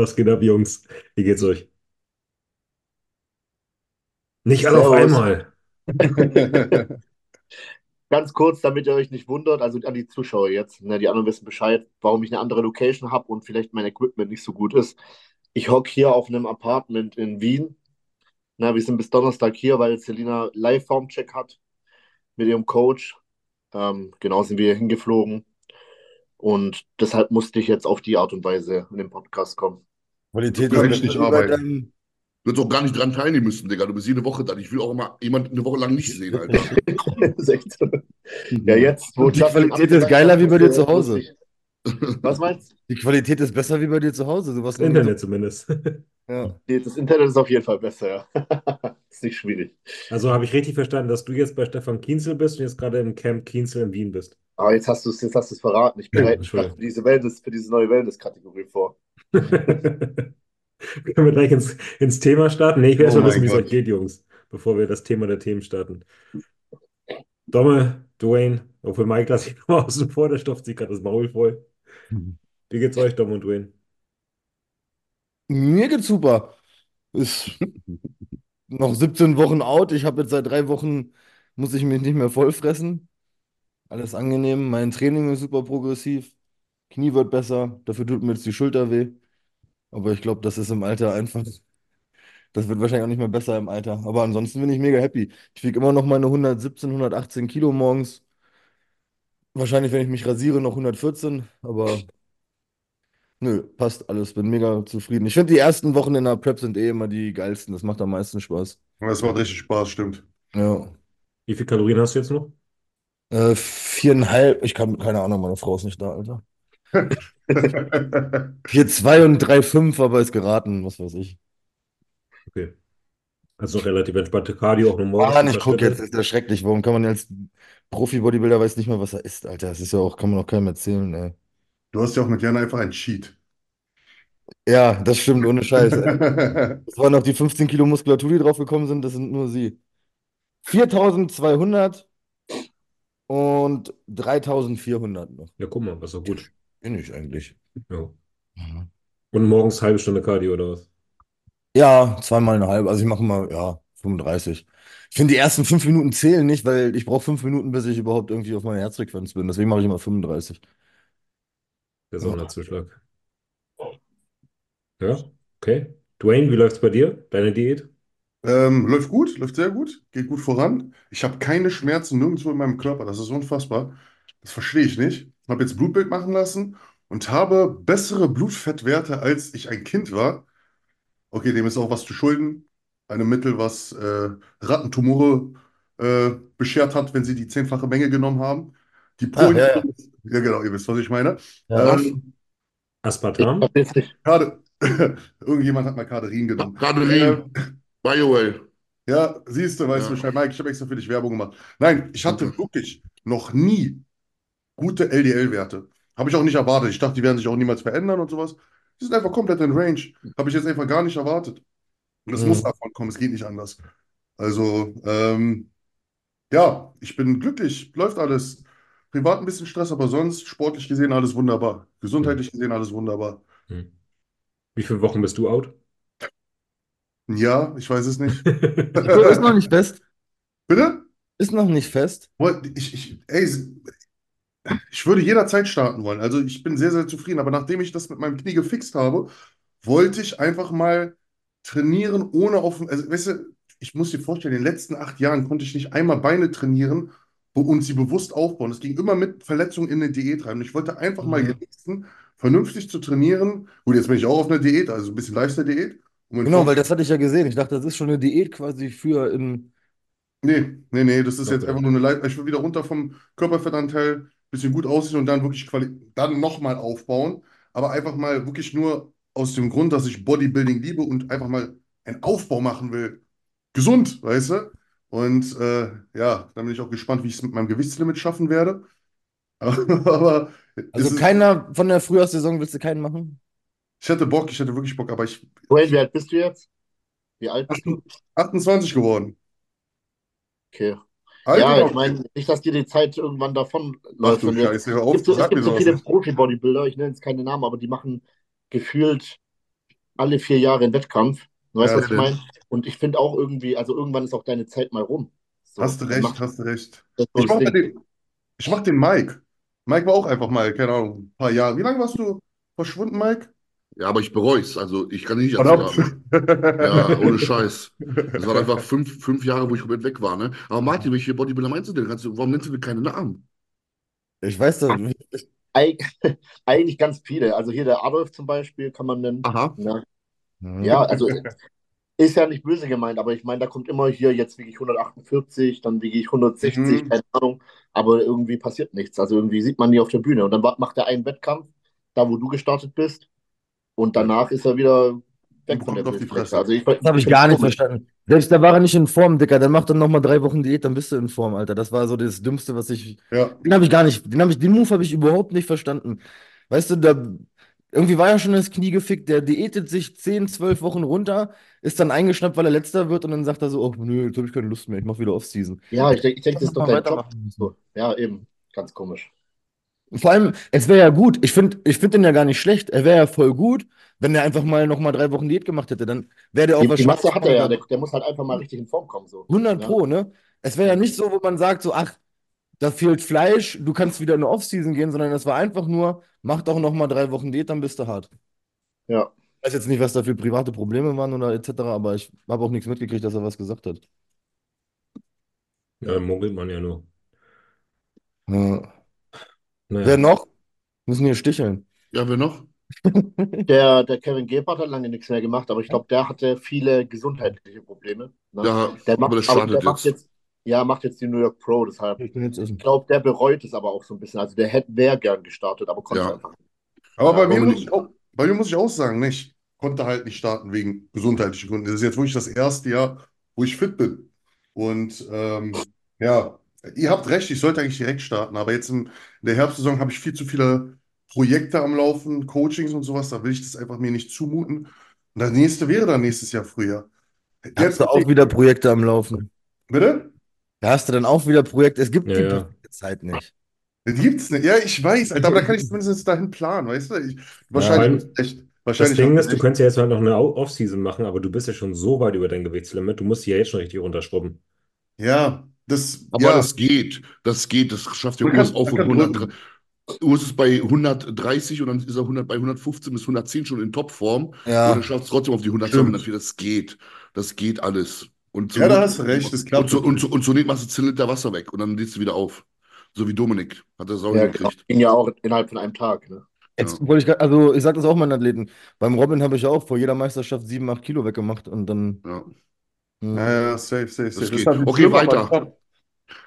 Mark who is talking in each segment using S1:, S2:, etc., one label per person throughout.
S1: Was geht ab, Jungs? Wie geht's euch? Nicht alle auf einmal.
S2: Ganz kurz, damit ihr euch nicht wundert, also an die Zuschauer jetzt, ne, die anderen wissen Bescheid, warum ich eine andere Location habe und vielleicht mein Equipment nicht so gut ist. Ich hocke hier auf einem Apartment in Wien. Na, wir sind bis Donnerstag hier, weil Selina Live-Formcheck hat mit ihrem Coach. Ähm, genau sind wir hier hingeflogen. Und deshalb musste ich jetzt auf die Art und Weise in den Podcast kommen.
S3: Qualität
S4: kannst
S3: besser
S4: nicht arbeiten. Du hättest auch gar nicht dran teilnehmen müssen, Digga. Du bist jede Woche da. Ich will auch immer jemanden eine Woche lang nicht sehen, Alter.
S2: Ja, jetzt, wo
S3: die Qualität ist geiler wie bei dir zu Hause.
S2: ich- Was meinst du?
S3: Die Qualität ist besser wie bei dir zu Hause. Du warst
S1: Internet zumindest.
S3: Ja.
S2: Nee, Das Internet ist auf jeden Fall besser, ja. Ist nicht schwierig.
S1: Also habe ich richtig verstanden, dass du jetzt bei Stefan Kienzel bist und jetzt gerade im Camp Kienzel in Wien bist.
S2: Aber jetzt hast du es, jetzt hast du es verraten. Ich bereite mich gerade für diese Wellness, für diese neue Wellness-Kategorie vor.
S1: Können wir gleich ins, ins Thema starten? Nee, ich will
S4: Oh
S1: erst mal wissen, wie es euch geht, Jungs, bevor wir das Thema der Themen starten. Domme, Dwayne, obwohl Mike lasse ich nochmal außen vor, der stopft sich gerade das Maul voll. Wie geht's euch, Dom und Dwayne?
S3: Mir geht's super. Ist noch 17 Wochen out. Ich habe jetzt seit drei Wochen, muss ich mich nicht mehr voll fressen. Alles angenehm. Mein Training ist super progressiv. Knie wird besser. Dafür tut mir jetzt die Schulter weh. Aber ich glaube, das ist im Alter einfach. Das wird wahrscheinlich auch nicht mehr besser im Alter. Aber ansonsten bin ich mega happy. Ich wiege immer noch meine 117, 118 Kilo morgens. Wahrscheinlich, wenn ich mich rasiere, noch 114. Aber nö, passt alles. Bin mega zufrieden. Ich finde, die ersten Wochen in der Prep sind eh immer die geilsten. Das macht am meisten Spaß.
S4: Das macht richtig Spaß, stimmt.
S3: Ja.
S1: Wie viel Kalorien hast du jetzt noch?
S3: Äh, viereinhalb. Ich kann, keine Ahnung, meine Frau ist nicht da, Alter. 4,2 und 3,5, aber ist geraten, was weiß ich.
S1: Okay. Also noch relativ entspannte Cardio, auch nur morgens
S3: Mann,
S1: ein
S3: ich gucke jetzt, das ist ja schrecklich. Warum kann man als Profi-Bodybuilder weiß nicht mal, was er isst, Alter? Das ist ja auch, kann man auch keinem erzählen, ey.
S4: Du hast ja auch mit Jan einfach einen Cheat.
S3: Ja, das stimmt, ohne Scheiß. Das waren noch die 15 Kilo Muskulatur, die draufgekommen sind, das sind nur sie. 4200 und 3400 noch.
S1: Ja, guck mal, das ist doch gut.
S3: Bin ich eigentlich.
S1: Ja. Und morgens halbe Stunde Cardio oder was?
S3: Ja, zweimal eine halbe. Also ich mache immer, ja, 35. Ich finde, die ersten fünf Minuten zählen nicht, weil ich brauche fünf Minuten, bis ich überhaupt irgendwie auf meiner Herzfrequenz bin. Deswegen mache ich immer 35.
S1: Der
S3: Ja.
S1: Saunazuschlag. Ja, okay. Dwayne, wie läuft's bei dir? Deine Diät?
S4: Ähm, läuft gut, läuft sehr gut, geht gut voran. Ich habe keine Schmerzen nirgendwo in meinem Körper. Das ist unfassbar. Das verstehe ich nicht. Habe jetzt Blutbild machen lassen und habe bessere Blutfettwerte, als ich ein Kind war. Okay, dem ist auch was zu schulden. Einem Mittel, was äh, Rattentumore äh, beschert hat, wenn sie die zehnfache Menge genommen haben. Die
S3: Ah,
S4: Polen,
S3: ja, ja.
S4: Ja genau, ihr wisst, was ich meine.
S3: Ja.
S4: Ähm,
S1: Aspartam?
S2: Das
S4: Kade, irgendjemand hat mal Kaderin genommen.
S5: Kaderin,
S4: Ähm,
S5: BioWell.
S4: Ja, siehst du, weißt du
S5: Ja.
S4: Bescheid, Mike, ich habe extra für dich Werbung gemacht. Nein, ich hatte
S5: Okay.
S4: wirklich noch nie gute LDL-Werte. Habe ich auch nicht erwartet. Ich dachte, die werden sich auch niemals verändern und sowas. Die sind einfach komplett in Range. Habe ich jetzt einfach gar nicht erwartet. Und es
S3: Mhm.
S4: muss davon kommen, es geht nicht anders. Also, ähm, ja, ich bin glücklich, läuft alles. Privat ein bisschen Stress, aber sonst sportlich gesehen alles wunderbar. Gesundheitlich gesehen alles wunderbar.
S1: Hm. Wie viele Wochen bist du out?
S4: Ja, ich weiß es nicht.
S3: Ist noch nicht fest.
S4: Bitte?
S3: Ist noch nicht fest.
S4: Ich, ich, ey, ich würde jederzeit starten wollen. Also ich bin sehr, sehr zufrieden. Aber nachdem ich das mit meinem Knie gefixt habe, wollte ich einfach mal trainieren, ohne auf. Also, weißt du, ich muss dir vorstellen, in den letzten acht Jahren konnte ich nicht einmal Beine trainieren und sie bewusst aufbauen. Das ging immer mit Verletzungen in eine Diät rein. Und ich wollte einfach mal
S3: Mhm.
S4: genießen, vernünftig zu trainieren. Gut, jetzt bin ich auch auf einer Diät, also ein bisschen Lifestyle-Diät.
S3: Genau,
S4: Form-
S3: weil das hatte ich ja gesehen. Ich dachte, das ist schon eine Diät quasi für in.
S4: Nee, nee, nee, das ist jetzt
S1: Okay.
S4: einfach nur eine Leistung. Ich will wieder runter vom Körperfettanteil, bisschen gut aussehen und dann wirklich quali dann nochmal aufbauen. Aber einfach mal wirklich nur aus dem Grund, dass ich Bodybuilding liebe und einfach mal einen Aufbau machen will. Gesund, weißt du? Und äh, ja, dann bin ich auch gespannt, wie ich es mit meinem Gewichtslimit schaffen werde. Aber
S3: Also keiner von der Frühjahrssaison willst du keinen machen?
S4: ich hatte Bock, ich hatte wirklich Bock, aber ich
S2: Dwayne, wie alt bist du jetzt? Wie alt bist du?
S4: 28 geworden.
S2: Okay.
S4: Halt
S2: Ja, ich meine, nicht, dass dir die Zeit irgendwann davon
S4: Ach
S2: läuft. wenn du jetzt-
S4: Scheiße, hör
S2: Es gibt es gibt so viele. Profi-Bodybuilder, ich nenne jetzt keine Namen, aber die machen gefühlt alle vier Jahre einen Wettkampf. Weißt
S4: Ja,
S2: du, was ich meine? Und ich finde auch irgendwie, also irgendwann ist auch deine Zeit mal rum. So,
S4: Hast du recht,
S2: mach
S4: hast du recht. Ich mach, den, ich mach den Mike. Mike war auch einfach mal, keine Ahnung, ein paar Jahre. Wie lange warst du verschwunden, Mike?
S5: Ja, aber ich bereue es. Also ich kann nicht erzählen. Ja, ohne Scheiß. Das waren einfach fünf, fünf Jahre, wo ich komplett weg war. Ne? Aber Martin, welche Bodybuilder meinst du denn? Du, warum nennst du denn keine Namen?
S3: Ich weiß das.
S2: Eig eigentlich ganz viele. Also hier der Adolf zum Beispiel kann man nennen.
S5: Aha.
S2: Ja,
S3: Mhm.
S2: ja also ist ja nicht böse gemeint, aber ich meine, da kommt immer hier, jetzt wiege ich 148, dann wiege ich 160,
S4: Mhm.
S2: keine Ahnung. Aber irgendwie passiert nichts. Also irgendwie sieht man nie auf der Bühne. Und dann macht er einen Wettkampf, da wo du gestartet bist. Und danach ist er wieder weg von der
S4: auf die. Fresse.
S2: Also ich,
S3: Das habe ich gar nicht verstanden. Selbst da war er nicht in Form, Dicker. Dann mach dann nochmal drei Wochen Diät, dann bist du in Form, Alter. Das war so das Dümmste, was ich.
S4: Ja.
S3: Den habe ich gar nicht, den, hab ich, den Move habe ich überhaupt nicht verstanden. Weißt du, da, irgendwie war ja schon das Knie gefickt, der diätet sich 10, 12 Wochen runter, ist dann eingeschnappt, weil er letzter wird und dann sagt er so, oh nö, jetzt habe ich keine Lust mehr, ich mache wieder Off-Season.
S2: Ja, ich denke, ich denk, das ist doch dein Job. So, ja, eben. Ganz komisch.
S3: Vor allem, es wäre ja gut, ich finde ich find den ja gar nicht schlecht, er wäre ja voll gut, wenn er einfach mal nochmal drei Wochen Diät gemacht hätte, dann wäre der auch
S2: Die, die
S3: wahrscheinlich
S2: Masse hat er ja, der, der muss halt einfach mal richtig in Form kommen. So.
S3: 100
S2: Ja.
S3: Pro, ne? Es wäre ja nicht so, wo man sagt, so, ach, da fehlt Fleisch, du kannst wieder in eine Off-Season gehen, sondern es war einfach nur, mach doch noch mal drei Wochen Diät, dann bist du hart.
S2: Ja.
S3: Ich weiß jetzt nicht, was da für private Probleme waren oder etc., aber ich habe auch nichts mitgekriegt, dass er was gesagt hat.
S1: Ja, munkelt man ja nur.
S3: Ja.
S1: Naja.
S3: Wer noch? Müssen hier sticheln.
S5: Ja, wer noch?
S2: Der, der Kevin Gebhardt hat lange nichts mehr gemacht, aber ich glaube, der hatte viele gesundheitliche Probleme. Ne?
S5: Ja,
S2: der macht,
S5: aber das
S2: aber der macht
S5: jetzt.
S2: Jetzt, ja, macht jetzt die New York Pro, deshalb.
S3: Ich jetzt
S2: glaube, der bereut es aber auch so ein bisschen. Also der hätte wäre gern gestartet, aber konnte
S5: Ja.
S2: einfach nicht.
S4: Aber
S2: Ja,
S4: bei mir muss
S5: nicht?
S4: ich auch, bei mir muss ich auch sagen, nicht. Konnte halt nicht starten wegen gesundheitlichen Gründen. Das ist jetzt wirklich das erste Jahr, wo ich fit bin. Und ähm, ja, ihr habt recht, ich sollte eigentlich direkt starten, aber jetzt in der Herbstsaison habe ich viel zu viele Projekte am Laufen, Coachings und sowas, da will ich das einfach mir nicht zumuten. Und das nächste wäre dann nächstes Jahr Frühjahr.
S3: Da hast du auch wieder Projekte am Laufen.
S4: Bitte?
S3: Da hast du dann auch wieder Projekte. Es gibt
S1: Ja,
S3: die
S1: ja.
S3: Zeit nicht.
S4: Das gibt's nicht. Ja, ich weiß, Alter, aber da kann ich zumindest dahin planen, weißt du? Ich, wahrscheinlich
S1: Ja,
S4: du recht.
S1: Das
S4: Wahrscheinlich
S1: Ding ist,
S4: du
S1: könntest ja jetzt halt noch eine Off-Season machen, aber du bist ja schon so weit über dein Gewichtslimit, du musst die ja jetzt schon richtig runterschrubben.
S4: Ja, das,
S5: Aber
S4: ja,
S5: das geht. Das geht. Das schafft der
S4: kann-
S5: auf
S4: kann
S5: 100.
S4: drücken.
S5: Urs ist bei 130 und dann ist er 100, bei 115 bis 110 schon in Topform.
S3: Ja.
S5: Und er schafft es trotzdem auf die 100,
S4: Stimmt.
S5: 104. Das geht. Das geht alles. Und zur
S4: Ja, da hast du recht, das klappt
S5: Und, so, und, so, und zur Not machst du 10 Liter Wasser weg und dann lädst du wieder auf. So wie Dominik. Hat er das auch
S2: Ja,
S5: hingekriegt.
S2: ging ja auch innerhalb von einem Tag. Ne?
S3: Jetzt wollte ich, grad- also ich sage das auch meinen Athleten. Beim Robin habe ich auch vor jeder Meisterschaft 7, 8 Kilo weggemacht und dann.
S5: Ja.
S3: hm.
S4: Ja, ja, safe, safe, safe.
S5: geht.
S4: hat die
S5: Okay,
S4: Firma
S5: weiter.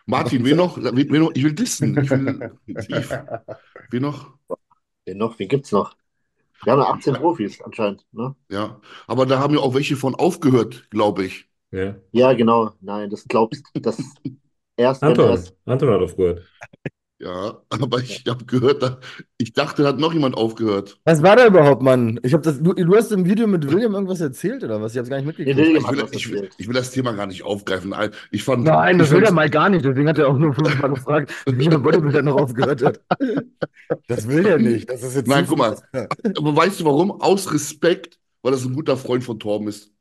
S5: Martin, wen noch? Wen, wen noch? Ich will dissen. Ich will tief. Wen noch?
S2: Wen noch? Wen gibt's noch? Wir haben ja 18 Profis anscheinend. Ne?
S5: Ja. Aber da haben ja auch welche von aufgehört, glaube ich.
S1: Ja.
S2: Ja, genau. Nein, das glaubst das erst,
S1: Anton,
S2: erst.
S1: Anton hat aufgehört.
S5: Ja, aber ich habe gehört, da, ich dachte, da hat noch jemand aufgehört.
S3: Was war da überhaupt, Mann? Ich habe das. Du, du hast im Video mit William irgendwas erzählt oder was? Ich habe es gar nicht
S2: Nee,
S3: mitgekriegt.
S2: William
S5: Ich will, ich, will, ich will das Thema gar nicht aufgreifen. Ich fand,
S3: Nein, das
S5: ich
S3: will der
S5: fand's-
S3: Mike gar nicht. Deswegen hat er auch nur fünfmal gefragt, wie der Bodybuilder noch aufgehört hat. Das will der nicht. Das ist jetzt
S5: Nein, guck mal. Aber weißt du warum? Aus Respekt, weil das ein guter Freund von Torben ist.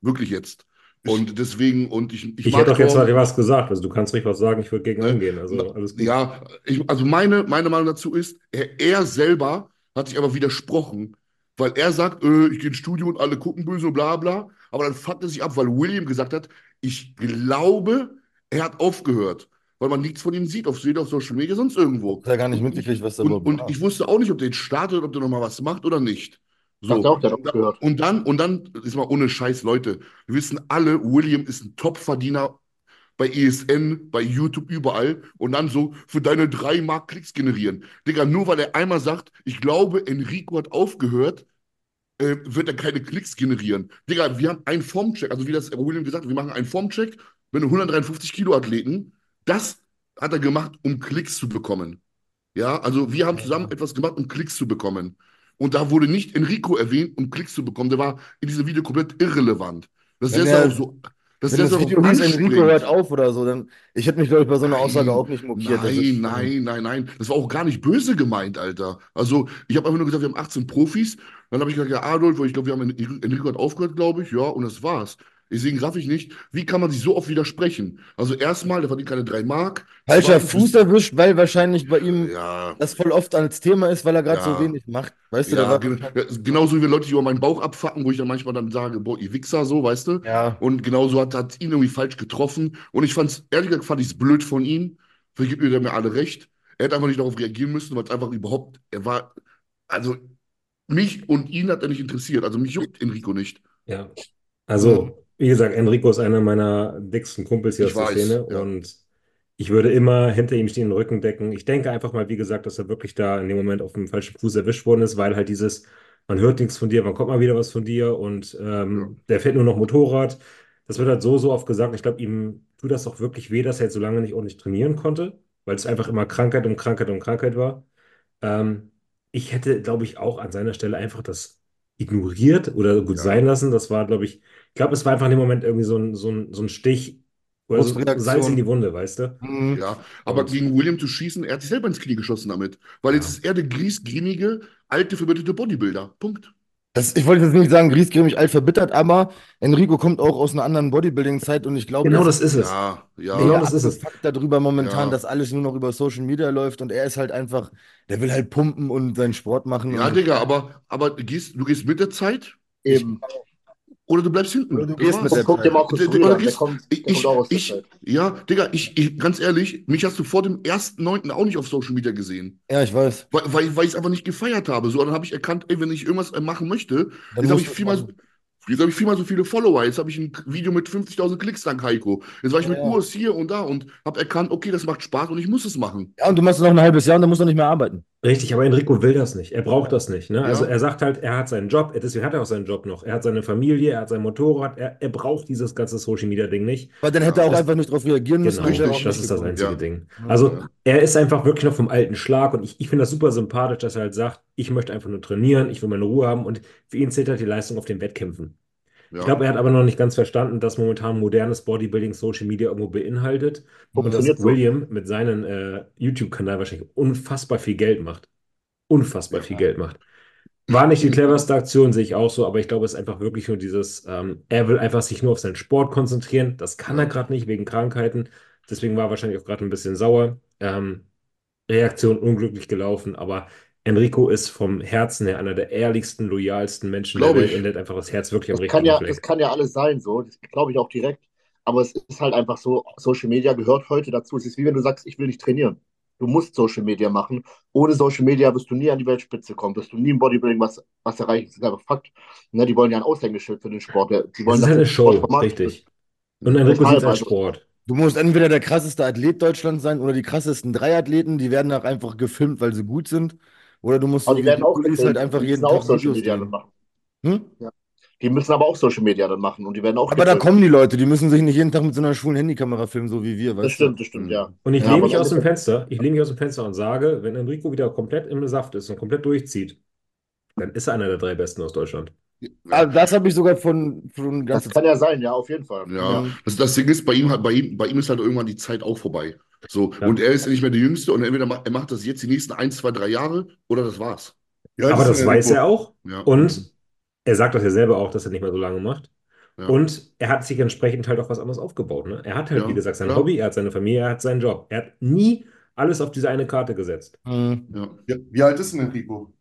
S5: Wirklich jetzt. Und deswegen, und ich, ich
S1: Ich hätte doch jetzt mal was gesagt. Also du kannst ruhig was sagen, ich würde gegen
S5: Äh,
S1: angehen. Also alles gut.
S5: Ja, ich, also meine, meine Meinung dazu ist, er, er selber hat sich aber widersprochen, weil er sagt, äh, ich gehe ins Studio und alle gucken böse und bla bla. Aber dann fuckt er sich ab, weil William gesagt hat, ich glaube, er hat aufgehört, weil man nichts von ihm sieht, auf, auf Social Media, sonst irgendwo.
S3: Ich habe gar nicht mitgekriegt, was da
S5: Und, und ich wusste auch nicht, ob der jetzt startet, ob der nochmal was macht oder nicht. So.
S2: Auch, der
S5: Und,
S2: aufgehört.
S5: und dann, und dann, ist mal ohne Scheiß, Leute, wir wissen alle, William ist ein Top-Verdiener bei ESN, bei YouTube, überall. Und dann so für deine drei Mark Klicks generieren. Digga, nur weil er einmal sagt, ich glaube, Enrico hat aufgehört, äh, wird er keine Klicks generieren. Digga, wir haben einen Formcheck, also wie das William gesagt hat, wir machen einen Formcheck, wenn 153 Kilo Athleten, das hat er gemacht, um Klicks zu bekommen. Ja, also wir haben zusammen etwas gemacht, um Klicks zu bekommen. Und da wurde nicht Enrico erwähnt, um Klicks zu bekommen. Der war in diesem Video komplett irrelevant. Das ist
S3: er-
S5: auch so. dass
S3: Wenn das
S5: so
S3: Video hieß, Enrico hört auf oder so, dann. Ich hätte mich, glaube ich, bei so einer Aussage auch nicht mokiert. Das
S5: Nein, nein, nein, nein. Das war auch gar nicht böse gemeint, Alter. Also, ich habe einfach nur gesagt, wir haben 18 Profis. Dann habe ich gesagt, ja, Adolf, ich glaube, wir haben Enrico hat aufgehört, glaube ich. Ja, und das war's. Deswegen raff ich nicht, wie kann man sich so oft widersprechen? Also, erstmal, der verdient keine 3 Mark.
S3: Falscher Fuß erwischt, weil wahrscheinlich bei ihm
S5: Ja.
S3: das voll oft als Thema ist, weil er gerade
S5: Ja.
S3: so wenig macht. Weißt du,
S5: Ja,
S3: war
S5: gen ja, genauso wie wenn Leute sich über meinen Bauch abfacken, wo ich dann manchmal dann sage, boah, ihr Wichser, so, weißt du?
S3: Ja.
S5: Und genauso hat es ihn irgendwie falsch getroffen. Und ich fand's, ehrlich gesagt, fand ich es blöd von ihm. Vergibt mir mir alle recht. Er hätte einfach nicht darauf reagieren müssen, weil es einfach überhaupt, er war, also mich und ihn hat er nicht interessiert. Also mich juckt Enrico nicht.
S1: Ja. Also, wie gesagt, Enrico ist einer meiner dicksten Kumpels hier
S5: Ich
S1: aus der
S5: weiß,
S1: Szene
S5: ja.
S1: und ich würde immer hinter ihm stehen, den Rücken decken. Ich denke einfach mal, wie gesagt, dass er wirklich da in dem Moment auf dem falschen Fuß erwischt worden ist, weil halt dieses, man hört nichts von dir, wann kommt mal wieder was von dir und ähm, der fährt nur noch Motorrad. Das wird halt so, so oft gesagt. Ich glaube, ihm tut das auch wirklich weh, dass er jetzt so lange nicht ordentlich trainieren konnte, weil es einfach immer Krankheit um Krankheit um Krankheit war. Ähm, ich hätte, glaube ich, auch an seiner Stelle einfach das ignoriert oder gut
S5: Ja.
S1: sein lassen. Das war, glaube ich, ich glaube, es war einfach in dem Moment irgendwie so ein, so ein, so ein Stich oder so. Salz in die Wunde, weißt du?
S3: Mhm.
S5: Ja, aber
S1: Und-
S5: gegen William zu schießen, er hat sich selber ins Knie geschossen damit. Weil jetzt
S1: Ja.
S5: ist er der griesgrämige, alte, verbitterte Bodybuilder. Punkt.
S3: Das, ich wollte jetzt nicht sagen, griesgrämig alt verbittert, aber Enrico kommt auch aus einer anderen Bodybuilding-Zeit und ich glaube,
S1: Genau
S3: das
S1: das ist es.
S5: Ja, ja.
S1: Genau das ist es.
S3: abgefuckt darüber momentan,
S5: Ja.
S3: dass alles nur noch über Social Media läuft und er ist halt einfach, der will halt pumpen und seinen Sport machen.
S5: Ja, Digga, aber, aber du gehst, du gehst mit der Zeit
S2: Eben.
S5: Oder du bleibst hinten.
S3: Oder du gehst mit der
S2: Markus kommt,
S5: Ich,
S2: der kommt auch aus der
S5: ich,
S2: Zeit.
S5: ja, Digga, ich, ich, ganz ehrlich, mich hast du vor dem 1.9. auch nicht auf Social Media gesehen.
S3: ja, ich weiß.
S5: Weil, weil, weil ich es einfach nicht gefeiert habe. So, dann habe ich erkannt, ey, wenn ich irgendwas äh, machen möchte,
S3: Dann
S5: jetzt habe ich viermal,
S3: machen.
S5: jetzt habe ich viermal so viele Follower. Jetzt habe ich ein Video mit 50.000 Klicks dank Heiko. Jetzt war ich mit
S3: Ja.
S5: Urs hier und da und habe erkannt, okay, das macht Spaß und ich muss es machen.
S3: Ja, und du machst noch ein halbes Jahr und dann musst du nicht mehr arbeiten.
S1: Richtig, aber Enrico will das nicht. Er braucht das nicht. Ne? Also
S5: Ja.
S1: er sagt halt, er hat seinen Job, deswegen hat er auch seinen Job noch. Er hat seine Familie, er hat sein Motorrad, er, er braucht dieses ganze Social Media Ding nicht.
S3: Weil dann hätte er auch
S1: das-
S3: einfach nicht darauf reagieren müssen.
S1: Genau,
S5: richtig,
S1: das ist das einzige
S5: Ja.
S1: Ding.
S3: Ja.
S1: Also er ist einfach wirklich noch vom alten Schlag und ich, ich finde das super sympathisch, dass er halt sagt, ich möchte einfach nur trainieren, ich will meine Ruhe haben und für ihn zählt halt die Leistung auf den Wettkämpfen.
S5: Ja.
S1: Ich glaube, er hat aber noch nicht ganz verstanden, dass momentan modernes Bodybuilding Social Media irgendwo beinhaltet und dass
S2: so.
S1: William mit seinem äh, YouTube-Kanal wahrscheinlich unfassbar viel Geld macht. Unfassbar
S5: Ja.
S1: viel Geld macht. War nicht die cleverste Aktion, sehe ich auch so, aber ich glaube, es ist einfach wirklich nur dieses, ähm, er will einfach sich nur auf seinen Sport konzentrieren. Das kann er gerade nicht wegen Krankheiten. Deswegen war er wahrscheinlich auch gerade ein bisschen sauer. Ähm, Reaktion unglücklich gelaufen, aber Enrico ist vom Herzen her einer der ehrlichsten, loyalsten Menschen der
S5: Glaube
S1: Welt
S5: ich.
S1: und der hat einfach das Herz wirklich am
S2: Das kann
S1: richtigen
S2: ja,
S1: Fleck.
S2: das kann ja alles sein, so. Das glaube ich auch direkt. Aber es ist halt einfach so, Social Media gehört heute dazu. Es ist wie wenn du sagst, ich will nicht trainieren. Du musst Social Media machen. Ohne Social Media wirst du nie an die Weltspitze kommen, wirst du nie im Bodybuilding was, was erreichen. Das ist einfach Fakt. Ne, die wollen ja ein Aushängeschild für den Sport. Die wollen,
S1: ist
S2: dass
S1: halt eine
S2: der Sport
S1: Show, richtig. Und Enrico sieht als
S2: also-
S1: Sport.
S3: Du musst entweder der krasseste Athlet Deutschlands sein oder die krassesten drei Athleten, die werden auch einfach gefilmt, weil sie gut sind. Oder du musst
S2: Aber
S3: so
S2: die werden auch
S3: Ulis
S2: gefilmt.
S3: halt einfach
S2: die
S3: jeden
S2: müssen auch
S3: Tag
S2: Social
S3: Videos
S2: Media dann machen.
S3: Hm?
S2: Die müssen aber auch Social Media dann machen und die werden auch
S3: Aber da kommen die Leute, die müssen sich nicht jeden Tag mit so einer schwulen Handykamera filmen, so wie wir, weißt
S2: Das stimmt, das stimmt, ja.
S1: Und ich
S2: Ja,
S1: lehne mich aus dem Fenster, ich lehne mich aus dem Fenster und sage, wenn Enrico wieder komplett im Saft ist und komplett durchzieht, dann ist er einer der drei Besten aus Deutschland.
S3: du? Ah, das habe ich sogar von, von
S2: Das kann ja sein, ja, auf jeden Fall.
S5: Ja, das, das Ding ist, bei ihm, halt- bei ihm, bei ihm ist halt irgendwann die Zeit auch vorbei. So,
S1: Ja.
S5: und er ist ja nicht mehr der Jüngste und entweder macht, er macht das jetzt die nächsten ein, zwei, drei Jahre oder das war's.
S4: Ja,
S1: Aber das weiß er auch.
S5: Ja.
S1: Und er sagt das ja selber auch, dass er nicht mehr so lange macht.
S5: Ja.
S1: Und er hat sich entsprechend halt auch was anderes aufgebaut. Ne? Er hat halt,
S5: Ja,
S1: wie gesagt, sein. Hobby, er hat seine Familie, er hat seinen Job. Er hat nie alles auf diese eine Karte gesetzt.
S3: Mhm.
S5: Ja.
S4: Ja, wie alt ist denn Enrico?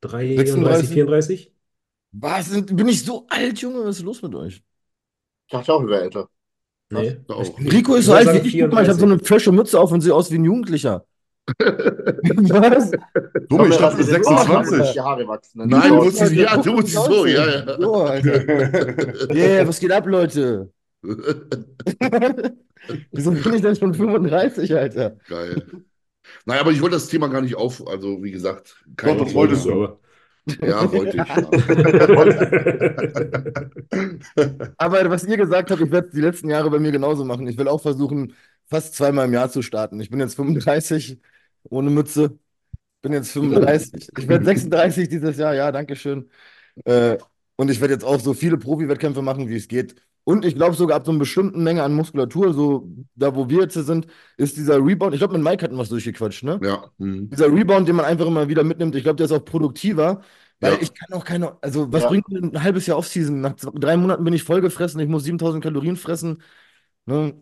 S1: 33,
S3: 36?
S1: 34?
S3: Was? Bin ich so alt, Junge? Was ist los mit euch?
S2: Ich dachte auch, ich wäre älter.
S1: Nee.
S5: Auch.
S3: Rico ist
S1: Ich
S3: so alt wie ich. Guck mal, ich habe so eine fesche Mütze auf und sehe aus wie ein Jugendlicher. Was?
S4: Dumme, ich dachte
S2: Dass die den Arsch haben und
S4: 26.
S2: Die Haare wachsen. ne?
S5: Nein, du musst sie, ja, du musst sie so, ja, ja.
S3: So, Alter. Yeah, was geht ab, Leute? Wieso bin ich denn schon 35, Alter?
S5: Geil. Naja, aber ich wollte das Thema gar nicht auf, also wie gesagt, kein
S4: Doch, das wolltest du.
S1: aber.
S5: Ja, wollte ich.
S3: Aber was ihr gesagt habt, ich werde die letzten Jahre bei mir genauso machen. Ich will auch versuchen, fast zweimal im Jahr zu starten. Ich bin jetzt 35, ohne Mütze. Bin jetzt 35. Ich werde 36 dieses Jahr, ja, danke schön. Äh, und ich werde jetzt auch so viele Profi-Wettkämpfe machen, wie es geht. Und ich glaube sogar ab so einer bestimmten Menge an Muskulatur, so da wo wir jetzt sind, ist dieser Rebound. Ich glaube, mit Mike hatten wir es durchgequatscht, ne?
S5: Ja. Mhm.
S3: Dieser Rebound, den man einfach immer wieder mitnimmt, ich glaube, der ist auch produktiver, weil
S5: Ja.
S3: ich kann auch keine, also was
S2: Ja.
S3: bringt mir ein halbes Jahr Offseason? Nach drei Monaten bin ich vollgefressen, ich muss 7000 Kalorien fressen. Ne?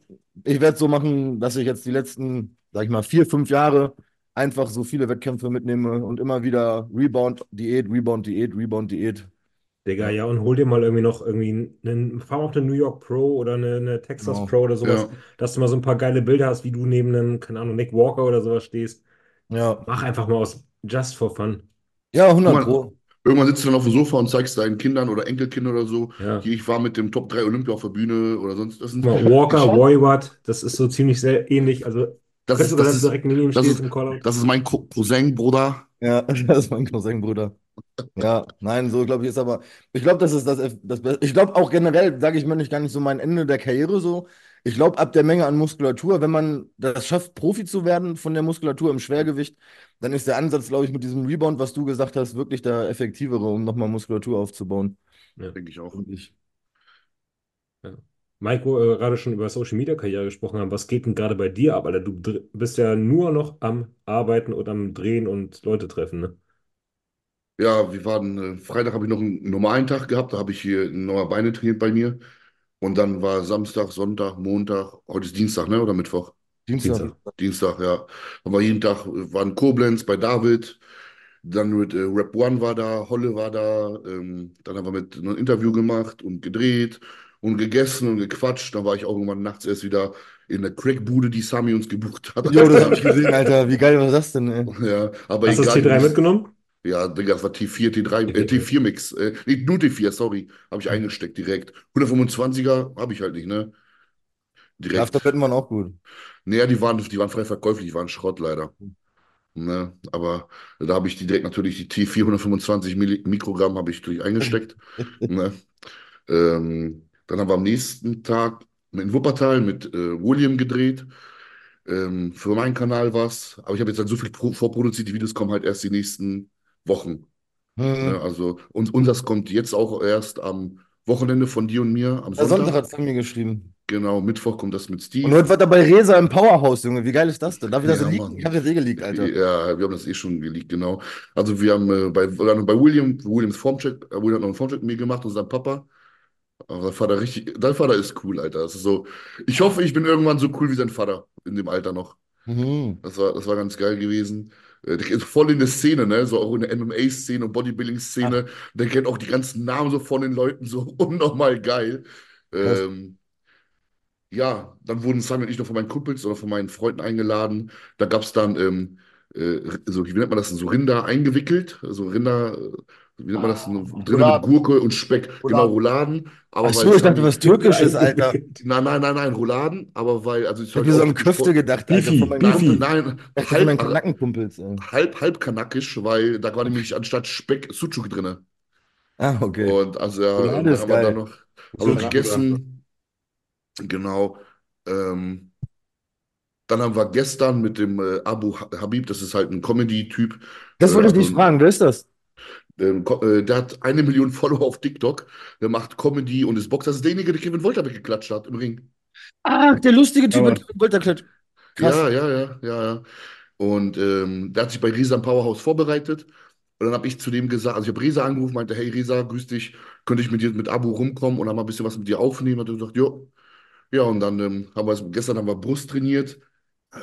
S3: Ich werde es so machen, dass ich jetzt die letzten, sag ich mal, vier, fünf Jahre einfach so viele Wettkämpfe mitnehme und immer wieder Rebound, Diät, Rebound, Diät, Rebound, Diät.
S1: Digga, ja, und hol dir mal irgendwie noch irgendwie einen, fahr mal auf eine New York Pro oder eine, eine Texas
S3: Genau.
S1: Pro oder sowas,
S5: Ja.
S1: dass du mal so ein paar geile Bilder hast, wie du neben einem, keine Ahnung, Nick Walker oder sowas stehst.
S3: Ja,
S1: Mach einfach mal aus, just for fun.
S3: ja 100
S5: Guck mal,
S3: Pro.
S5: Irgendwann sitzt du dann auf dem Sofa und zeigst deinen Kindern oder Enkelkindern oder so,
S1: Ja.
S5: hier, ich war mit dem Top 3 Olympia auf der Bühne oder sonst. Das sind,
S1: Guck mal, Walker, Woiwat, das ist so ziemlich sehr ähnlich. Also,
S5: das ist, das
S1: dann
S5: ist,
S1: direkt neben ihm
S5: das
S1: stehst
S5: ist-
S1: im Callout?
S5: das ist mein Co- Cousin, Bruder.
S3: Ja, das ist mein Cousin, Bruder. Ja, nein, so glaube ich ist aber, ich glaube, das ist das, das Beste. Ich glaube auch generell, sage ich mir nicht gar nicht so mein Ende der Karriere so. Ich glaube, ab der Menge an Muskulatur, wenn man das schafft, Profi zu werden von der Muskulatur im Schwergewicht, dann ist der Ansatz, glaube ich, mit diesem Rebound, was du gesagt hast, wirklich der effektivere, um nochmal Muskulatur aufzubauen.
S5: Denke ich auch.
S3: Und ich.
S1: Mike, wo wir gerade schon über Social Media Karriere gesprochen haben, was geht denn gerade bei dir ab? Alter, du bist ja nur noch am Arbeiten und am Drehen und Leute treffen, ne?
S5: Ja, wir waren, äh, Freitag habe ich noch einen normalen Tag gehabt, da habe ich hier neue Beine trainiert bei mir. Und dann war Samstag, Sonntag, Montag, heute ist Dienstag, ne? Oder Mittwoch?
S3: Dienstag.
S1: Dienstag.
S5: Dienstag, ja. Dann war jeden Tag, äh, war in Koblenz bei David, dann mit äh, Rap One war da, Holle war da, ähm, dann haben wir mit ein Interview gemacht und gedreht und gegessen und gequatscht. Dann war ich auch irgendwann nachts erst wieder in der Crackbude, die Sami uns gebucht hat.
S3: Jo, das habe ich gesehen, Alter. Wie geil war das denn, ey?
S5: Ja, aber
S1: Hast du das
S5: egal,
S1: T3
S5: wie-
S1: mitgenommen?
S5: Ja, Digga, das war T4, T3, äh, T4-Mix. Äh, nee, nur T4, sorry. Habe ich eingesteckt direkt. 125er habe ich halt nicht, ne? Direkt.
S3: Afterbetten waren auch gut.
S5: Naja, die waren, die waren frei verkäuflich, die waren Schrott leider. Ne? Aber da habe ich die direkt natürlich die T425 Milli Mikrogramm habe ich natürlich eingesteckt. ne? ähm, dann haben wir am nächsten Tag in Wuppertal mit äh, William gedreht. Ähm, für meinen Kanal was. Aber ich habe jetzt halt so viel pro vorproduziert, die Videos kommen halt erst die nächsten Wochen. Ne?
S3: Mhm.
S5: Also, und unseres kommt jetzt auch erst am Wochenende von dir und mir, am
S3: Sonntag
S5: Sonntag.
S3: hat es mir geschrieben.
S5: Genau, Mittwoch kommt das mit
S3: Und
S5: Steve.
S3: heute war er bei Resa im Powerhouse, Junge. Wie geil ist das denn? Darf ich das
S5: Ja,
S3: so leaken? Ich habe das eh geleakt, Alter.
S5: Ja, wir haben das eh schon geleakt, genau. Also wir haben äh, bei, bei William, Williams Formcheck, äh, William hat noch einen Formcheck mit mir gemacht und sein Papa. Aber sein Vater richtig, dein Vater ist cool, Alter. Das ist so, ich hoffe, ich bin irgendwann so cool wie sein Vater in dem Alter noch.
S3: Mhm.
S5: Das war, das war ganz geil gewesen. Äh, voll in der Szene, ne? So auch in der MMA-Szene und Bodybuilding-Szene. Der kennt auch die ganzen Namen so von den Leuten, so unnormal geil. Ähm, ja, dann wurden Simon und ich noch von meinen Kumpels oder von meinen Freunden eingeladen. Da gab es dann, ähm, äh, so, wie nennt man das denn, so Rinder eingewickelt. Also Rinder, äh, wie nennt man das denn? Drin mit
S2: Rouladen.
S5: Gurke und Speck. Genau,
S2: Rouladen.
S5: Rouladen. Aber
S3: Ach
S5: weil
S3: so, ich dachte,
S5: Sami-
S3: was Türkisches, Alter.
S5: Nein, nein, nein, nein, Rouladen. Aber weil, also ich
S3: Ich habe mir so an Köfte gedacht, Alter, von meinen,
S1: Beefy.
S5: Nein,
S3: Ich meinen
S5: halb,
S3: Kanackenkumpels. ey.
S5: halb, halb kanakisch, weil da war nämlich anstatt Speck Sucuk drin.
S3: Ah, okay.
S5: Und also ja,
S3: Roulade ist
S5: haben wir
S3: geil.
S5: dann noch also gegessen. Genau. Ähm, dann haben wir gestern mit dem äh, Abu Ha- Habib, das ist halt ein Comedy-Typ.
S3: Das wollte ich
S5: äh,
S3: dich fragen. Wer ist das?
S5: Ähm, äh, der hat eine Million Follower auf TikTok. Der macht Comedy und ist Boxer. Das ist derjenige, der Kevin Wolter weggeklatscht hat im Ring.
S3: Ach, der lustige Typ
S1: Aber-
S3: mit Volterklatsch. Krass.
S5: Ja, ja, ja, ja, ja. Und ähm, der hat sich bei Resa im Powerhouse vorbereitet. Und dann habe ich zu dem gesagt, also ich habe Resa angerufen, meinte, hey Resa, grüß dich, könnte ich mit dir mit Abu rumkommen und dann mal ein bisschen was mit dir aufnehmen? Hat er gesagt, jo. Ja, und dann ähm, haben wir es- gestern haben wir Brust trainiert,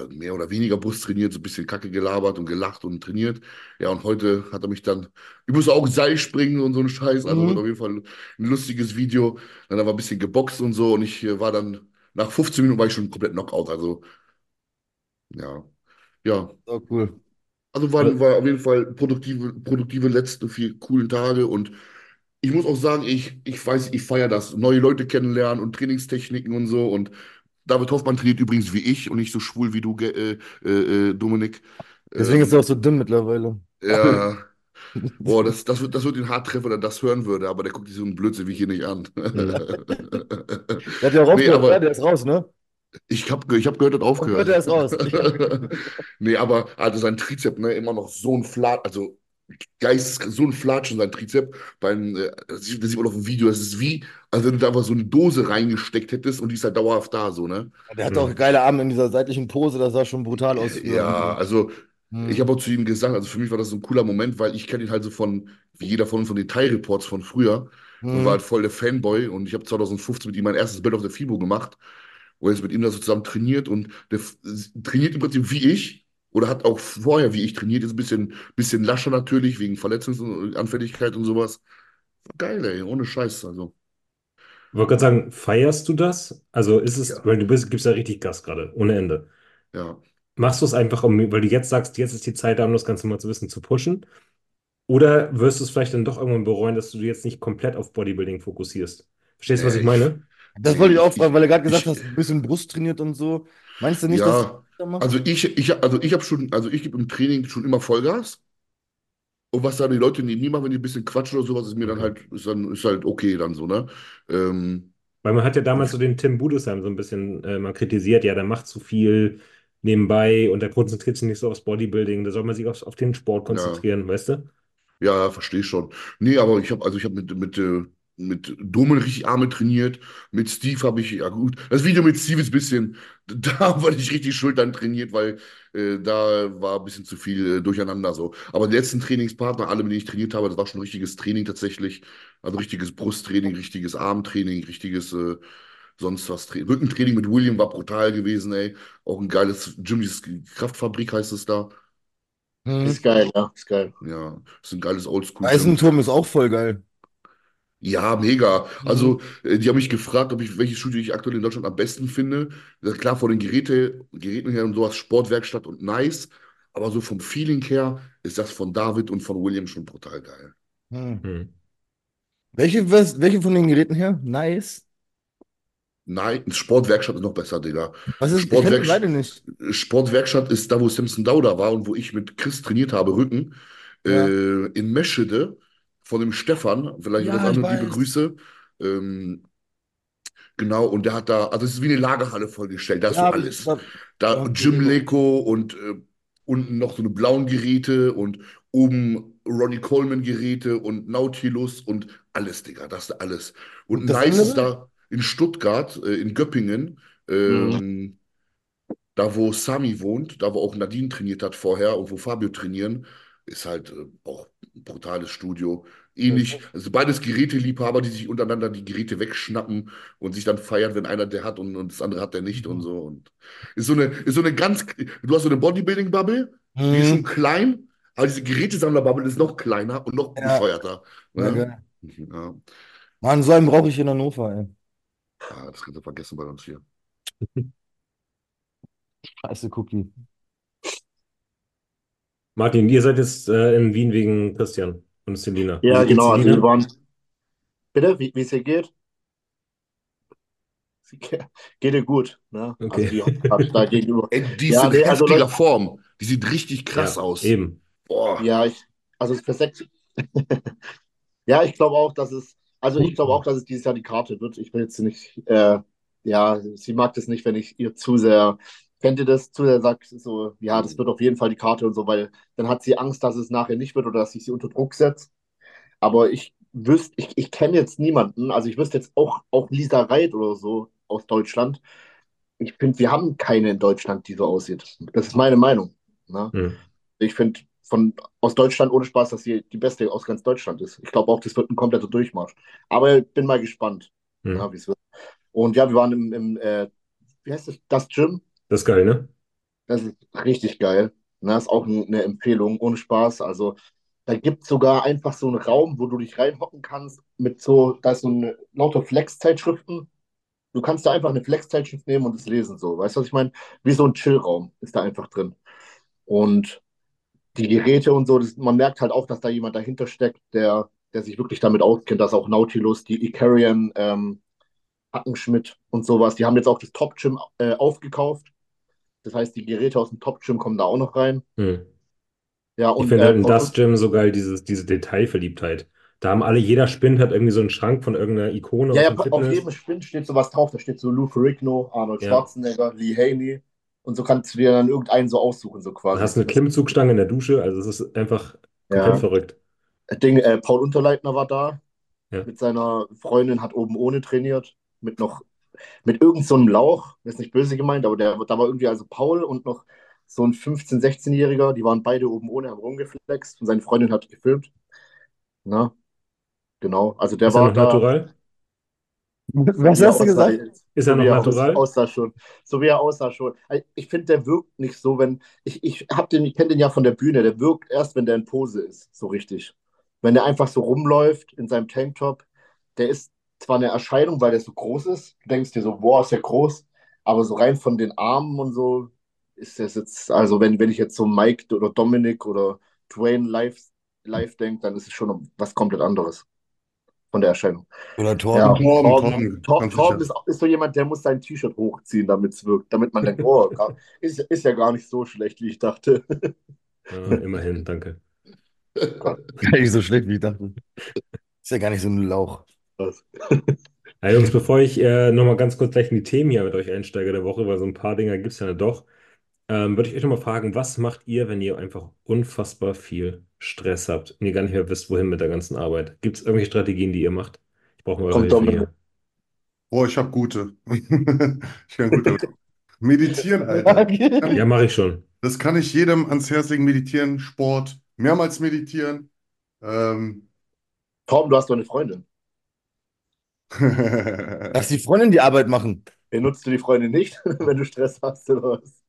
S5: mehr oder weniger Brust trainiert, so ein bisschen Kacke gelabert und gelacht und trainiert. Ja, und heute hat er mich dann, ich muss auch Seil springen und so ein Scheiß, also
S3: Mhm.
S5: auf jeden Fall ein lustiges Video. Dann haben wir ein bisschen geboxt und so und ich äh, war dann, nach 15 Minuten war ich schon komplett Knockout, also ja. Ja,
S3: So cool.
S5: also waren, war auf jeden Fall produktive, produktive letzte vier coolen Tage und ich muss auch sagen, ich, ich weiß, ich feiere das. Neue Leute kennenlernen und Trainingstechniken und so. Und David Hoffmann trainiert übrigens wie ich und nicht so schwul wie du, äh, äh, äh, Dominik.
S3: Deswegen ist er auch so dünn mittlerweile.
S5: Ja. Boah, das, das, wird, das wird ihn hart treffen, wenn er das hören würde, aber der guckt sich so einen Blödsinn wie hier nicht an.
S3: Der hat ja auch
S5: Nee, aber-
S3: oder? Der ist raus, ne?
S5: Ich habe ich hab gehört, er hat aufgehört.
S3: Der ist raus.
S5: Nee, aber also sein Trizep, ne, immer noch so ein Flat, also geistes, so ein Flatsch in sein Trizep. Beim, äh, das sieht man auf dem Video, das ist wie, als wenn du da einfach so eine Dose reingesteckt hättest und die ist halt dauerhaft da, so, ne?
S3: Der hat auch geile Arme in dieser seitlichen Pose, das sah schon brutal aus.
S5: Ja, also
S3: Hm.
S5: ich habe auch zu ihm gesagt, also für mich war das so ein cooler Moment, weil ich kenne ihn halt so von, wie jeder von uns, von den Teilreports von früher und
S3: Hm.
S5: war halt voll der Fanboy und ich habe 2015 mit ihm mein erstes Bild auf der FIBO gemacht und jetzt mit ihm da so zusammen trainiert und der trainiert im Prinzip wie ich oder hat auch vorher wie ich trainiert, ist ein bisschen, bisschen lascher natürlich, wegen Verletzungsanfälligkeit und sowas. Geil, ey, ohne Scheiß, also.
S1: Ich wollte gerade sagen, feierst du das? Also ist es,
S5: Ja.
S1: weil du bist, gibst ja richtig Gas gerade, ohne Ende.
S5: Ja.
S1: Machst du es einfach, um, weil du jetzt sagst, jetzt ist die Zeit da, um das Ganze mal zu wissen, zu pushen? Oder wirst du es vielleicht dann doch irgendwann bereuen, dass du jetzt nicht komplett auf Bodybuilding fokussierst? Verstehst du, was
S5: Nee,
S1: ich meine?
S3: Das wollte ich auch
S5: Ich-
S3: fragen, weil du gerade gesagt
S5: ich-
S3: hast, ein bisschen Brust trainiert und so. Meinst du nicht, dass
S5: Ja,
S3: da macht?
S5: Also ich, ich, also ich habe schon, also ich gebe im Training schon immer Vollgas. Und was dann die Leute nie, nie machen, wenn die ein bisschen quatschen oder sowas, ist mir dann
S1: Okay.
S5: halt, ist dann, ist halt okay dann so, ne? Ähm,
S1: Weil man hat ja damals so den Tim Budesheim so ein bisschen äh, mal kritisiert, ja, der macht zu viel nebenbei und der konzentriert sich nicht so aufs Bodybuilding, da soll man sich auf, auf den Sport konzentrieren, weißt du?
S5: Ja, verstehe ich schon. Nee, aber ich habe also ich habe mit mit äh, mit Domen richtig Arme trainiert, mit Steve habe ich ja gut. Das Video mit Steve ist ein bisschen da war ich richtig Schultern trainiert, weil äh, da war ein bisschen zu viel äh, durcheinander so. Aber die letzten Trainingspartner, alle mit denen ich trainiert habe, das war schon richtiges Training tatsächlich, also richtiges Brusttraining, richtiges Armtraining, richtiges äh, sonst was Tra Rückentraining mit William war brutal gewesen, ey. Auch ein geiles Gym, dieses Kraftfabrik heißt es da.
S3: Hm.
S2: Ist geil, ja, ist geil.
S5: Ja, ist ein geiles Oldschool.
S3: Eisenturm ist auch voll geil.
S5: Ja, mega. Also,
S3: Mhm.
S5: äh, die haben mich gefragt, ob ich, welches Studio ich aktuell in Deutschland am besten finde. Ja, klar, von den Geräte, Geräten her und sowas, Sportwerkstatt und nice. Aber so vom Feeling her ist das von David und von William schon brutal geil.
S3: Hm.
S1: Hm.
S3: Welche, was, welche von den Geräten her? Nice.
S5: Nein, Sportwerkstatt ist noch besser, Digga.
S3: Was ist, ich kenne
S5: Sportwerk-
S3: die beide nicht.
S5: Sportwerkstatt ist da, wo Simpson Dauda war und wo ich mit Chris trainiert habe, Rücken,
S3: Ja.
S5: äh, in Meschede von dem Stefan, vielleicht
S3: Ja,
S5: was an
S3: ich
S5: und liebe. Grüße. Ähm, genau, und der hat da, also es ist wie eine Lagerhalle vollgestellt, da ist so
S3: Ja,
S5: alles.
S3: da-
S5: Da
S3: Okay.
S5: Jim Leko und äh, unten noch so eine blauen Geräte und oben Ronnie Coleman Geräte und Nautilus und alles, Digga, das ist alles. Und
S3: Und das
S5: nice ist
S3: andere?
S5: da in Stuttgart, äh, in Göppingen, ähm, da wo Sami wohnt, da wo auch Nadine trainiert hat vorher und wo Fabio trainieren, ist halt äh, auch ein brutales Studio. Ähnlich, also beides Geräteliebhaber, die sich untereinander die Geräte wegschnappen und sich dann feiern, wenn einer der hat und, und das andere hat der nicht und so. Und ist so eine, ist so eine ganz, du hast so eine Bodybuilding-Bubble, die ist schon
S3: Hm.
S5: klein, aber diese Gerätesammler-Bubble ist noch kleiner und noch
S3: Ja.
S5: bescheuerter.
S3: Ja,
S5: Ne? Ja.
S3: Mann, so einen brauche ich in Hannover, ey.
S5: Ah, das kannst du vergessen bei uns hier.
S3: Scheiße Cookie.
S1: Martin, ihr seid jetzt äh, in Wien wegen Christian und Selina.
S2: Ja,
S1: geht's
S2: genau. Also wir waren. Bitte, wie wie es ihr geht? Sie ge- Geht ihr gut, ne?
S1: Okay.
S2: Also die hat da gegenüber.
S5: Die
S2: Ja,
S5: ist in
S2: nee, also
S5: heftiger Form. Die sieht richtig krass
S1: Ja,
S5: aus.
S1: Eben.
S5: Boah.
S2: Ja, ich, also es perfekt. Ja, ich glaube auch, dass es, also ich glaube auch, dass es dieses Jahr die Karte wird. Ich will jetzt nicht, äh, ja, sie mag das nicht, wenn ich ihr zu sehr, kennt ihr das, zu sehr sagt, so, ja, das wird auf jeden Fall die Karte und so, weil dann hat sie Angst, dass es nachher nicht wird oder dass ich sie unter Druck setze. Aber ich wüsste, ich, ich kenne jetzt niemanden, also ich wüsste jetzt auch, auch Lisa Reit oder so aus Deutschland. Ich finde, wir haben keine in Deutschland, die so aussieht. Das ist meine Meinung. Ne?
S1: Hm.
S2: Ich finde von aus Deutschland ohne Spaß, dass sie die beste aus ganz Deutschland ist. Ich glaube auch, das wird ein kompletter Durchmarsch. Aber ich bin mal gespannt,
S1: Hm.
S2: ja, wie es wird. Und ja, wir waren im, im äh, wie heißt das, das Gym.
S1: Das ist geil, ne?
S2: Das ist richtig geil. Ne, ist auch ein- eine Empfehlung, ohne Spaß. Also da gibt es sogar einfach so einen Raum, wo du dich reinhocken kannst mit so, da ist so eine lauter Flex-Zeitschriften. Du kannst da einfach eine Flex-Zeitschrift nehmen und es lesen so. Weißt du, was ich meine? Wie so ein Chillraum ist da einfach drin. Und die Geräte und so, das, man merkt halt auch, dass da jemand dahinter steckt, der, der sich wirklich damit auskennt, dass auch Nautilus, die Icarian, ähm, Hackenschmidt und sowas, die haben jetzt auch das Top Gym äh, aufgekauft. Das heißt, die Geräte aus dem Top Gym kommen da auch noch rein.
S1: Hm.
S2: Ja,
S1: Ich
S2: und
S1: finde halt
S2: äh,
S1: in
S2: von
S1: das Gym so geil, dieses, diese Detailverliebtheit. Da haben alle, jeder Spind hat irgendwie so einen Schrank von irgendeiner Ikone
S2: ja, ja, auf jedem Spind steht sowas drauf. Da steht so Lou Ferrigno, Arnold
S1: Ja.
S2: Schwarzenegger, Lee Haney. Und so kannst du dir dann irgendeinen so aussuchen, so
S1: Du
S2: quasi.
S1: hast eine Klimmzugstange in der Dusche, also es ist einfach Komplett
S2: Ja.
S1: verrückt.
S2: Ding, äh, Paul Unterleitner war da
S1: Ja.
S2: mit seiner Freundin, hat oben ohne trainiert, mit noch, mit irgend so einem Lauch, das ist nicht böse gemeint, aber der, da war irgendwie also Paul und noch so ein 15-, 16-Jähriger, die waren beide oben ohne, haben rumgeflext und seine Freundin hat gefilmt. Na, genau, also der
S1: Ist er
S2: war
S1: noch
S2: da.
S1: natural?
S3: Was
S2: er
S3: hast du gesagt?
S2: jetzt.
S1: Ist er
S2: So
S1: noch
S2: er
S1: natural?
S2: aussah schon. So wie er aussah schon. Ich finde, der wirkt nicht so, wenn. Ich, ich hab den, ich kenne den ja von der Bühne, der wirkt erst, wenn der in Pose ist, so richtig. Wenn der einfach so rumläuft in seinem Tanktop, der ist zwar eine Erscheinung, weil der so groß ist. Du denkst dir so, boah, ist der groß, aber so rein von den Armen und so ist das jetzt, also wenn, wenn ich jetzt so Mike oder Dominik oder Dwayne live, live denke, dann ist es schon was komplett anderes von der Erscheinung.
S3: Oder
S2: Ja,
S3: Torben.
S4: Torben,
S2: Torben,
S4: Torben,
S2: Torben
S4: sicher.
S2: ist, ist so jemand, der muss sein T-Shirt hochziehen, damit es wirkt, damit man denkt, oh, gar, ist, ist ja gar nicht so schlecht, wie ich dachte.
S1: Ja, immerhin, danke.
S3: Gar nicht so schlecht, wie ich dachte. Ist ja gar nicht so ein Lauch.
S1: Ja, Jungs, bevor ich äh, nochmal ganz kurz gleich in die Themen hier mit euch einsteige der Woche, weil so ein paar Dinger gibt es ja doch, ähm, würde ich euch nochmal fragen, was macht ihr, wenn ihr einfach unfassbar viel Stress habt und ihr gar nicht mehr wisst, wohin mit der ganzen Arbeit? Gibt es irgendwelche Strategien, die ihr macht? Ich brauche mal eure
S2: Kommt
S1: Hilfe hier.
S4: Boah, ich habe gute. Ich kann gut damit. Meditieren, Alter.
S1: Ja, mache ich schon.
S4: Das kann ich jedem ans Herz legen. Meditieren, Sport, mehrmals meditieren. Ähm,
S2: Torben, du hast doch eine Freundin.
S3: Lass die Freundin die Arbeit machen.
S2: Benutzt du die Freundin nicht, wenn du Stress hast oder was?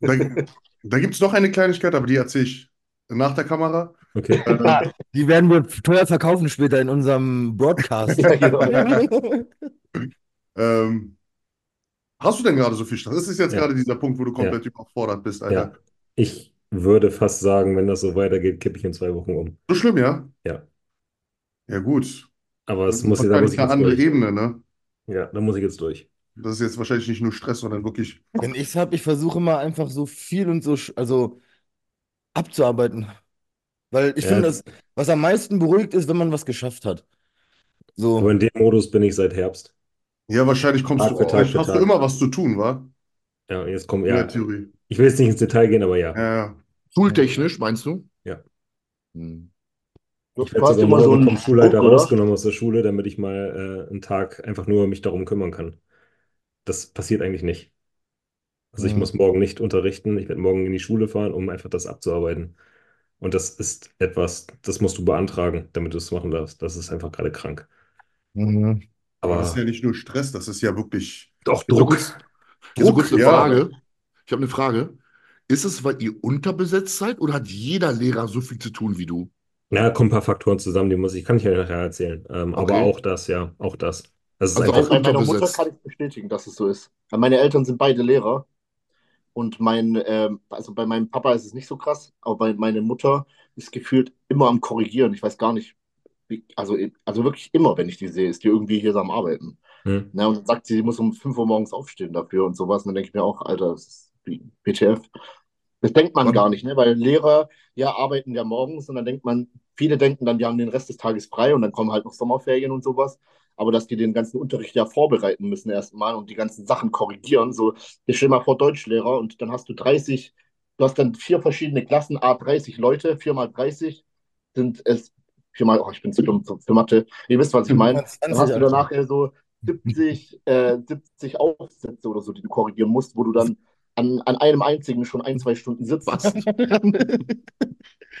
S4: da da gibt es noch eine Kleinigkeit, aber die erzähle ich nach der Kamera.
S1: Okay.
S4: Äh,
S3: Die werden wir teuer verkaufen später in unserem Broadcast.
S2: Ja, genau.
S4: ähm, hast du denn gerade so viel Stress? Das ist jetzt
S1: Ja.
S4: gerade dieser Punkt, wo du komplett überfordert bist,
S1: Ja.
S4: Alter.
S1: Ich würde fast sagen, wenn das so weitergeht, kippe ich in zwei Wochen um.
S4: So schlimm, ja?
S1: Ja.
S4: Ja, gut.
S1: Aber es muss, da muss ich
S4: eine andere
S1: durch.
S4: Ebene, ne?
S1: Ja, da muss ich jetzt durch.
S4: Das ist jetzt wahrscheinlich nicht nur Stress, sondern wirklich.
S3: Wenn ich es habe, ich versuche immer einfach so viel und so, also abzuarbeiten. Weil ich
S1: Ja.
S3: finde, das, was am meisten beruhigt ist, wenn man was geschafft hat. So.
S1: Aber in dem Modus bin ich seit Herbst.
S4: Ja, wahrscheinlich kommst
S1: Tag
S4: du,
S1: Tag
S4: hast du
S1: Tag.
S4: immer was zu tun, wa?
S1: Ja, jetzt kommen,
S4: In
S1: ja,
S4: der Theorie.
S1: ich will jetzt nicht ins Detail gehen, aber ja.
S4: Ja, ja.
S5: Schultechnisch, meinst du?
S1: Ja.
S5: Hm.
S1: Ich werde sogar
S2: immer so
S1: morgen
S2: einen
S1: vom Schulleiter
S2: Druck,
S1: rausgenommen aus der Schule, damit ich mal äh, einen Tag einfach nur mich darum kümmern kann. Das passiert eigentlich nicht. Also ich
S3: Mhm.
S1: muss morgen nicht unterrichten. Ich werde morgen in die Schule fahren, um einfach das abzuarbeiten. Und das ist etwas, das musst du beantragen, damit du es machen darfst. Das ist einfach gerade krank.
S3: Mhm.
S4: Aber das ist ja nicht nur Stress, das ist ja wirklich
S1: doch
S5: Jetzt so
S1: Druck.
S5: so kurz eine
S4: ja.
S5: Frage. Ich habe eine Frage. Ist es, weil ihr unterbesetzt seid oder hat jeder Lehrer so viel zu tun wie du?
S1: Ja, kommen ein paar Faktoren zusammen, die muss ich, kann ich ja nachher erzählen. Ähm, aber
S5: Okay.
S1: auch das, ja, auch das. Das ist
S5: Also
S1: einfach,
S5: auch
S2: Bei meiner Mutter kann ich bestätigen, dass es so ist. Weil Meine Eltern sind beide Lehrer. Und mein, ähm, also bei meinem Papa ist es nicht so krass, aber bei meiner Mutter ist gefühlt immer am Korrigieren. Ich weiß gar nicht, wie, also, also wirklich immer, wenn ich die sehe, ist die irgendwie hier so am Arbeiten.
S1: hm,
S2: Na, und dann sagt sie, sie muss um 5 Uhr morgens aufstehen dafür und sowas. Und dann denke ich mir auch, Alter, das ist wie BTF. Das denkt man gar nicht, ne? Weil Lehrer ja arbeiten ja morgens und dann denkt man, viele denken dann, die haben den Rest des Tages frei und dann kommen halt noch Sommerferien und sowas. Aber dass die den ganzen Unterricht ja vorbereiten müssen erstmal und die ganzen Sachen korrigieren. So, ich stell mal vor, Deutschlehrer und dann hast du 30, du hast dann vier verschiedene Klassen, A 30 Leute, vier mal 30 sind es, viermal, oh, ich bin zu dumm für Mathe. Ihr wisst, was ich meine. Dann hast du danach so 70, äh, 70 Aufsätze oder so, die du korrigieren musst, wo du dann an, an einem einzigen schon ein, zwei Stunden sitzt.
S5: Was?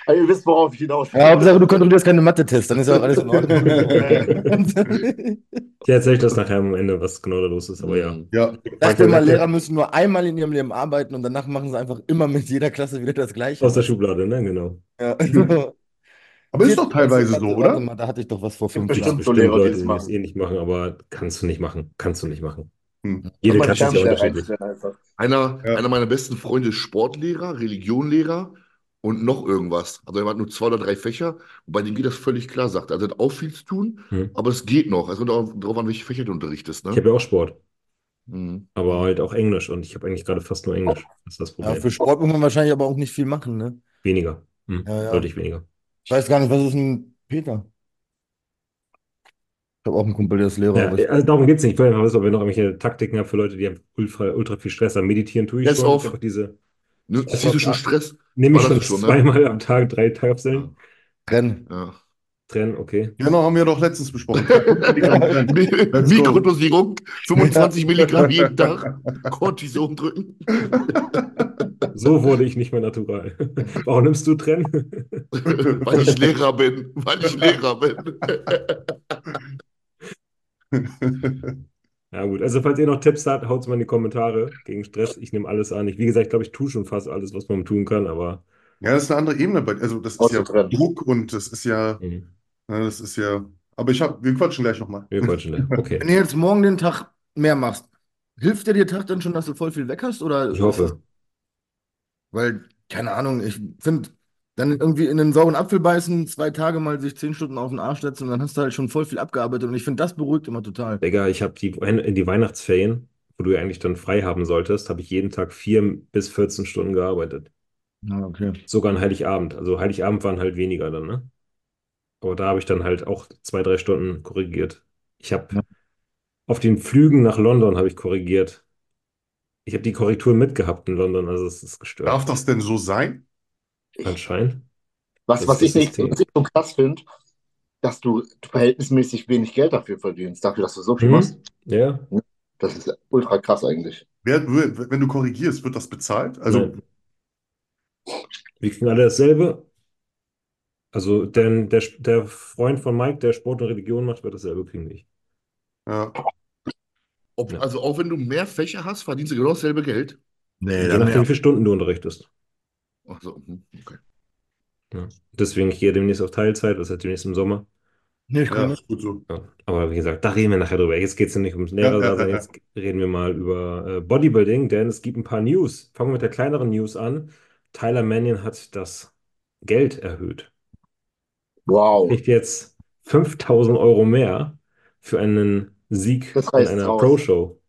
S2: Also, ihr wisst, worauf ich hinaus will.
S3: Ja, Hauptsache, du kontrollierst keine Mathe-Tests, dann ist ja auch alles in Ordnung.
S1: ich erzähle euch das nachher am Ende, was genau da los ist. Aber ja.
S4: Ja,
S3: Ich dachte immer, Lehrer müssen nur einmal in ihrem Leben arbeiten und danach machen sie einfach immer mit jeder Klasse wieder das Gleiche.
S1: Aus der Schublade, ne? Genau.
S3: Ja.
S4: aber ist doch teilweise so,
S3: Warte
S4: oder?
S3: mal, da hatte ich doch was vor fünf Jahren.
S2: bestimmt so
S1: bestimmt
S2: Lehrer, die
S1: Leute,
S2: das
S1: die das
S2: machen.
S1: eh nicht machen, aber kannst du nicht machen. Kannst du nicht machen.
S4: Hm.
S1: Jede Klasse ist ja unterschiedlich.
S5: Einer,
S4: Ja.
S5: einer meiner besten Freunde ist Sportlehrer, Religionlehrer und noch irgendwas. Also er hat nur zwei oder drei Fächer bei dem geht das völlig klar, sagt er. Also er hat auch viel zu tun,
S1: Hm.
S5: aber es geht noch. Es kommt auch darauf an, welche Fächer du unterrichtest.
S1: Ich
S5: Ne?
S1: habe ja auch Sport,
S5: Hm.
S1: aber halt auch Englisch und ich habe eigentlich gerade fast nur Englisch. Das ist das
S3: Ja,
S1: Problem.
S3: für Sport muss man wahrscheinlich aber auch nicht viel machen, ne?
S1: Weniger. Hm.
S3: Ja, ja.
S1: Deutlich weniger.
S3: Ich weiß gar nicht, was ist ein Peter? Ich habe auch einen Kumpel, der ist Lehrer.
S1: Ja,
S3: ich-
S1: also darum geht es nicht. Ich will einfach wissen, ob ihr noch irgendwelche Taktiken habt für Leute, die haben ultra, ultra viel Stress haben. Meditieren tue ich
S5: Yes,
S1: schon.
S5: auf.
S1: Einfach diese,
S5: Ne?
S1: Das
S5: Ziehst du schon Stress?
S1: Nehme ich schon
S5: schon, ne?
S1: zweimal am Tag drei Kapseln.
S3: Rennen.
S5: Ja.
S1: Trennen, okay.
S4: Genau, haben wir doch letztens besprochen.
S5: Mikrodosierung, 25 Milligramm jeden Tag, Cortison drücken.
S1: So wurde ich nicht mehr natural. Warum nimmst du Trennen?
S5: Weil ich Lehrer bin. Weil ich Lehrer bin.
S1: Ja, gut. Also, falls ihr noch Tipps habt, haut es mal in die Kommentare gegen Stress. Ich nehme alles an. Ich, wie gesagt, ich glaube, ich tue schon fast alles, was man tun kann, aber
S4: Ja, das ist eine andere Ebene. Also, das ist ja
S2: Auszutrennen.
S4: Druck und das ist ja,
S1: hm,
S4: ja, das ist ja. Aber ich habe, wir quatschen gleich nochmal.
S1: wir quatschen da. Okay.
S3: Wenn du jetzt morgen den Tag mehr machst, hilft dir der Tag dann schon, dass du voll viel weg hast? Oder
S1: Ich hoffe.
S3: Weil, keine Ahnung, ich finde, dann irgendwie in den sauren Apfel beißen, zwei Tage mal sich zehn Stunden auf den Arsch setzen und dann hast du halt schon voll viel abgearbeitet. Und ich finde, das beruhigt immer total.
S1: Digga, ich habe die, in die Weihnachtsferien, wo du ja eigentlich dann frei haben solltest, habe ich jeden Tag vier bis 14 Stunden gearbeitet.
S3: Ja, okay.
S1: Sogar an Heiligabend. Also Heiligabend waren halt weniger dann, ne? Aber da habe ich dann halt auch zwei, drei Stunden korrigiert. Ich habe
S3: Ja.
S1: auf den Flügen nach London habe ich korrigiert. Ich habe die Korrektur mitgehabt in London, also es ist gestört.
S4: Darf das denn so sein?
S1: Anscheinend.
S2: Was, was ich nicht was ich so krass finde, dass du verhältnismäßig wenig Geld dafür verdienst, dafür, dass du so viel
S1: Mhm.
S2: machst.
S1: Ja,
S2: Das ist ultra krass eigentlich.
S4: Wer, wenn du korrigierst, wird das bezahlt? Also,
S1: Nein. Wir kriegen alle dasselbe. Also denn der, der Freund von Mike, der Sport und Religion macht, wird dasselbe kriegen wie ich.
S4: ja.
S5: Ob,
S1: Ja.
S5: also auch wenn du mehr Fächer hast, verdienst du genau dasselbe Geld.
S3: Nee,
S1: Je
S3: dann
S1: nachdem, wie viele Stunden du unterrichtest.
S5: Ach so, hm, okay.
S1: Ja. Deswegen ich gehe demnächst auf Teilzeit, das ist demnächst im Sommer.
S3: Nee, ich
S4: Ja,
S3: kann nicht.
S4: ist gut so.
S1: Ja. Aber wie gesagt, da reden wir nachher drüber. Jetzt geht es ja nicht ums Lehrerdasein,
S4: ja, ja.
S1: jetzt reden wir mal über äh, Bodybuilding, denn es gibt ein paar News. Fangen wir mit der kleineren News an. Tyler Mannion hat das Geld erhöht.
S2: Wow.
S1: Kriegt jetzt 5000 Euro mehr für einen Sieg
S2: Das
S1: in einer. Pro-Show.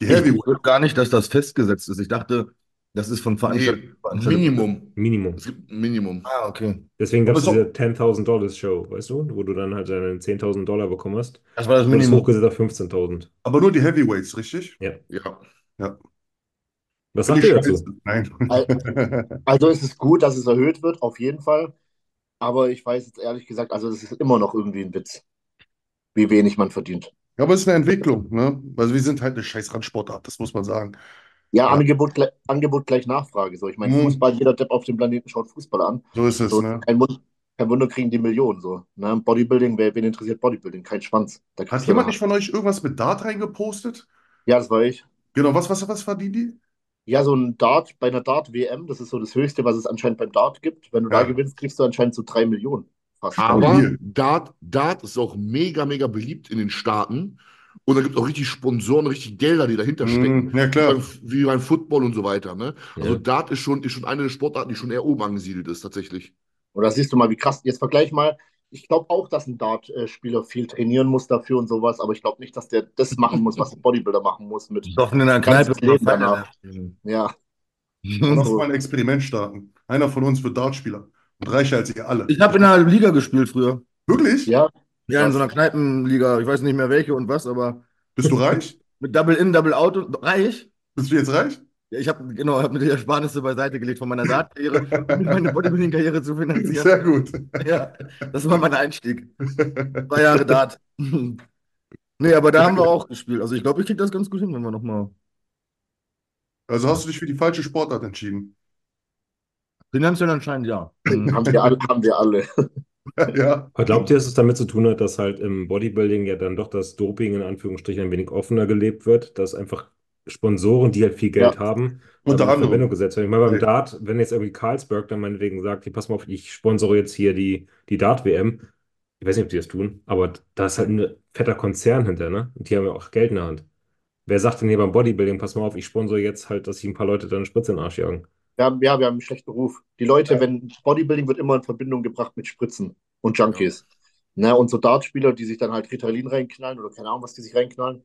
S4: Die
S3: Ich wusste gar nicht, dass das festgesetzt ist. Ich dachte, das ist von Veranstaltung
S5: Nee,
S3: zu Veranstaltung.
S5: Minimum.
S1: Minimum.
S5: Es gibt ein Minimum.
S3: Ah, okay.
S1: Deswegen gab es diese 10.000 Dollars Show, weißt du, wo du dann halt deine 10.000 Dollar bekommen hast.
S3: Das war das
S1: Und das
S3: Minimum.
S1: hochgesetzt auf 15.000.
S4: Aber nur die Heavyweights, richtig?
S5: Ja.
S1: Was
S4: Finde
S1: sagt ihr
S4: ich
S1: dazu?
S4: scheiße. Nein.
S2: Also es ist gut, dass es erhöht wird, auf jeden Fall. Aber ich weiß jetzt ehrlich gesagt, also das ist immer noch irgendwie ein Witz, wie wenig man verdient.
S4: Ja, aber es ist eine Entwicklung, ne? Also wir sind halt eine scheiß Randsportart, das muss man sagen.
S2: Ja,
S4: Ja.
S2: Angebot, Angebot gleich Nachfrage. So, ich meine,
S4: Mhm.
S2: Fußball, jeder Depp auf dem Planeten schaut Fußball an.
S4: So ist es,
S2: So,
S4: ne?
S2: kein, Wunder, kein Wunder kriegen die Millionen so. Ne? Bodybuilding, wer, wen interessiert Bodybuilding? Kein Schwanz. Da
S4: Hat jemand nicht von euch irgendwas mit Dart reingepostet?
S2: Ja, das war ich.
S4: Genau, was, was, was verdienen die?
S2: Ja, so ein Dart, bei einer Dart-WM, das ist so das Höchste, was es anscheinend beim Dart gibt. Wenn du da
S4: Ja.
S2: gewinnst, kriegst du anscheinend so drei Millionen. Fast.
S5: Aber. Dart, Dart ist auch mega, mega beliebt in den Staaten. Und da gibt es auch richtig Sponsoren, richtig Gelder, die dahinter stecken.
S4: Mhm, ja,
S5: Wie
S4: klar.
S5: beim, wie beim Football und so weiter. Ne? Also
S1: Ja.
S5: Dart ist schon, ist schon eine der Sportarten, die schon eher oben angesiedelt ist, tatsächlich.
S2: Und da siehst du mal, wie krass. Jetzt vergleich mal. Ich glaube auch, dass ein Dart-Spieler viel trainieren muss dafür und sowas, aber ich glaube nicht, dass der das machen muss, was ein Bodybuilder machen muss mit.
S3: Doch in einer Kneipe.
S2: Leben danach. Ja,
S4: Lass uns mal ein Experiment starten. Einer von uns wird Dartspieler. Und reicher als ihr alle.
S3: Ich habe in einer Liga gespielt früher.
S4: Wirklich?
S2: ja.
S3: Ja, in so einer Kneipenliga. Ich weiß nicht mehr welche und was, aber
S4: Bist du reich?
S3: mit Double In, Double Out und reich.
S4: Bist du jetzt reich?
S3: Ja, ich habe genau, hab mir die Ersparnisse beiseite gelegt von meiner Dart-Karriere, um meine Bodybuilding-Karriere zu finanzieren.
S4: Sehr gut.
S3: Ja, das war mein Einstieg. Zwei Jahre Dart. Nee, aber da haben wir auch gespielt. Also ich glaube, ich kriege das ganz gut hin, wenn wir nochmal.
S4: Also hast du dich für die falsche Sportart entschieden.
S3: Finanziell anscheinend ja.
S2: Haben wir alle. Haben wir alle.
S4: ja.
S1: Glaubt ihr, dass es damit zu tun hat, dass halt im Bodybuilding ja dann doch das Doping in Anführungsstrichen ein wenig offener gelebt wird, dass einfach Sponsoren, die halt viel Geld
S2: Ja.
S1: haben,
S4: Unter anderem.
S1: Verbindung gesetzt werden. Ich meine, beim
S4: Ja.
S1: Dart, wenn jetzt irgendwie Carlsberg dann meinetwegen sagt, hier, pass mal auf, ich sponsere jetzt hier die, die Dart-WM. Ich weiß nicht, ob die das tun, aber da ist halt ein fetter Konzern hinter, ne? Und die haben ja auch Geld in der Hand. Wer sagt denn hier beim Bodybuilding, pass mal auf, ich sponsere jetzt halt, dass sich ein paar Leute dann eine Spritze in den Arsch jagen?
S2: Wir haben, ja, wir haben einen schlechten Ruf. Die Leute,
S4: Ja.
S2: wenn Bodybuilding wird immer in Verbindung gebracht mit Spritzen und Junkies. Ne, und so Dartspieler, die sich dann halt Ritalin reinknallen oder keine Ahnung, was die sich reinknallen,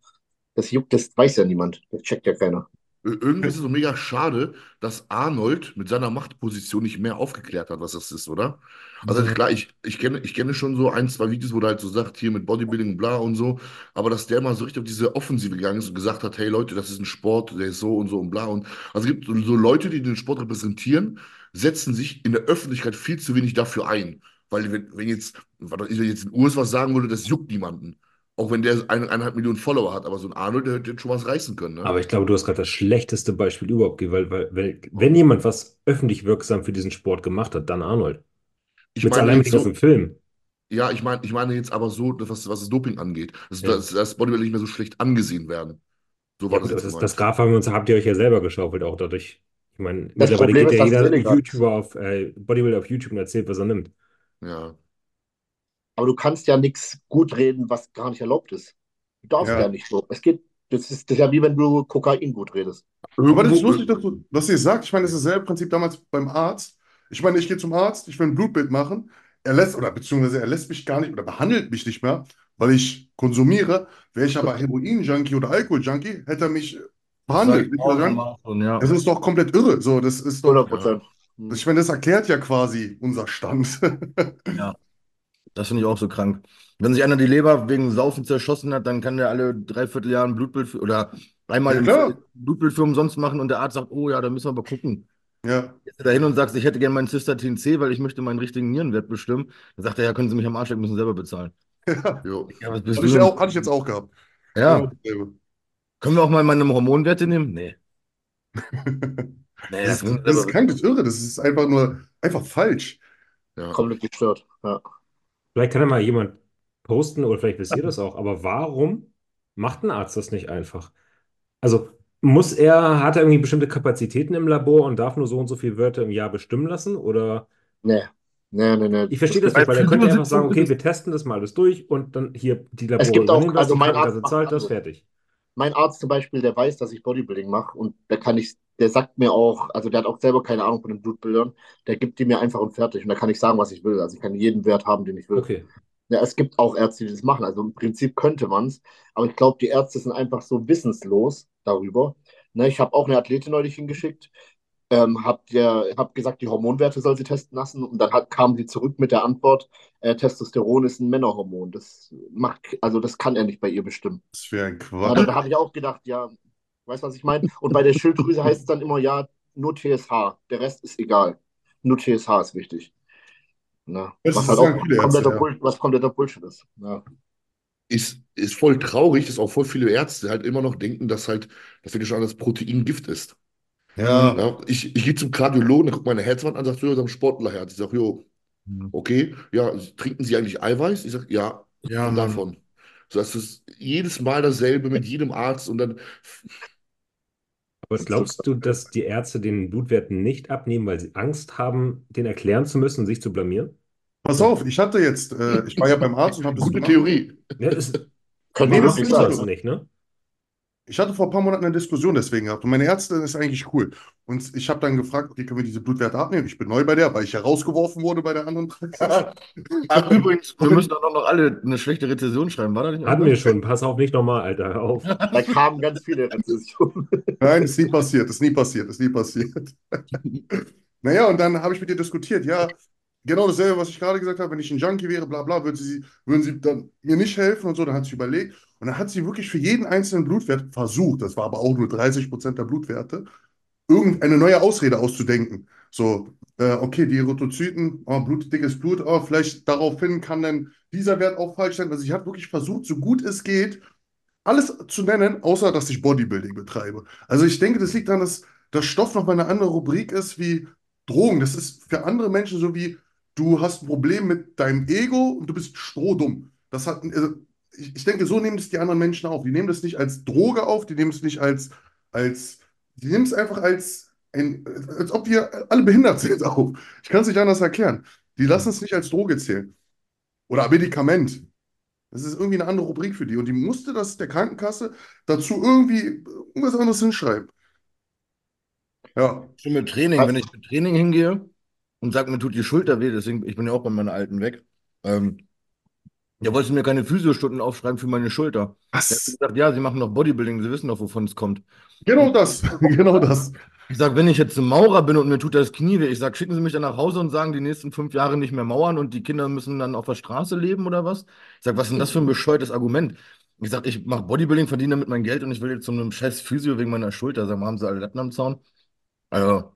S2: das juckt, das weiß ja niemand. Das checkt ja keiner.
S5: Ir- Irgendwie ist es so mega schade, dass Arnold mit seiner Machtposition nicht mehr aufgeklärt hat, was das ist, oder? Also klar, ich, ich kenne, ich kenne schon so ein, zwei Videos, wo er halt so sagt, hier mit Bodybuilding, bla und so, aber dass der mal so richtig auf diese Offensive gegangen ist und gesagt hat, hey Leute, das ist ein Sport, der ist so und so und bla und also es gibt so Leute, die den Sport repräsentieren, setzen sich in der Öffentlichkeit viel zu wenig dafür ein, weil wenn, wenn jetzt, wenn jetzt in US was sagen würde, das juckt niemanden. Auch wenn der eine, eineinhalb Millionen Follower hat, aber so ein Arnold, der hätte schon was reißen können, ne?
S1: Aber ich glaube, du hast gerade das schlechteste Beispiel überhaupt gegeben, weil, weil, weil wenn jemand was öffentlich wirksam für diesen Sport gemacht hat, dann Arnold.
S5: Ich
S1: Mit
S5: meine
S1: allein mit
S5: jetzt
S1: dem
S5: so,
S1: Film.
S5: ja, ich meine, ich meine jetzt aber so, was, was das Doping angeht, dass,
S1: Ja.
S5: dass, dass Bodybuilder nicht mehr so schlecht angesehen werden. So
S1: Ja,
S5: war
S1: gut,
S5: das
S1: das,
S5: jetzt gemeint.
S1: das Graf haben wir uns, habt ihr euch ja selber geschaufelt auch dadurch. Ich meine,
S2: Das
S1: mittlerweile geht
S2: ist,
S1: ja jeder. YouTuber auf, äh, Bodybuilder auf YouTube und erzählt, was er nimmt.
S5: Ja.
S2: Aber du kannst ja nichts gut reden, was gar nicht erlaubt ist. Du darfst
S4: Ja.
S2: ja, nicht so. Es geht, das ist, das ist ja wie wenn du Kokain gut redest.
S4: Aber das ist lustig, dass du, was ihr sagt. Ich meine, das ist dasselbe Prinzip damals beim Arzt. Ich meine, ich gehe zum Arzt, ich will ein Blutbild machen. Er lässt, oder beziehungsweise er lässt mich gar nicht oder behandelt mich nicht mehr, weil ich konsumiere. Wäre ich aber Heroin-Junkie oder Alkohol-Junkie, hätte er mich behandelt.
S3: Schon, ja.
S4: Das ist doch komplett irre. So, das ist
S2: 100
S4: doch,
S2: Prozent.
S4: ich meine, das erklärt ja quasi unser Stand.
S3: Ja, das finde ich auch so krank. Wenn sich einer die Leber wegen Saufen zerschossen hat, dann kann der alle dreiviertel Jahre ein Blutbild für, oder einmal
S4: Ja,
S3: im
S4: klar.
S3: Blutbild für umsonst machen und der Arzt sagt, oh ja, da müssen wir aber gucken.
S4: Ja,
S3: Gehst du da hin und sagst, ich hätte gerne meinen Cystatin C, weil ich möchte meinen richtigen Nierenwert bestimmen. Dann sagt er, ja, können Sie mich am Arsch lecken, müssen selber bezahlen.
S5: Jo.
S3: Ja, was bist
S4: hatte ich,
S3: du?
S4: auch, hatte ich jetzt auch gehabt.
S3: Ja,
S4: Dasselbe.
S3: können wir auch mal meine Hormonwerte nehmen? Nee. Nee,
S4: Das ist, das ist krank, das ist irre. Das ist einfach nur, einfach falsch.
S5: Ja.
S2: Komplett gestört. Ja.
S1: Vielleicht kann ja mal jemand posten oder vielleicht wisst ihr das auch, aber warum macht ein Arzt das nicht einfach? Also muss er, hat er irgendwie bestimmte Kapazitäten im Labor und darf nur so und so viele Wörter im Jahr bestimmen lassen? Oder
S2: Nee. Nee, nee, nee.
S1: ich verstehe das
S3: Bei
S1: nicht, weil er könnte einfach sagen, okay, wir testen das mal alles durch und dann hier die
S2: Es
S1: Labore
S2: gibt auch-
S1: das,
S2: also
S1: die
S2: mein Arzt
S1: zahlt
S2: macht
S1: das,
S2: alles.
S1: fertig.
S2: Mein Arzt zum Beispiel, der weiß, dass ich Bodybuilding mache und der kann ich, der sagt mir auch, also der hat auch selber keine Ahnung von den Blutbildern, der gibt die mir einfach und fertig und da kann ich sagen, was ich will. Also ich kann jeden Wert haben, den ich will.
S1: Okay.
S2: Ja, es gibt auch Ärzte, die das machen. Also im Prinzip könnte man es. Aber ich glaube, die Ärzte sind einfach so wissenslos darüber. Ne, ich habe auch eine Athletin neulich hingeschickt, ähm, habe hab gesagt, die Hormonwerte soll sie testen lassen. Und dann hat, kam sie zurück mit der Antwort, äh, Testosteron ist ein Männerhormon. Das macht, also das kann er nicht bei ihr bestimmen.
S4: Das wäre ein
S2: Ja,
S4: Quatsch.
S2: da habe ich auch gedacht, ja, weißt du, was ich meine? Und bei der Schilddrüse heißt es dann immer, ja, nur TSH. Der Rest ist egal. Nur TSH ist wichtig. Na,
S4: Das
S2: was halt
S4: sagen
S2: auch
S4: Ärzte,
S2: kompletter,
S4: ja.
S2: Bull was kompletter Bullshit ist. Ja.
S5: Ist, ist voll traurig, dass auch voll viele Ärzte halt immer noch denken, dass halt, dass wirklich schon das Protein Gift ist.
S3: Ja.
S5: Ja, ich, ich gehe zum Kardiologen, der guckt meine Herzwand an, sagt, so, Sie haben Sportlerherz. Ich sage, jo,
S3: Mhm.
S5: okay, ja, trinken Sie eigentlich Eiweiß? Ich sage, ja,
S3: Ja,
S5: davon. So, das ist jedes Mal dasselbe mit jedem Arzt und dann,
S1: Aber glaubst du, dass die Ärzte den Blutwert nicht abnehmen, weil sie Angst haben, den erklären zu müssen und sich zu blamieren?
S4: Pass auf, ich hatte jetzt, äh, ich war ja beim Arzt und habe das
S5: gute
S4: gemacht.
S5: Theorie.
S1: Ja,
S4: Nee,
S1: man
S4: das
S2: wirklich
S4: ist
S1: das nicht, ne?
S4: Ich hatte vor ein paar Monaten eine Diskussion deswegen gehabt und meine Ärztin ist eigentlich cool. Und ich habe dann gefragt, okay, können wir diese Blutwerte abnehmen? Ich bin neu bei der, weil ich ja rausgeworfen wurde bei der anderen Praxis.
S3: Übrigens, wir müssen doch noch alle eine schlechte Rezession schreiben, war das nicht?
S1: Hatten wir schon. Pass auf, nicht nochmal, Alter. Auf.
S2: Da kamen ganz viele Rezessionen.
S4: Nein, ist nie passiert, ist nie passiert, ist nie passiert. Naja, und dann habe ich mit ihr diskutiert, ja, genau dasselbe, was ich gerade gesagt habe, wenn ich ein Junkie wäre, bla bla, würden sie, würden sie dann mir nicht helfen und so, dann hat sie überlegt. Und dann hat sie wirklich für jeden einzelnen Blutwert versucht, das war aber auch nur 30 Prozent der Blutwerte, irgendeine neue Ausrede auszudenken. So, äh, okay, die Erythrozyten, oh, Blut, dickes Blut, oh, vielleicht daraufhin kann dann dieser Wert auch falsch sein. Also ich habe wirklich versucht, so gut es geht, alles zu nennen, außer dass ich Bodybuilding betreibe. Also ich denke, das liegt daran, dass der Stoff nochmal eine andere Rubrik ist wie Drogen. Das ist für andere Menschen so wie, du hast ein Problem mit deinem Ego und du bist strohdumm. Das hat, also ich, ich denke, so nehmen das die anderen Menschen auf. Die nehmen das nicht als Droge auf, die nehmen es nicht als, als, die nehmen es einfach als, ein, als ob wir alle behindert sind auf. Ich kann es nicht anders erklären. Die lassen es nicht als Droge zählen. Oder Medikament. Das ist irgendwie eine andere Rubrik für die. Und die musste das der Krankenkasse dazu irgendwie irgendwas anderes hinschreiben. Ja.
S3: Schon mit Training, wenn ich mit Training hingehe und sage, mir tut die Schulter weh, deswegen, ich bin ja auch bei meiner alten weg. Ähm, Der wollte mir keine Physiostunden aufschreiben für meine Schulter. Der hat
S4: Was?
S3: gesagt, ja, Sie machen doch Bodybuilding, Sie wissen doch, wovon es kommt.
S4: Genau das. Genau das.
S3: Ich sage, wenn ich jetzt ein Maurer bin und mir tut das Knie weh, ich sage, schicken Sie mich dann nach Hause und sagen, die nächsten fünf Jahre nicht mehr mauern und die Kinder müssen dann auf der Straße leben oder was? Ich sage, was ist denn das für ein bescheuertes Argument? Ich sage, ich mache Bodybuilding, verdiene damit mein Geld und ich will jetzt zu einem scheiß Physio wegen meiner Schulter. Sag mal, haben Sie alle Latten am Zaun? Also,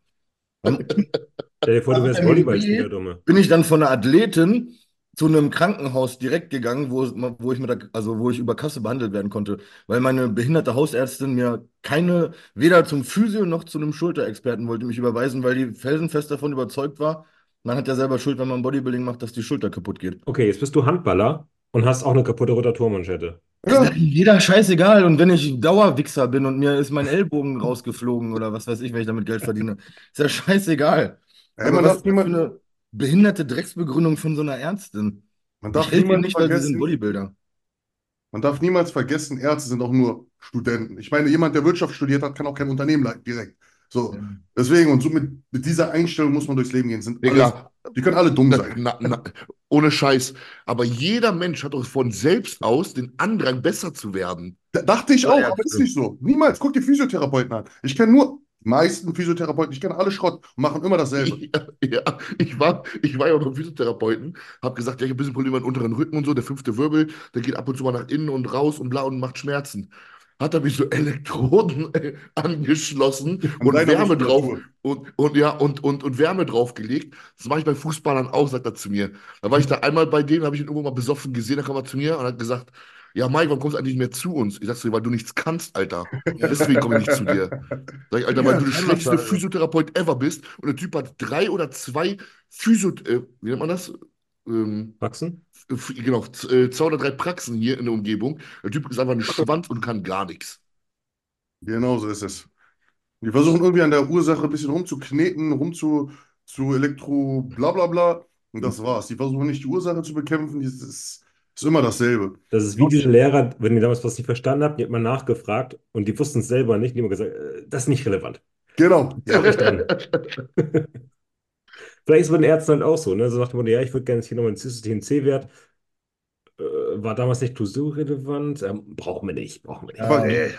S1: Stell dir vor, du wärst Volleyballspieler, Dumme.
S3: bin ich dann von einer Athletin zu einem Krankenhaus direkt gegangen, wo, wo ich mit der, also wo ich über Kasse behandelt werden konnte, weil meine behinderte Hausärztin mir keine, weder zum Physio noch zu einem Schulterexperten wollte mich überweisen, weil die felsenfest davon überzeugt war, man hat ja selber Schuld, wenn man Bodybuilding macht, dass die Schulter kaputt geht.
S1: Okay, jetzt bist du Handballer und hast auch eine kaputte Rotatormanschette.
S4: Ja,
S3: Jeder scheißegal. Und wenn ich Dauerwichser bin und mir ist mein Ellbogen rausgeflogen oder was weiß ich, wenn ich damit Geld verdiene, ist ja scheißegal. Aber
S4: man,
S3: was
S4: darf niemand,
S3: eine behinderte Drecksbegründung von so einer Ärztin?
S4: man
S3: Ich
S4: darf niemals
S3: nicht, weil sie sind
S4: vergessen,
S3: Bodybuilder.
S4: man darf niemals vergessen, Ärzte sind auch nur Studenten. Ich meine, jemand, der Wirtschaft studiert hat, kann auch kein Unternehmen leiten direkt. So, deswegen und so mit, mit dieser Einstellung muss man durchs Leben gehen. Sind alles, die können alle dumm
S5: na,
S4: sein.
S5: na, na, ohne Scheiß. Aber jeder Mensch hat doch von selbst aus den Andrang, besser zu werden.
S4: Da dachte ich
S3: Ja,
S4: auch,
S3: ja,
S4: aber ist nicht so. Niemals. Guck die Physiotherapeuten an. Ich kenne nur meisten Physiotherapeuten, ich kenne alle Schrott und machen immer dasselbe.
S5: Ja, ja, ich war, ich war ja auch noch Physiotherapeuten, habe gesagt, ja, ich habe ein bisschen Probleme mit dem unteren Rücken und so, der fünfte Wirbel, der geht ab und zu mal nach innen und raus und bla und macht Schmerzen. Hat er mich so Elektroden äh, angeschlossen
S4: An
S5: und
S4: deiner
S5: Wärme drauf und, und ja und, und, und Wärme draufgelegt. Das mache ich bei Fußballern auch, sagt er zu mir. Da war ich da einmal bei denen, habe ich ihn irgendwo mal besoffen gesehen, da kam er zu mir und hat gesagt, ja, Mike, warum kommst du eigentlich nicht mehr zu uns? Ich sag so, weil du nichts kannst, Alter. Deswegen komme ich nicht zu dir. Sag ich, Alter, weil
S3: Ja,
S5: du der schlechteste
S3: sein.
S5: Physiotherapeut ever bist und der Typ hat drei oder zwei Physio, äh, wie nennt man das? Ähm, f- genau, äh, zwei oder drei Praxen hier in der Umgebung. Der Typ ist einfach ein Schwanz und kann gar nichts.
S4: Genau so ist es. Die versuchen irgendwie an der Ursache ein bisschen rumzukneten, rumzu zu Elektro, bla bla bla. Und das war's. Die versuchen nicht die Ursache zu bekämpfen, das ist, ist immer dasselbe.
S1: Das ist wie diese Lehrer, wenn ihr damals was nicht verstanden habt, die hat man nachgefragt und die wussten es selber nicht. Die haben gesagt, äh, das ist nicht relevant.
S4: Genau.
S1: Ja. Vielleicht ist es bei den Ärzten halt auch so, ne? So sagt man, ja, ich würde gerne jetzt hier nochmal einen Cystatin C-Wert. Äh, war damals nicht klausurrelevant. Ähm, brauchen wir nicht, brauchen wir nicht.
S4: Aber
S3: ey.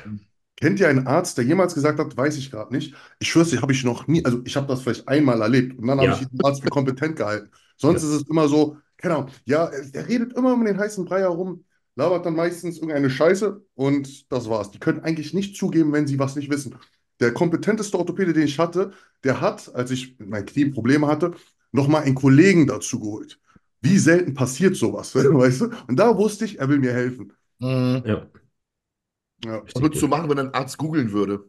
S4: kennt ihr einen Arzt, der jemals gesagt hat, weiß ich gerade nicht? Ich schwör's dir, habe ich noch nie, also ich habe das vielleicht einmal erlebt und dann habe
S1: Ja.
S4: ich diesen Arzt für kompetent gehalten. Sonst
S1: Ja.
S4: ist es immer so, keine Ahnung, ja, der redet immer um den heißen Brei herum, labert dann meistens irgendeine Scheiße und das war's. Die können eigentlich nicht zugeben, wenn sie was nicht wissen. Der kompetenteste Orthopäde, den ich hatte, der hat, als ich mit meinen Knien Probleme hatte, nochmal einen Kollegen dazu geholt. Wie selten passiert sowas, weißt du? Und da wusste ich, er will mir helfen.
S3: Mhm.
S1: Ja.
S4: Ja.
S5: Was würdest du machen, wenn ein Arzt googeln würde?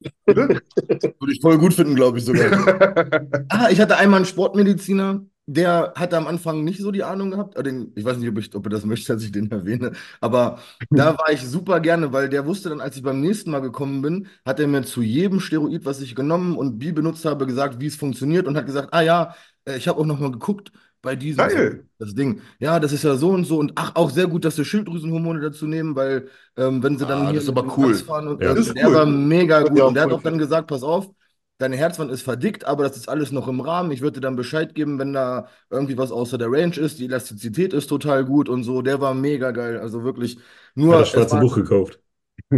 S3: Würde ich voll gut finden, glaube ich sogar. Ah, ich hatte einmal einen Sportmediziner, der hatte am Anfang nicht so die Ahnung gehabt. Den, ich weiß nicht, ob, ich, ob er das möchte, dass ich den erwähne. Aber da war ich super gerne, weil der wusste dann, als ich beim nächsten Mal gekommen bin, hat er mir zu jedem Steroid, was ich genommen und wie benutzt habe, gesagt, wie es funktioniert und hat gesagt, ah ja, äh, ich habe auch noch mal geguckt bei diesem
S4: Geil.
S3: das Ding. Ja, das ist ja so und so und ach, auch sehr gut, dass sie Schilddrüsenhormone dazu nehmen, weil ähm, wenn sie dann
S5: Ah,
S3: hier
S5: das ist aber cool.
S3: Fahren und
S1: Ja.
S3: äh,
S4: Das ist
S3: der
S4: cool.
S3: war mega gut
S2: ist
S3: und der hat auch dann gesagt, pass auf, deine Herzwand ist verdickt, aber das ist alles noch im Rahmen. Ich würde dir dann Bescheid geben, wenn da irgendwie was außer der Range ist. Die Elastizität ist total gut und so. Der war mega geil. Also wirklich nur.
S1: Hat das schwarze
S3: war,
S1: Buch gekauft.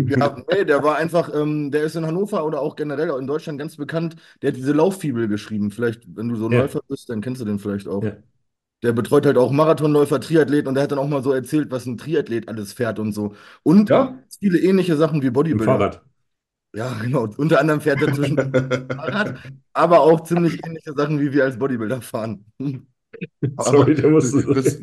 S3: ja, nee, der war einfach, ähm, der ist in Hannover oder auch generell in Deutschland ganz bekannt. Der hat diese Lauffibel geschrieben. Vielleicht, wenn du so
S1: Ja.
S3: Läufer bist, dann kennst du den vielleicht auch.
S1: Ja.
S3: Der betreut halt auch Marathonläufer, Triathleten und der hat dann auch mal so erzählt, was ein Triathlet alles fährt und so. Und
S4: Ja?
S3: viele ähnliche Sachen wie
S1: Im
S3: Bodybuilder.
S1: Fahrrad.
S3: Ja, genau. Unter anderem fährt er zwischen Fahrrad, aber auch ziemlich ähnliche Sachen, wie wir als Bodybuilder fahren.
S1: Sorry, der
S5: das,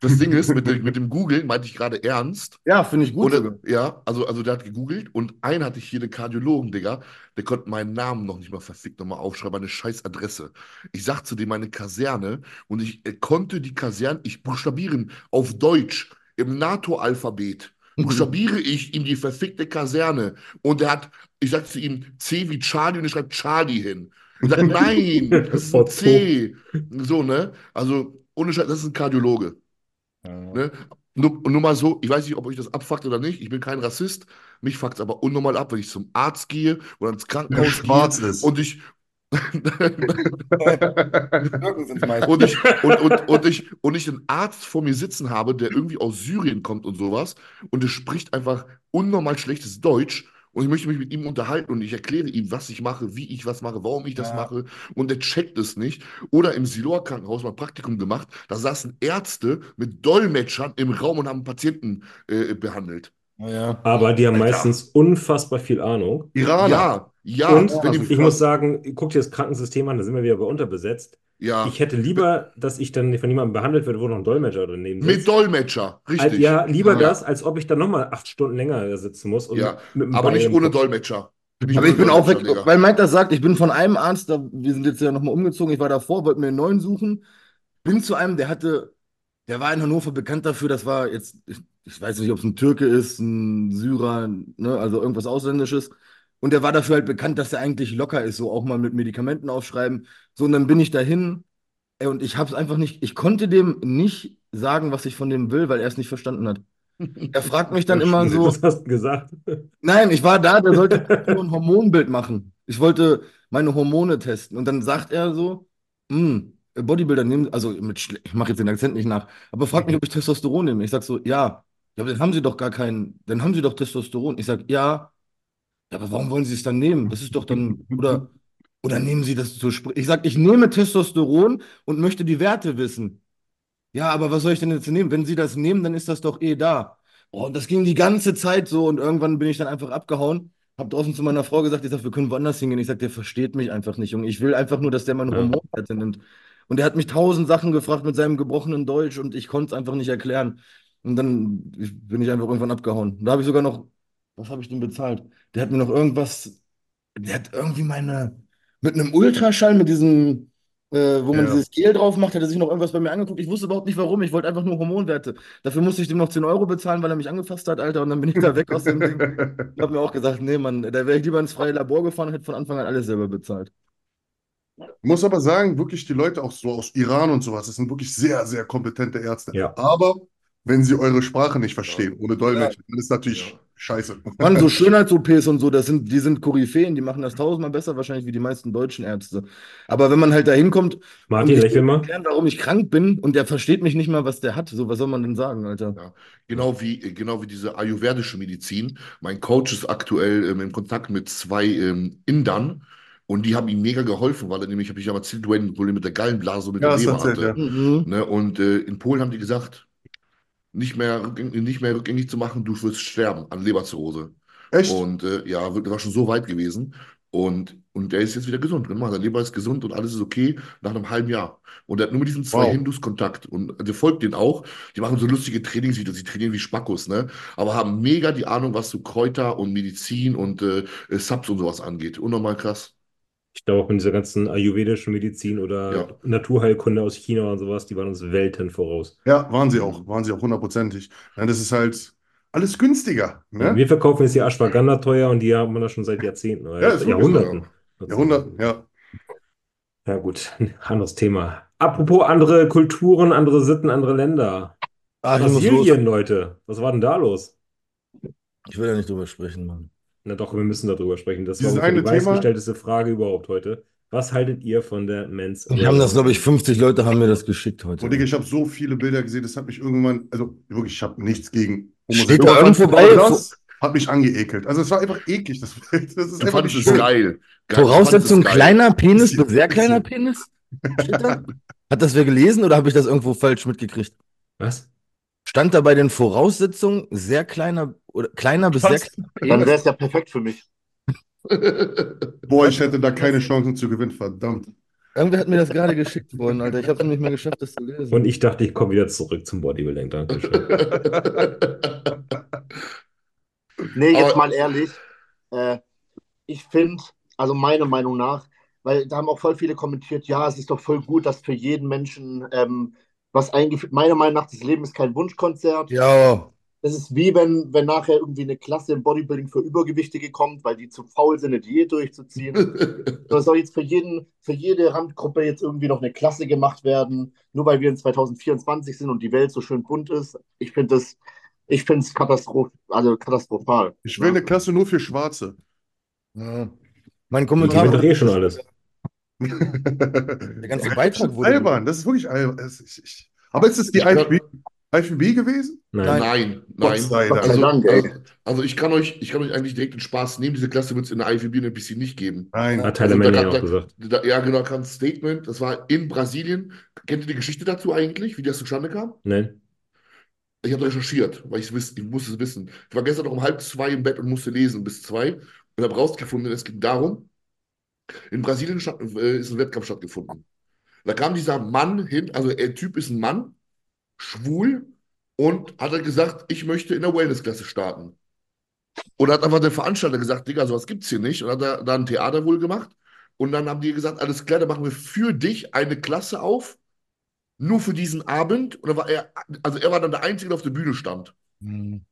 S5: das Ding ist, mit, dem- mit dem Googlen meinte ich gerade ernst.
S3: Ja, finde ich gut
S5: äh, ja, also, also der hat gegoogelt und einen hatte ich hier, den Kardiologen, Digga, der konnte meinen Namen noch nicht mal verfickt nochmal aufschreiben, meine scheiß Adresse. Ich sag zu dem meine Kaserne und ich äh, konnte die Kaserne, ich buchstabieren auf Deutsch im NATO-Alphabet. Buchstabiere ich ihm die verfickte Kaserne und er hat, ich sag zu ihm C wie Charlie und er schreibt Charlie hin. Ich sag, nein, das ist ein. C. So, ne? Also, ohne Scheiß, das ist ein Kardiologe. Ne? Nur, nur mal so, ich weiß nicht, ob euch das abfuckt oder nicht. Ich bin kein Rassist. Mich fuckt es aber unnormal ab, wenn ich zum Arzt gehe oder ins Krankenhaus
S4: schwarz
S5: gehe
S4: ist.
S5: und ich. Und ich, und, und, und, ich, und ich einen Arzt vor mir sitzen habe, der irgendwie aus Syrien kommt und sowas und der spricht einfach unnormal schlechtes Deutsch und ich möchte mich mit ihm unterhalten und ich erkläre ihm, was ich mache, wie ich was mache, warum ich das
S3: Ja.
S5: mache und er checkt es nicht. Oder im Silor-Krankenhaus mal ein Praktikum gemacht, da saßen Ärzte mit Dolmetschern im Raum und haben Patienten äh, behandelt.
S3: Ja.
S1: Aber die haben
S5: Alter.
S1: meistens unfassbar viel Ahnung.
S4: Iraner.
S5: Ja, ja,
S1: Und
S5: die,
S1: ich muss sagen, guck dir das Krankensystem an, da sind wir wieder bei unterbesetzt.
S5: ja,
S1: Ich hätte lieber, dass ich dann von jemandem behandelt werde, wo noch ein Dolmetscher daneben
S5: mit
S1: sitzt.
S5: Dolmetscher,
S1: Als,
S5: richtig.
S1: ja, lieber
S5: Ja.
S1: das, als ob ich dann nochmal acht Stunden länger sitzen muss. Und
S5: Ja,
S1: mit
S5: Aber
S1: Bein
S5: nicht ohne. Dolmetscher.
S3: Aber
S5: ohne
S3: ich bin auch weg,
S5: Dolmetscher, Digga.
S3: weil Mike das sagt, ich bin von einem Arzt, da, wir sind jetzt ja nochmal umgezogen, ich war davor, wollte mir einen neuen suchen, bin zu einem, der hatte, der war in Hannover bekannt dafür, das war jetzt, ich, ich weiß nicht, ob es ein Türke ist, ein Syrer, ne, also irgendwas Ausländisches. Und der war dafür halt bekannt, dass er eigentlich locker ist, so auch mal mit Medikamenten aufschreiben. So, und dann bin ich dahin, ey, und ich habe es einfach nicht, ich konnte dem nicht sagen, was ich von dem will, weil er es nicht verstanden hat. Er fragt mich dann immer so,
S1: Was hast du gesagt?
S3: Nein, ich war da, der sollte nur ein Hormonbild machen. Ich wollte meine Hormone testen. Und dann sagt er so, hm, Bodybuilder nehmen, also mit, ich mache jetzt den Akzent nicht nach, aber fragt mich, ob ich Testosteron nehme. Ich sag so, ja. Ja, aber dann haben Sie doch gar keinen, dann haben Sie doch Testosteron. Ich sag, ja. Ja, aber warum wollen Sie es dann nehmen? Das ist doch dann, oder, oder nehmen Sie das zu Spr Ich sag, ich nehme Testosteron und möchte die Werte wissen. Ja, aber was soll ich denn jetzt nehmen? Wenn Sie das nehmen, dann ist das doch eh da. Oh, und das ging die ganze Zeit so und irgendwann bin ich dann einfach abgehauen. Hab draußen zu meiner Frau gesagt, ich sag, wir können woanders hingehen. Ich sag, der versteht mich einfach nicht, Junge. Ich will einfach nur, dass der meine
S1: Ja.
S3: Hormonwerte nimmt. Und er hat mich tausend Sachen gefragt mit seinem gebrochenen Deutsch und ich konnte es einfach nicht erklären. Und dann bin ich einfach irgendwann abgehauen. Da habe ich sogar noch, was habe ich denn bezahlt? Der hat mir noch irgendwas, der hat irgendwie meine, mit einem Ultraschall, mit diesem, äh, wo man
S4: Ja.
S3: dieses Gel drauf macht, hat er sich noch irgendwas bei mir angeguckt. Ich wusste überhaupt nicht warum. Ich wollte einfach nur Hormonwerte. Dafür musste ich dem noch 10 Euro bezahlen, weil er mich angefasst hat, Alter. Und dann bin ich da weg aus dem Ding. Ich habe mir auch gesagt, nee, Mann, da wäre ich lieber ins freie Labor gefahren und hätte von Anfang an alles selber bezahlt.
S4: Ich muss aber sagen, wirklich die Leute auch so aus Iran und sowas, das sind wirklich sehr, sehr kompetente Ärzte.
S1: Ja.
S4: Aber wenn sie eure Sprache nicht verstehen, ohne Dolmetscher, dann ist natürlich
S5: Ja.
S4: scheiße.
S3: Mann, so Schönheits-OPs und so, das sind, die sind Koryphäen, die machen das tausendmal besser wahrscheinlich wie die meisten deutschen Ärzte. Aber wenn man halt da hinkommt
S1: Martin,
S3: ich
S1: mal.
S3: erklären, warum ich krank bin und der versteht mich nicht mal, was der hat, so was soll man denn sagen, Alter?
S5: Ja, genau wie, genau wie diese ayurvedische Medizin. Mein Coach ist aktuell ähm, in Kontakt mit zwei ähm, Indern und die haben ihm mega geholfen, weil er nämlich, habe ich ja mal erzählt, Dwayne ein Problem mit der Gallenblase und mit
S4: Ja,
S5: der Leber hatte.
S4: ja.
S3: Mhm.
S5: Ne? Und äh, in Polen haben die gesagt, nicht mehr, rückgängig- nicht mehr rückgängig zu machen, du wirst sterben an Leberzirrhose.
S4: Echt?
S5: Und äh, ja, das war schon so weit gewesen. Und, und der ist jetzt wieder gesund. Genau, Seine Leber ist gesund und alles ist okay nach einem halben Jahr. Und er hat nur mit diesen zwei
S4: Wow.
S5: Hindus Kontakt. Und der folgt denen auch. Die machen so lustige Trainingsvideos, die trainieren wie Spackos, ne? Aber haben mega die Ahnung, was so Kräuter und Medizin und äh, Subs und sowas angeht. Unnormal krass.
S1: Ich glaube auch in dieser ganzen ayurvedischen Medizin oder
S5: Ja.
S1: Naturheilkunde aus China und sowas, die waren uns Welten voraus.
S4: Ja, waren sie auch. Waren sie auch hundertprozentig. Ja, das ist halt alles günstiger. Ne?
S1: Wir verkaufen jetzt die Ashwagandha teuer und die haben wir da schon seit Jahrzehnten oder
S4: Ja,
S1: Jahrhunderten.
S4: Jahrhundert, ja.
S1: Ja, gut, anderes Thema. Apropos andere Kulturen, andere Sitten, andere Länder.
S3: Los.
S1: Brasilien, Leute, was war denn da los?
S3: Ich will ja nicht drüber sprechen, Mann.
S1: Na doch, wir müssen darüber sprechen. Das
S4: Dieses
S1: war die meistgestellteste Frage überhaupt heute. Was haltet ihr von der Men's
S3: Die haben das, glaube ich, 50 Leute haben mir das geschickt heute.
S4: Und ich habe so viele Bilder gesehen, das hat mich irgendwann, also wirklich, ich habe nichts gegen
S3: Steht da irgendwo bei,
S4: Das hat mich angeekelt. Also es war einfach eklig. Das, das ist
S5: Du
S4: einfach nicht schön.
S5: geil.
S3: Voraussetzung
S5: geil.
S3: kleiner Penis sehr kleiner. Penis? Da? Hat das wer gelesen oder habe ich das irgendwo falsch mitgekriegt?
S1: Was?
S3: Stand da bei den Voraussetzungen sehr kleiner oder kleiner bis sehr kleiner
S2: Dann wäre es ja perfekt für mich.
S4: Boah, ich hätte da keine Chancen zu gewinnen, verdammt.
S3: Irgendwer hat mir das gerade geschickt vorhin, Alter. Ich habe es nicht mehr geschafft, das zu lesen.
S1: Und ich dachte, ich komme wieder zurück zum Bodybuilding. Dankeschön.
S2: Nee, jetzt
S5: Aber-
S2: mal ehrlich. Äh, ich finde, also meiner Meinung nach, weil da haben auch voll viele kommentiert, ja, es ist doch voll gut, dass für jeden Menschen ähm, was eingeführt. Meiner Meinung nach, das Leben ist kein Wunschkonzert.
S3: Ja,
S2: Es ist wie wenn, wenn nachher irgendwie eine Klasse im Bodybuilding für Übergewichtige kommt, weil die zu faul sind, eine Diät durchzuziehen. Da soll jetzt für jeden, für jede Randgruppe jetzt irgendwie noch eine Klasse gemacht werden, nur weil wir in 2024 sind und die Welt so schön bunt ist. Ich finde das, ich finde es katastroph also katastrophal.
S4: Ich will eine Klasse nur für Schwarze.
S3: ja. Mein Kommentar
S1: doch eh schon alles.
S3: Der ganze Beitrag
S4: das ist
S3: wurde.
S4: albern, das ist wirklich albern. Es ist- ich, aber ist es die
S5: Ich kann-
S4: IFB, IFB gewesen?
S1: Nein.
S5: Nein, nein.
S4: Dank,
S2: ey.
S5: Also, also ich kann euch, ich kann euch eigentlich direkt den Spaß nehmen. Diese Klasse wird es in der IFBB und NPC nicht geben.
S4: Nein.
S1: Hat
S5: Also, da
S1: auch gesagt.
S5: Da, ja, genau, kam ein Statement. Das war in Brasilien. Kennt ihr die Geschichte dazu eigentlich, wie das zustande kam?
S1: Nein.
S5: Ich habe recherchiert, weil ich, wiss, ich musste es wissen. Ich war gestern noch um halb zwei im Bett und musste lesen bis zwei und habe rausgefunden, es ging darum, in Brasilien äh, ist ein Wettkampf stattgefunden. Da kam dieser Mann hin, also der Typ ist ein Mann, schwul und hat er gesagt, ich möchte in der Wellness-Klasse starten. Und hat einfach der Veranstalter gesagt, Digga, sowas gibt's hier nicht. Und hat er da ein Theater wohl gemacht. Und dann haben die gesagt, alles klar, dann machen wir für dich eine Klasse auf, nur für diesen Abend. Und dann war er, also er war dann der Einzige, der auf der Bühne stand.
S3: Hm.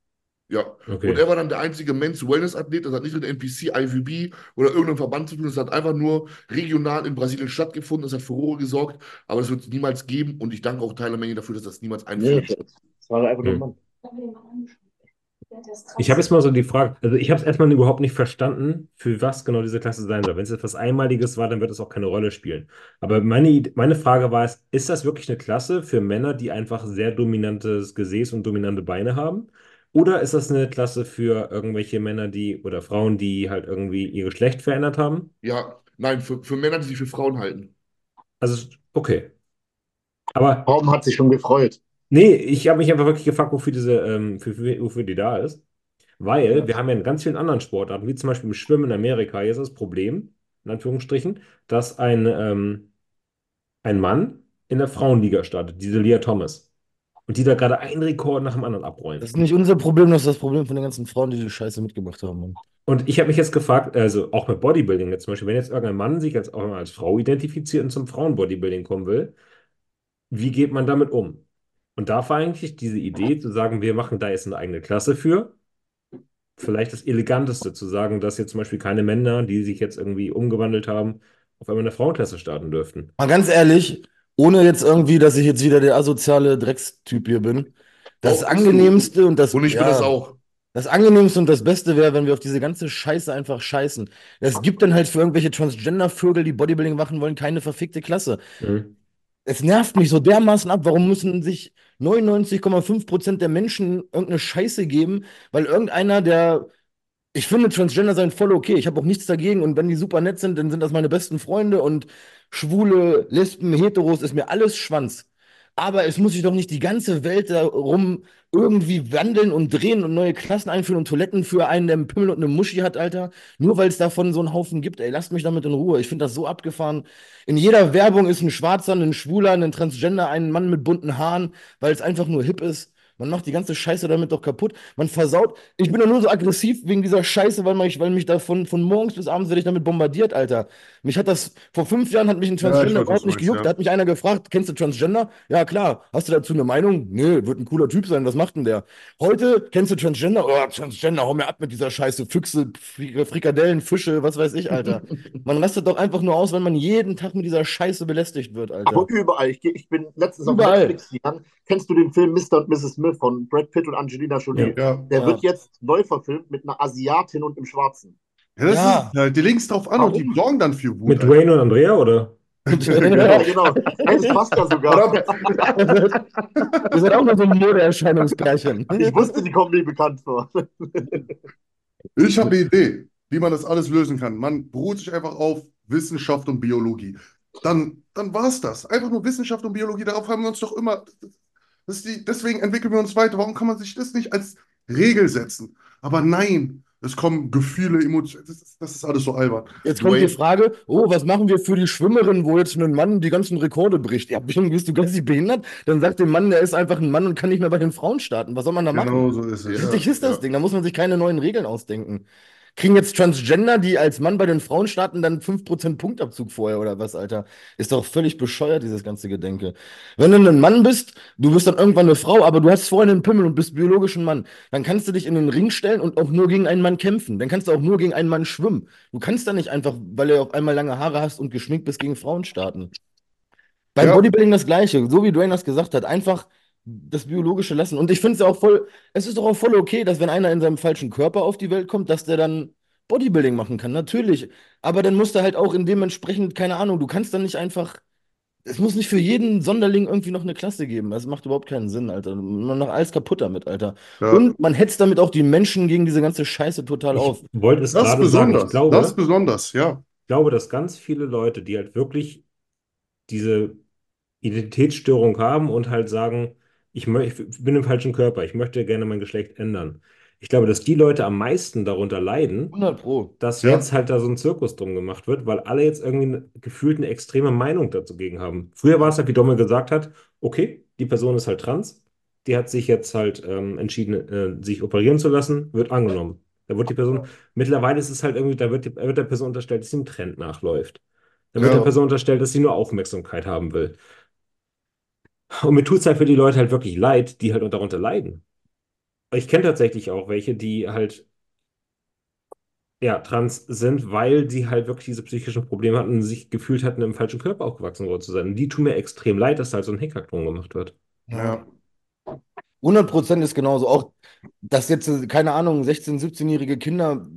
S5: Ja.
S1: Okay.
S5: Und er war dann der einzige Men's Wellness-Athlet. Das hat nicht mit NPC, IFBB oder irgendeinem Verband zu tun. Das hat einfach nur regional in Brasilien stattgefunden. Das hat Furore gesorgt. Aber das wird es niemals geben. Und ich danke auch Tyler Manning dafür, dass das niemals
S2: Nee,
S5: einführt.
S2: das war einfach nur ein. Mann.
S1: Ich habe jetzt mal so die Frage, also ich habe es erstmal überhaupt nicht verstanden, für was genau diese Klasse sein soll. Wenn es etwas Einmaliges war, dann wird es auch keine Rolle spielen. Aber meine, meine Frage war es, ist das wirklich eine Klasse für Männer, die einfach sehr dominantes Gesäß und dominante Beine haben? Oder ist das eine Klasse für irgendwelche Männer, die oder Frauen, die halt irgendwie ihr Geschlecht verändert haben?
S5: Ja, nein, für, für Männer, die sich für Frauen halten.
S1: Also, okay. Aber
S2: Baum hat sich schon gefreut.
S1: Nee, ich habe mich einfach wirklich gefragt, wofür diese, ähm, für, für, wofür die da ist. Weil wir haben ja in ganz vielen anderen Sportarten, wie zum Beispiel im Schwimmen in Amerika, jetzt ist das Problem, in Anführungsstrichen, dass ein, ähm, ein Mann in der Frauenliga startet, diese Lia Thomas. Und die da gerade einen Rekord nach dem anderen abräumt.
S3: Das ist nicht unser Problem, das ist das Problem von den ganzen Frauen, die die Scheiße mitgemacht haben. Mann.
S1: Und ich habe mich jetzt gefragt, also auch mit Bodybuilding jetzt zum Beispiel, wenn jetzt irgendein Mann sich jetzt auch mal als Frau identifiziert und zum Frauenbodybuilding kommen will, wie geht man damit um? Und da war eigentlich diese Idee zu sagen, wir machen da jetzt eine eigene Klasse für. Vielleicht das Eleganteste zu sagen, dass jetzt zum Beispiel keine Männer, die sich jetzt irgendwie umgewandelt haben, auf einmal eine Frauenklasse starten dürften.
S3: Mal ganz ehrlich, ohne jetzt irgendwie, dass ich jetzt wieder der asoziale Dreckstyp hier bin. Das
S5: du.
S3: angenehmste und das,
S5: Und ich bin
S3: ja,
S5: das auch.
S3: das angenehmste und das Beste wäre, wenn wir auf diese ganze Scheiße einfach scheißen. Es gibt dann halt für irgendwelche Transgender-Vögel, die Bodybuilding machen wollen, keine verfickte Klasse.
S1: Mhm.
S3: Es nervt mich so dermaßen ab, warum müssen sich 99,5% der Menschen irgendeine Scheiße geben, weil irgendeiner, der. Ich finde Transgender sein voll okay. Ich habe auch nichts dagegen. Und wenn die super nett sind, dann sind das meine besten Freunde. Und Schwule, Lesben, Heteros ist mir alles Schwanz. Aber es muss sich doch nicht die ganze Welt darum irgendwie wandeln und drehen und neue Klassen einführen und Toiletten für einen, der einen Pimmel und eine Muschi hat, Alter. Nur weil es davon so einen Haufen gibt. Ey, lasst mich damit in Ruhe. Ich finde das so abgefahren. In jeder Werbung ist ein Schwarzer, ein Schwuler, ein Transgender, ein Mann mit bunten Haaren, weil es einfach nur hip ist. Man macht die ganze Scheiße damit doch kaputt. Man versaut. Ich bin doch nur so aggressiv wegen dieser Scheiße, weil mich, weil mich da von, von morgens bis abends werde ich damit bombardiert, Alter. Mich hat das, vor fünf Jahren hat mich ein
S4: Ja,
S3: Transgender
S4: was
S3: überhaupt nicht gejuckt.
S4: ja.
S3: Da hat mich einer gefragt, kennst du Transgender? Ja, klar. Hast du dazu eine Meinung? Nee, wird ein cooler Typ sein. Was macht denn der? Heute, kennst du Transgender? Oh, Transgender, hau mir ab mit dieser Scheiße. Füchse, Fri- Frikadellen, Fische, was weiß ich, Alter. Man rastet doch einfach nur aus, wenn man jeden Tag mit dieser Scheiße belästigt wird, Alter.
S2: Aber überall. Ich, ich bin letztens auf
S3: Überall.
S2: Netflix gegangen. Kennst du den Film Mr. und Mrs. Smith von Brad Pitt und Angelina Jolie?
S4: Ja.
S2: Der
S3: Ja.
S2: wird jetzt neu verfilmt mit einer Asiatin und im Schwarzen.
S4: Ja, das
S3: Ja.
S4: ist, halt, die links drauf an und die
S2: Warum?
S4: sorgen dann für Wut.
S1: Mit
S4: Alter.
S1: Dwayne und Andrea, oder?
S2: Ja, genau. Nein, das passt ja sogar.
S3: Ihr seid auch nur so ein Modeerscheinungspärchen.
S2: Ich wusste, die kommen mir bekannt vor.
S4: Ich habe eine Idee, wie man das alles lösen kann. Man beruht sich einfach auf Wissenschaft und Biologie. Dann, dann war es das. Einfach nur Wissenschaft und Biologie. Darauf haben wir uns doch immer. Das ist die, deswegen entwickeln wir uns weiter. Warum kann man sich das nicht als Regel setzen? Aber nein, es kommen Gefühle, Emotionen. Das ist, das ist alles so albern.
S3: Jetzt kommt die Frage, oh, was machen wir für die Schwimmerin, wo jetzt ein Mann die ganzen Rekorde bricht? Ja, bist du geistig behindert? Dann sagt der Mann, der ist einfach ein Mann und kann nicht mehr bei den Frauen starten. Was soll man da machen?
S4: Genau so ist es.
S5: Ja.
S3: Richtig ist das
S5: ja.
S3: Ding, da muss man sich keine neuen Regeln ausdenken. Kriegen jetzt Transgender, die als Mann bei den Frauen starten, dann 5% Punktabzug vorher oder was, Alter? Ist doch völlig bescheuert, dieses ganze Gedenke. Wenn du ein Mann bist, du bist dann irgendwann eine Frau, aber du hast vorher einen Pimmel und bist biologisch ein Mann, dann kannst du dich in den Ring stellen und auch nur gegen einen Mann kämpfen. Dann kannst du auch nur gegen einen Mann schwimmen. Du kannst da nicht einfach, weil du auf einmal lange Haare hast und geschminkt bist, gegen Frauen starten. Beim
S4: Ja.
S3: Bodybuilding das Gleiche, so wie Dwayne das gesagt hat, einfach das Biologische lassen. Und ich finde es ja auch voll, es ist doch auch voll okay, dass wenn einer in seinem falschen Körper auf die Welt kommt, dass der dann Bodybuilding machen kann, natürlich. Aber dann musst du halt auch in dementsprechend, keine Ahnung, du kannst dann nicht einfach. Es muss nicht für jeden Sonderling irgendwie noch eine Klasse geben. Das macht überhaupt keinen Sinn, Alter. Man macht alles kaputt damit, Alter.
S4: Ja.
S3: Und man hetzt damit auch die Menschen gegen diese ganze Scheiße total auf.
S1: Ich wollte es
S4: Das ist
S1: gerade sagen. Ich
S4: besonders.
S1: glaube,
S4: Das ist besonders, ja.
S1: ich glaube, dass ganz viele Leute, die halt wirklich diese Identitätsstörung haben und halt sagen, ich, ich bin im falschen Körper, ich möchte gerne mein Geschlecht ändern. Ich glaube, dass die Leute am meisten darunter leiden,
S3: 100 Pro.
S1: dass
S4: Ja.
S1: jetzt halt da so ein Zirkus drum gemacht wird, weil alle jetzt irgendwie eine, gefühlt eine extreme Meinung dazu gegen haben. Früher war es halt, wie Domme gesagt hat, okay, die Person ist halt trans, die hat sich jetzt halt ähm, entschieden, äh, sich operieren zu lassen, wird angenommen. Da wird die Person, mittlerweile ist es halt irgendwie, da wird, die, wird der Person unterstellt, dass sie dem Trend nachläuft. Da wird
S4: Ja.
S1: der Person unterstellt, dass sie nur Aufmerksamkeit haben will. Und mir tut es halt für die Leute halt wirklich leid, die halt darunter leiden. Ich kenne tatsächlich auch welche, die halt ja, trans sind, weil sie halt wirklich diese psychischen Probleme hatten und sich gefühlt hatten, im falschen Körper aufgewachsen worden zu sein. Und die tun mir extrem leid, dass da halt so ein Hickhack drum gemacht wird.
S4: Ja.
S3: 100 Prozent ist genauso. Auch, dass jetzt, keine Ahnung, 16-, 17-jährige Kinder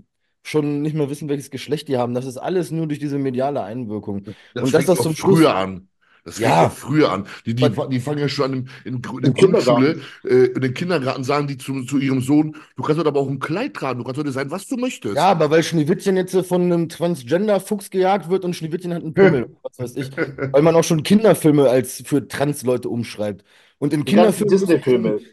S3: schon nicht mehr wissen, welches Geschlecht die haben. Das ist alles nur durch diese mediale Einwirkung.
S5: Das
S3: Und dass
S5: fängt
S3: das zum Schluss-
S5: früher an. Das fängt
S3: Ja.
S5: früher an. Die, die, die fangen ja schon an in, in, in der
S2: Im
S5: Grundschule,
S2: Kindergarten.
S5: äh, in den Kindergarten sagen die zu, zu ihrem Sohn, du kannst heute aber auch ein Kleid tragen, du kannst heute sein, was du möchtest.
S3: Ja, aber weil Schneewittchen jetzt äh, von einem Transgender-Fuchs gejagt wird und Schneewittchen hat einen Pimmel, was weiß ich. Weil man auch schon Kinderfilme als für Trans-Leute umschreibt. Und in Kinderfilmen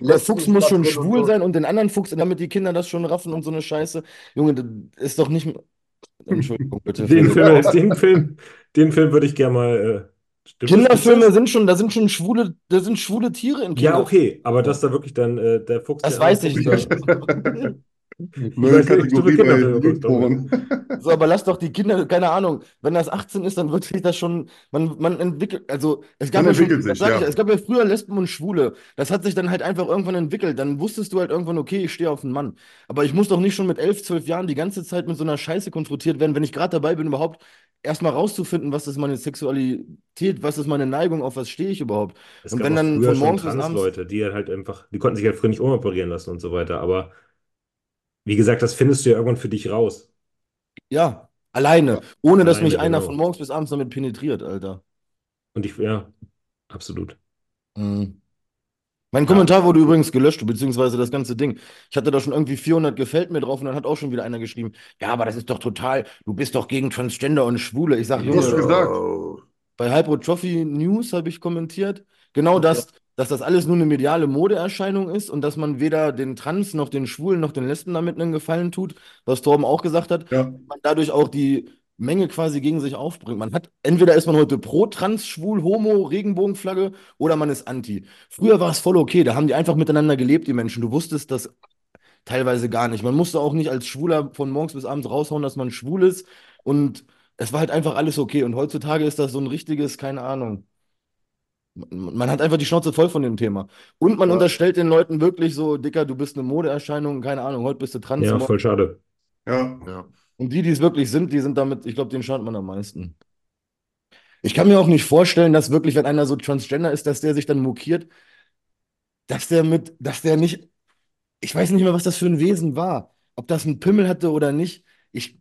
S3: der Fuchs muss schon schwul
S2: und
S3: sein und den anderen Fuchs, damit die Kinder das schon raffen und so eine Scheiße. Junge, das ist doch nicht. Entschuldigung, bitte.
S1: Den Film, den Film, den Film würde ich gerne mal.
S3: Kinderfilme sind schon, da sind schon schwule, da sind schwule Tiere in
S1: Ja,
S3: Kinderfilmen.
S1: okay, aber dass da wirklich dann äh, der Fuchs.
S3: Das weiß ich nicht.
S4: Neue Kategorie
S1: du
S4: bei Jugendporn.
S3: So, aber lass doch die Kinder, keine Ahnung, wenn das 18 ist, dann wird sich das schon, man, man entwickelt, also es gab
S4: Man
S3: ja schon,
S4: sich,
S3: sag ich,
S4: ja.
S3: es gab ja früher Lesben und Schwule. Das hat sich dann halt einfach irgendwann entwickelt. Dann wusstest du halt irgendwann, okay, ich stehe auf einen Mann. Aber ich muss doch nicht schon mit 11, 12 Jahren die ganze Zeit mit so einer Scheiße konfrontiert werden, wenn ich gerade dabei bin, überhaupt erstmal rauszufinden, was ist meine Sexualität, was ist meine Neigung, auf was stehe ich überhaupt.
S1: Es
S3: Und
S1: gab
S3: wenn
S1: auch
S3: dann
S1: früher
S3: von
S1: schon
S3: morgens bis abends-
S1: Trans-Leute, die halt einfach, die konnten sich halt früher nicht umoperieren lassen und so weiter. Aber wie gesagt, das findest du ja irgendwann für dich raus.
S3: Ja, alleine, ohne dass
S1: Alleine,
S3: mich einer
S1: genau.
S3: von morgens bis abends damit penetriert, Alter.
S1: Und ich, ja, absolut.
S3: Mhm. Mein Kommentar wurde übrigens gelöscht, beziehungsweise das ganze Ding. Ich hatte da schon irgendwie 400 gefällt mir drauf und dann hat auch schon wieder einer geschrieben, ja, aber das ist doch total, du bist doch gegen Transgender und Schwule. Ich sag,
S4: Du hast
S3: Junge,
S4: gesagt.
S3: Bei Hypro Trophy News habe ich kommentiert, genau das, dass das alles nur eine mediale Modeerscheinung ist und dass man weder den Trans noch den Schwulen noch den Lesben damit einen Gefallen tut, was Torben auch gesagt hat,
S4: Ja.
S3: man dadurch auch die Menge quasi gegen sich aufbringt. Man hat, entweder ist man heute pro, trans, schwul, homo, Regenbogenflagge oder man ist anti. Früher war es voll okay, da haben die einfach miteinander gelebt, die Menschen. Du wusstest das teilweise gar nicht. Man musste auch nicht als Schwuler von morgens bis abends raushauen, dass man schwul ist und es war halt einfach alles okay. Und heutzutage ist das so ein richtiges, keine Ahnung. Man hat einfach die Schnauze voll von dem Thema. Und man
S4: Ja.
S3: unterstellt den Leuten wirklich so, Dicker, du bist eine Modeerscheinung, keine Ahnung, heute bist du trans.
S1: Ja, voll schade.
S4: Ja.
S5: Ja.
S3: und die, die es wirklich sind, die sind damit, ich glaube, denen schadet man am meisten. Ich kann mir auch nicht vorstellen, dass wirklich, wenn einer so transgender ist, dass der sich dann mokiert, dass der mit, dass der nicht, ich weiß nicht mehr, was das für ein Wesen war. Ob das einen Pimmel hatte oder nicht. Ich,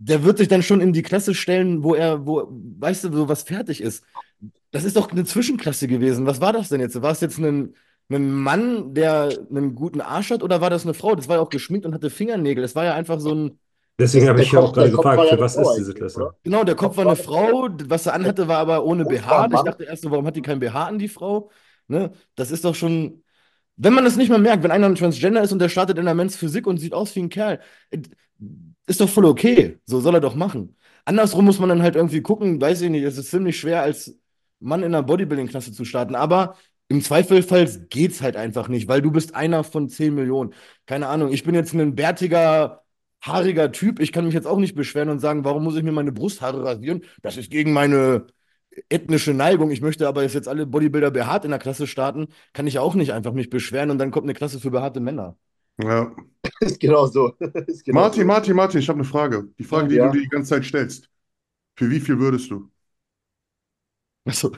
S3: der wird sich dann schon in die Klasse stellen, wo er, wo, weißt du, so was fertig ist. Das ist doch eine Zwischenklasse gewesen. Was war das denn jetzt? War es jetzt ein, ein Mann, der einen guten Arsch hat, oder war das eine Frau? Das war ja auch geschminkt und hatte Fingernägel. Das war ja einfach so ein.
S1: Deswegen habe ich ja auch gerade gefragt, für was ist diese Klasse?
S2: oder?
S3: Genau, der Kopf war eine Frau, was er anhatte, war aber ohne BH. Ich dachte erst so, warum hat die kein BH an, die Frau? Ne? Das ist doch schon. Wenn man das nicht mal merkt, wenn einer ein Transgender ist und der startet in der Men's Physik und sieht aus wie ein Kerl, äh, ist doch voll okay. So soll er doch machen. Andersrum muss man dann halt irgendwie gucken, weiß ich nicht, es ist ziemlich schwer, als Mann in einer Bodybuilding-Klasse zu starten, aber im Zweifelfall geht's halt einfach nicht, weil du bist einer von 10 Millionen. Keine Ahnung, ich bin jetzt ein bärtiger, haariger Typ, ich kann mich jetzt auch nicht beschweren und sagen, warum muss ich mir meine Brusthaare rasieren? Das ist gegen meine ethnische Neigung. Ich möchte aber jetzt alle Bodybuilder behaart in der Klasse starten, kann ich auch nicht einfach mich beschweren und dann kommt eine Klasse für behaarte Männer.
S4: Ja.
S2: Ist genau so. Ist genau
S4: Martin,
S2: so.
S4: Martin, Martin, ich habe eine Frage. Die Frage, die
S2: Ja.
S4: du dir die ganze Zeit stellst. Für wie viel würdest du?
S3: Achso.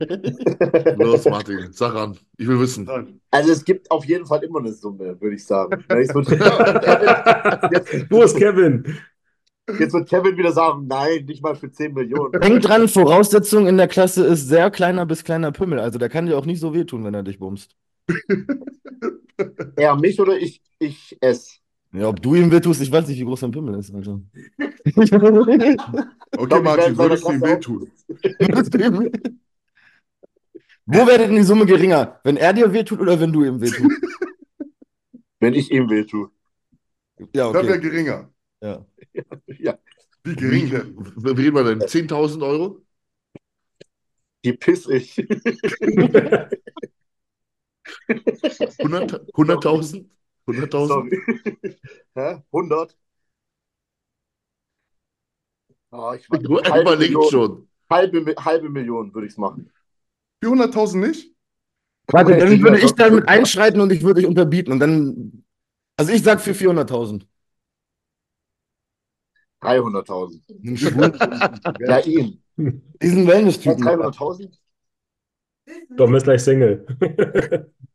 S5: Los, Martin, sag an. Ich will wissen.
S2: Also es gibt auf jeden Fall immer eine Summe, würde ich sagen. Wenn ich so Kevin, jetzt,
S1: Wo ist Kevin?
S2: jetzt wird Kevin wieder sagen, nein, nicht mal für 10 Millionen.
S3: Denk dran, Voraussetzung in der Klasse ist sehr kleiner bis kleiner Pimmel. Also der kann dir auch nicht so wehtun, wenn er dich bumst.
S2: Er mich oder ich, ich es.
S3: Ja, ob du ihm wehtust, ich weiß nicht, wie groß dein Pimmel ist, Alter.
S4: Okay,
S2: glaub, ich
S4: Martin, würdest du ihm wehtun?
S3: Wo wäre denn die Summe geringer? Wenn er dir wehtut oder wenn du ihm wehtust?
S2: Wenn ich ihm will tue.
S3: Ja,
S4: Das wäre
S3: okay.
S4: geringer.
S3: Ja.
S2: Ja,
S4: Wie gering denn?
S5: Wie reden wir denn? 10.000 Euro?
S2: die piss ich.
S5: 100 100.000? 100.000?
S2: Sorry. Hä? 100? Oh, ich
S5: Du
S2: halbe
S5: überlegst
S2: Million,
S5: schon.
S2: halbe, halbe Million würde ich es machen.
S4: 400.000 nicht?
S3: Warte, dann würde ich
S2: doch.
S3: damit einschreiten und ich würde dich unterbieten. Und dann. Also ich sag für 400.000.
S2: 300.000. Ja, ihn.
S3: Diesen Wellness-Typen.
S2: 300.000?
S1: Dom ist gleich Single.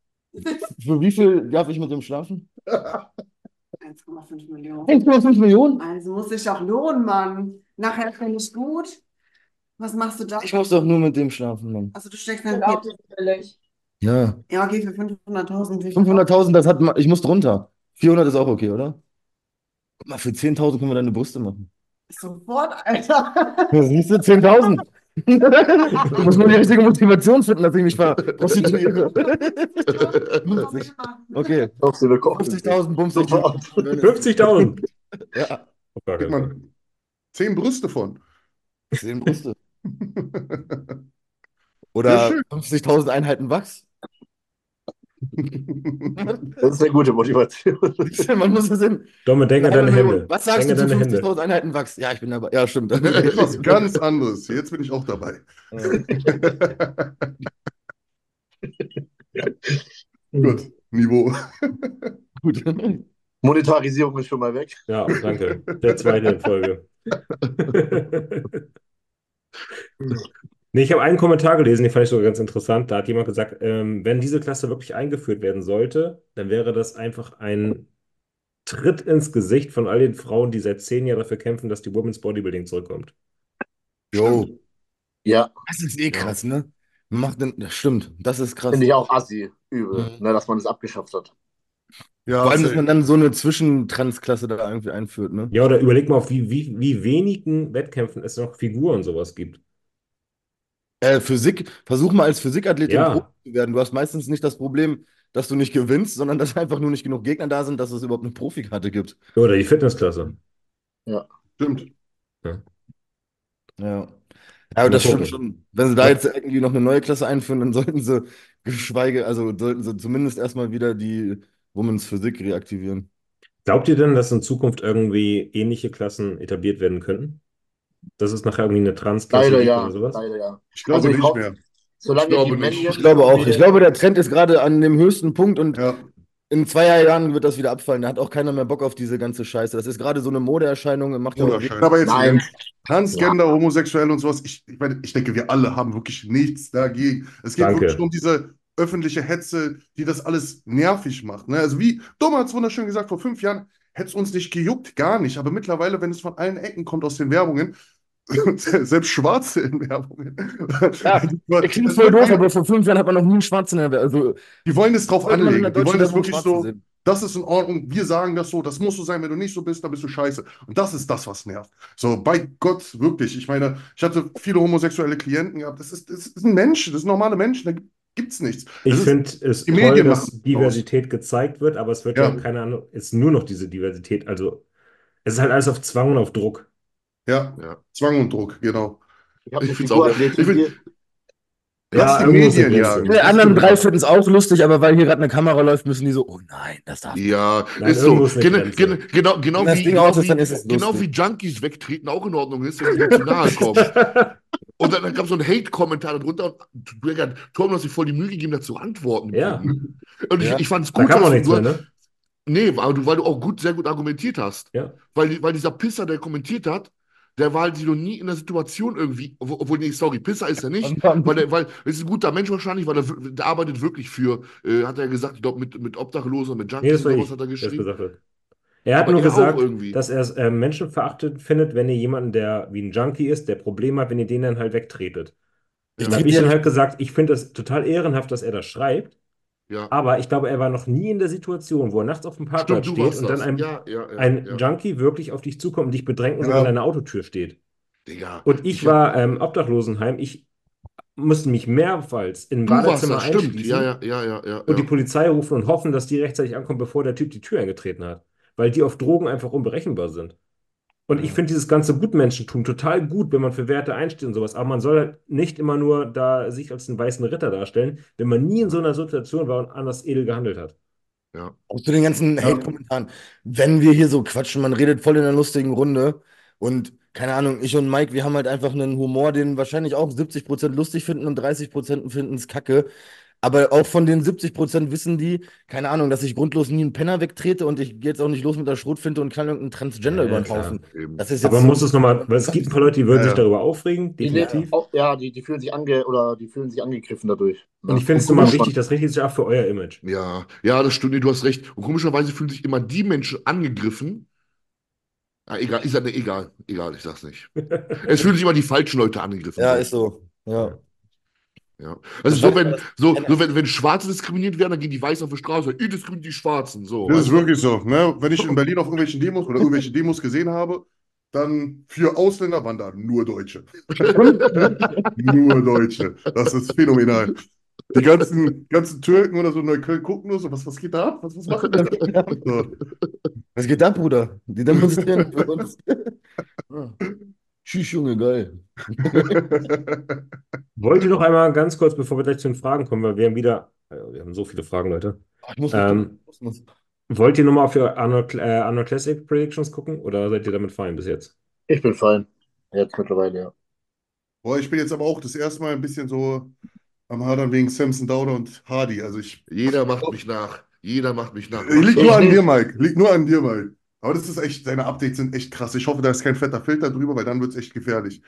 S3: Für wie viel darf ich mit dem schlafen?
S6: 1,5 Millionen.
S3: 1,5 Millionen?
S6: Also muss sich auch lohnen, Mann. Nachher finde ich gut. Was machst du da?
S3: Ich muss doch nur mit dem schlafen, Mann.
S6: Also du steckst dein. Geld billig.
S3: Ja.
S6: Ja, okay, für 500.000. wie viel?
S3: 500.000, das hat. Ich muss drunter. 400 ist auch okay, oder? Guck mal, für 10.000 können wir deine Brüste machen.
S6: Sofort, Alter.
S3: Ja, siehst du, 10.000. Du musst nur die richtige Motivation finden, dass ich mich prostituiere. Okay.
S2: Auf so eine Koch
S3: 50.000 Bums ich
S2: Sofort.
S1: 50.000.
S3: Ja,
S4: Kriegt man 10 Brüste von.
S3: 10 Brüste. Oder
S4: schön.
S3: 50.000 Einheiten Wachs.
S2: Das ist eine gute Motivation.
S3: Man muss es in.
S1: Domme, denk an
S3: Eine
S1: deine. Hände.
S3: Was sagst
S1: Denk
S3: du zu
S1: deine Hände.
S3: 50.000 Einheiten Wachs? Ja, ich bin dabei. Ja, stimmt.
S4: Etwas ganz anderes. Jetzt bin ich auch dabei. Gut, Niveau.
S3: Gut.
S2: Monetarisierung ist schon mal weg.
S1: Ja, danke. Der zweite in Folge. Nee, ich habe einen Kommentar gelesen, den fand ich sogar ganz interessant. Da hat jemand gesagt, ähm, wenn diese Klasse wirklich eingeführt werden sollte, dann wäre das einfach ein Tritt ins Gesicht von all den Frauen, die seit zehn Jahren dafür kämpfen, dass die Women's Bodybuilding zurückkommt.
S3: Jo.
S2: Ja,
S3: Das ist eh krass, ne? Man Macht denn, das stimmt, das ist krass.
S2: finde ich auch assi, übel,
S3: Mhm.
S2: ne, dass man es abgeschafft hat.
S4: Ja,
S3: Vor allem, dass
S4: safe.
S3: man dann so eine Zwischentransklasse da irgendwie einführt, ne?
S1: Ja, oder überleg mal, auf wie, wie, wie wenigen Wettkämpfen es noch Figuren und sowas gibt.
S3: Äh, Physik, versuch mal als Physikathletin
S1: Ja.
S3: Profi zu werden. Du hast meistens nicht das Problem, dass du nicht gewinnst, sondern dass einfach nur nicht genug Gegner da sind, dass es überhaupt eine Profikarte gibt.
S1: Oder die Fitnessklasse.
S4: Stimmt.
S3: Ja. Ja, aber das stimmt schon. Wenn sie da jetzt irgendwie noch eine neue Klasse einführen, dann sollten sie geschweige, also sollten sie zumindest erstmal wieder die Women's Physik reaktivieren.
S1: Glaubt ihr denn, dass in Zukunft irgendwie ähnliche Klassen etabliert werden könnten? Dass es nachher irgendwie eine Trans-Klasse
S2: Leider ja,
S1: oder sowas?
S2: leider ja.
S4: Ich glaube
S2: Also ich
S4: nicht
S2: hoffe-
S4: mehr.
S2: Solange
S5: Ich glaube
S2: die
S5: nicht.
S3: Ich glaube auch. Ich glaube, der Trend ist gerade an dem höchsten Punkt und
S4: Ja.
S3: in zwei Jahren wird das wieder abfallen. Da hat auch keiner mehr Bock auf diese ganze Scheiße. Das ist gerade so eine Modeerscheinung. Macht ja
S4: Wunderschön. Aber jetzt
S2: Nein.
S4: Transgender, homosexuell und sowas, ich, ich, meine, ich denke, wir alle haben wirklich nichts dagegen. Es geht
S1: Danke.
S4: wirklich um diese öffentliche Hetze, die das alles nervig macht. Ne? Also wie Dom hat es wunderschön gesagt, vor fünf Jahren hätte es uns nicht gejuckt, gar nicht. Aber mittlerweile, wenn es von allen Ecken kommt aus den Werbungen, selbst Schwarze in Werbungen.
S3: Ja, Der klingt voll doof, aber vor fünf Jahren hat man noch nie einen Schwarzen in der Also,
S4: Die wollen es drauf anlegen. Die wollen es
S3: Werbung
S4: wirklich so,
S3: sehen.
S4: das ist in Ordnung, wir sagen das so, das muss so sein, wenn du nicht so bist, dann bist du scheiße. Und das ist das, was nervt. So, bei Gott, wirklich. Ich meine, ich hatte viele homosexuelle Klienten gehabt. Das ist, das ist ein Mensch, das sind normale Menschen, da gibt's nichts.
S1: Ich
S4: Das
S1: finde es
S4: die
S1: toll,
S4: Medien
S1: dass Diversität gezeigt wird, aber es wird ja,
S4: Ja.
S1: keine Ahnung, ist nur noch diese Diversität. Also, es ist halt alles auf Zwang und auf Druck.
S4: Ja,
S5: Ja.
S4: Zwang und Druck, genau.
S2: Ich
S5: Ich find's auch-
S2: Figurathletin
S4: ich find-. Lass die
S1: irgendwo ist
S4: Medien.
S1: Grenze.
S3: Die anderen drei finden es auch lustig, aber weil hier gerade eine Kamera läuft, müssen die so, oh nein, das darf nicht.
S5: Ja,
S1: Nein,
S5: ist so. Gen gen genau, genau
S3: Wenn das
S5: wie,
S3: Ding
S5: genau
S3: aus ist,
S5: wie,
S3: dann ist es
S5: genau wie Junkies wegtreten auch in Ordnung ist, wenn sie zu nahe kommen. Und dann, dann gab es so einen Hate-Kommentar darunter. Und du, Digga, Tom hat sich voll die Mühe gegeben, dazu antworten.
S1: Ja.
S5: Und ich,
S3: Ja.
S5: ich fand es
S1: Da
S5: gut,
S1: kann man
S5: dass
S1: nichts mehr, ne?
S5: nee, aber du, weil du auch gut, sehr gut argumentiert hast.
S1: Ja.
S5: Weil, weil dieser Pisser, der kommentiert hat, der war halt noch nie in der Situation irgendwie, obwohl, nee, sorry, Pisser ist er nicht, weil er, weil, ist ein guter Mensch wahrscheinlich, weil er, der arbeitet wirklich für, äh, hat er gesagt, ich glaube, mit, mit Obdachlosen, mit
S1: Nee,
S5: Junkies
S1: ich,
S5: sowas hat er geschrieben.
S1: Er hat
S5: Aber
S1: nur gesagt, dass er es äh, menschenverachtend findet, wenn ihr jemanden, der wie ein Junkie ist, der Probleme hat, wenn ihr den dann halt wegtretet.
S3: Ich
S1: habe ich
S3: ja
S1: dann halt gesagt, ich finde das total ehrenhaft, dass er das schreibt,
S5: Ja,
S1: aber ich glaube, er war noch nie in der Situation, wo er nachts auf dem Parkplatz
S5: stimmt,
S1: steht und dann
S5: das.
S1: ein,
S5: Ja, ja,
S1: ein. Junkie wirklich auf dich zukommt und dich bedrängt und an deiner Autotür steht.
S5: Digga.
S1: Und ich
S5: Ich
S1: war ähm, Obdachlosenheim, ich musste mich mehrmals im
S5: Du warst
S1: Badezimmer einschließen
S5: Ja, ja, ja, ja, ja.
S1: und die. Polizei rufen und hoffen, dass die rechtzeitig ankommt, bevor der Typ die Tür eingetreten hat. Weil die auf Drogen einfach unberechenbar sind. Und ich finde dieses ganze Gutmenschentum total gut, wenn man für Werte einsteht und sowas. Aber man soll halt nicht immer nur da sich als einen weißen Ritter darstellen, wenn man nie in so einer Situation war und anders edel gehandelt hat.
S5: ja.
S3: Auch zu den ganzen Hate-Kommentaren. Wenn wir hier so quatschen, man redet voll in einer lustigen Runde und keine Ahnung, ich und Mike, wir haben halt einfach einen Humor, den wahrscheinlich auch 70% lustig finden und 30% finden es kacke. Aber auch von den 70% wissen die, keine Ahnung, dass ich grundlos nie einen Penner wegtrete und ich gehe jetzt auch nicht los mit der Schrotfinte und kann irgendeinen Transgender
S1: Ja,
S3: über den. Haufen. Das ist
S1: Aber
S3: jetzt
S1: man
S3: so-
S1: muss es nochmal, weil es gibt ein paar Leute, die würden
S4: Ja,
S1: sich darüber aufregen,
S2: Die,
S1: definitiv.
S2: auch, ja, die, die fühlen sich ange oder die fühlen sich angegriffen dadurch.
S1: Und ich finde es nochmal wichtig, das richtig zu auch für euer Image.
S5: Ja, ja, das stimmt, nee, du hast recht. Und komischerweise fühlen sich immer die Menschen angegriffen. Ah, egal, ist ja ne, egal, egal, ich sag's nicht. Es fühlen sich immer die falschen Leute angegriffen.
S3: Ja, ist so. Ja.
S5: Ja. Also so, wenn, so, so wenn, wenn Schwarze diskriminiert werden, dann gehen die Weißen auf die Straße, ihr diskriminiert die Schwarzen. So.
S4: Das ist
S5: du?
S4: wirklich so. Ne? Wenn ich in Berlin auf irgendwelchen Demos oder irgendwelche Demos gesehen habe, dann für Ausländer waren da nur Deutsche. nur Deutsche. Das ist phänomenal. Die ganzen, ganzen Türken oder so in Neukölln gucken nur so, was, was geht da ab? Was, was machen die da?
S3: Was geht ab, Bruder? Die demonstrieren für uns. Tschüss, Junge, geil.
S1: Wollt ihr noch einmal ganz kurz, bevor wir gleich zu den Fragen kommen, weil wir haben wieder, äh, wir haben so viele Fragen, Leute.
S3: Ich muss
S1: Ähm,
S3: ich muss-
S1: Wollt ihr nochmal für Arnold, äh, Arnold Classic Predictions gucken oder seid ihr damit fein bis jetzt?
S2: Ich bin fein. Jetzt mittlerweile, ja.
S4: Boah, ich bin jetzt aber auch das erste Mal ein bisschen so am Hadern wegen Samson Dauder und Hardy. Also ich,
S5: Jeder macht mich nach. Jeder macht mich nach.
S4: liegt
S2: Ich
S4: nur an dir, Mike. Liegt nur an dir, Mike. Aber das ist echt, deine Updates sind echt krass. Ich hoffe, da ist kein fetter Filter drüber, weil dann wird es echt gefährlich.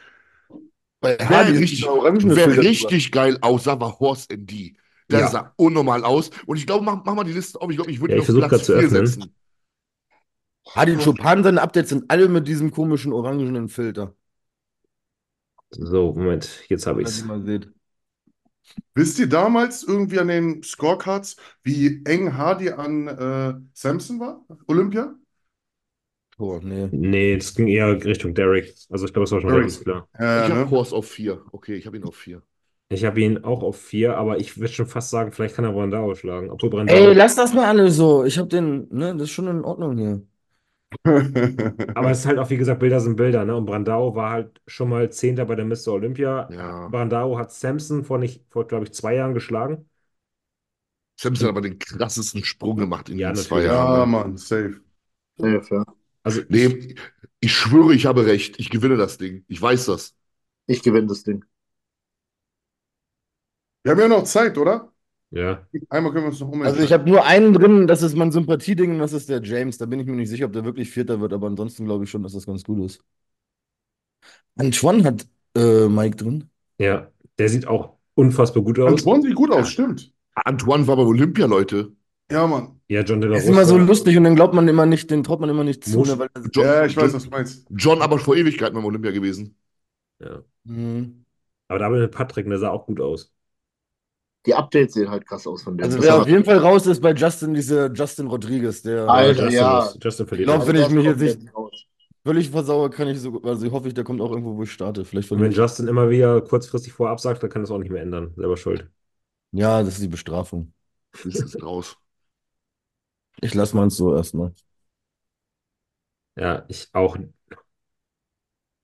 S3: Bei ist
S5: richtig, wer richtig geil aussah, war Horst ND. Der
S4: Ja.
S5: sah unnormal aus. Und ich glaube, mach, mach mal die Liste auf. Ich glaube, ich würde
S1: Ja,
S5: ihn
S1: ich
S5: auf Platz
S1: grad zu
S5: 4
S1: öffnen.
S5: setzen.
S3: Hardy Chopin, seine Updates sind alle mit diesem komischen orangenen Filter.
S1: So, Moment, jetzt habe
S3: mal seht.
S4: Wisst ihr damals irgendwie an den Scorecards, wie eng Hardy an äh, Samson war? Olympia?
S3: Oh, nee.
S1: Nee, das ging eher Richtung Derek. Also ich glaube, es war schon
S4: Derek.
S1: relativ klar.
S4: Ja,
S5: Ich habe
S4: ne?
S5: Horst auf 4. Okay, ich habe ihn auf 4.
S1: Ich habe ihn auch auf vier, aber ich würde schon fast sagen, vielleicht kann er Brandao schlagen. Obwohl Brandao.
S3: Ey, lass das mal alle so. Ich hab den, ne, das ist schon in Ordnung hier.
S1: Aber es ist halt auch, wie gesagt, Bilder sind Bilder, ne? Und Brandao war halt schon mal Zehnter bei der Mr. Olympia.
S5: Ja.
S1: Brandao hat Samson vor nicht, vor, glaube ich, zwei Jahren geschlagen.
S5: Samson hat aber den krassesten Sprung gemacht in
S1: Ja,
S5: den zwei
S1: natürlich.
S4: Ja,
S5: Jahren. ne?
S4: Mann, safe.
S2: Safe, ja.
S1: Also ich,
S5: Nee, ich schwöre, ich habe recht. Ich gewinne das Ding. Ich weiß das.
S2: Ich gewinne das Ding.
S4: Wir haben ja noch Zeit, oder?
S1: ja.
S4: Einmal können wir uns noch umentscheiden.
S3: Also ich habe nur einen drin, das ist mein Sympathieding, und das ist der James. Da bin ich mir nicht sicher, ob der wirklich Vierter wird, aber ansonsten glaube ich schon, dass das ganz gut ist. Antoine hat äh, Mike drin.
S1: Ja, der sieht auch unfassbar gut aus.
S4: Antoine sieht gut aus, stimmt.
S5: Antoine war bei Olympia, Leute.
S4: Ja, Mann.
S1: Ja, John De La
S3: Der ist immer so
S1: Rosa.
S3: lustig und den glaubt man immer nicht, den traut man immer nicht zu,
S1: Muss-
S3: ne, weil er,
S5: John,
S4: Ja, ich weiß,
S5: John,
S4: was du meinst.
S5: John aber vor Ewigkeiten beim Olympia gewesen.
S1: Ja.
S3: Mhm.
S1: Aber da mit Patrick, der sah auch gut aus.
S2: Die Updates sehen halt krass aus von dem.
S3: Also
S2: Das
S3: wer auf jeden Fall raus ist bei Justin, diese Justin Rodriguez, der
S2: Alter,
S1: Justin,
S2: ja.
S1: ist- Justin verliert.
S3: glaub,
S1: auch.
S3: wenn ich
S2: das
S3: mich jetzt nicht- völlig versauere, kann ich so, also hoffe ich, der kommt auch irgendwo, wo ich starte. Vielleicht
S1: Und wenn
S3: ich.
S1: Justin immer wieder kurzfristig vorher absagt, dann kann das auch nicht mehr ändern. Selber schuld.
S3: Ja, das ist die Bestrafung.
S5: Ist es raus.
S3: Ich lasse mal so erstmal.
S1: Ja, ich auch.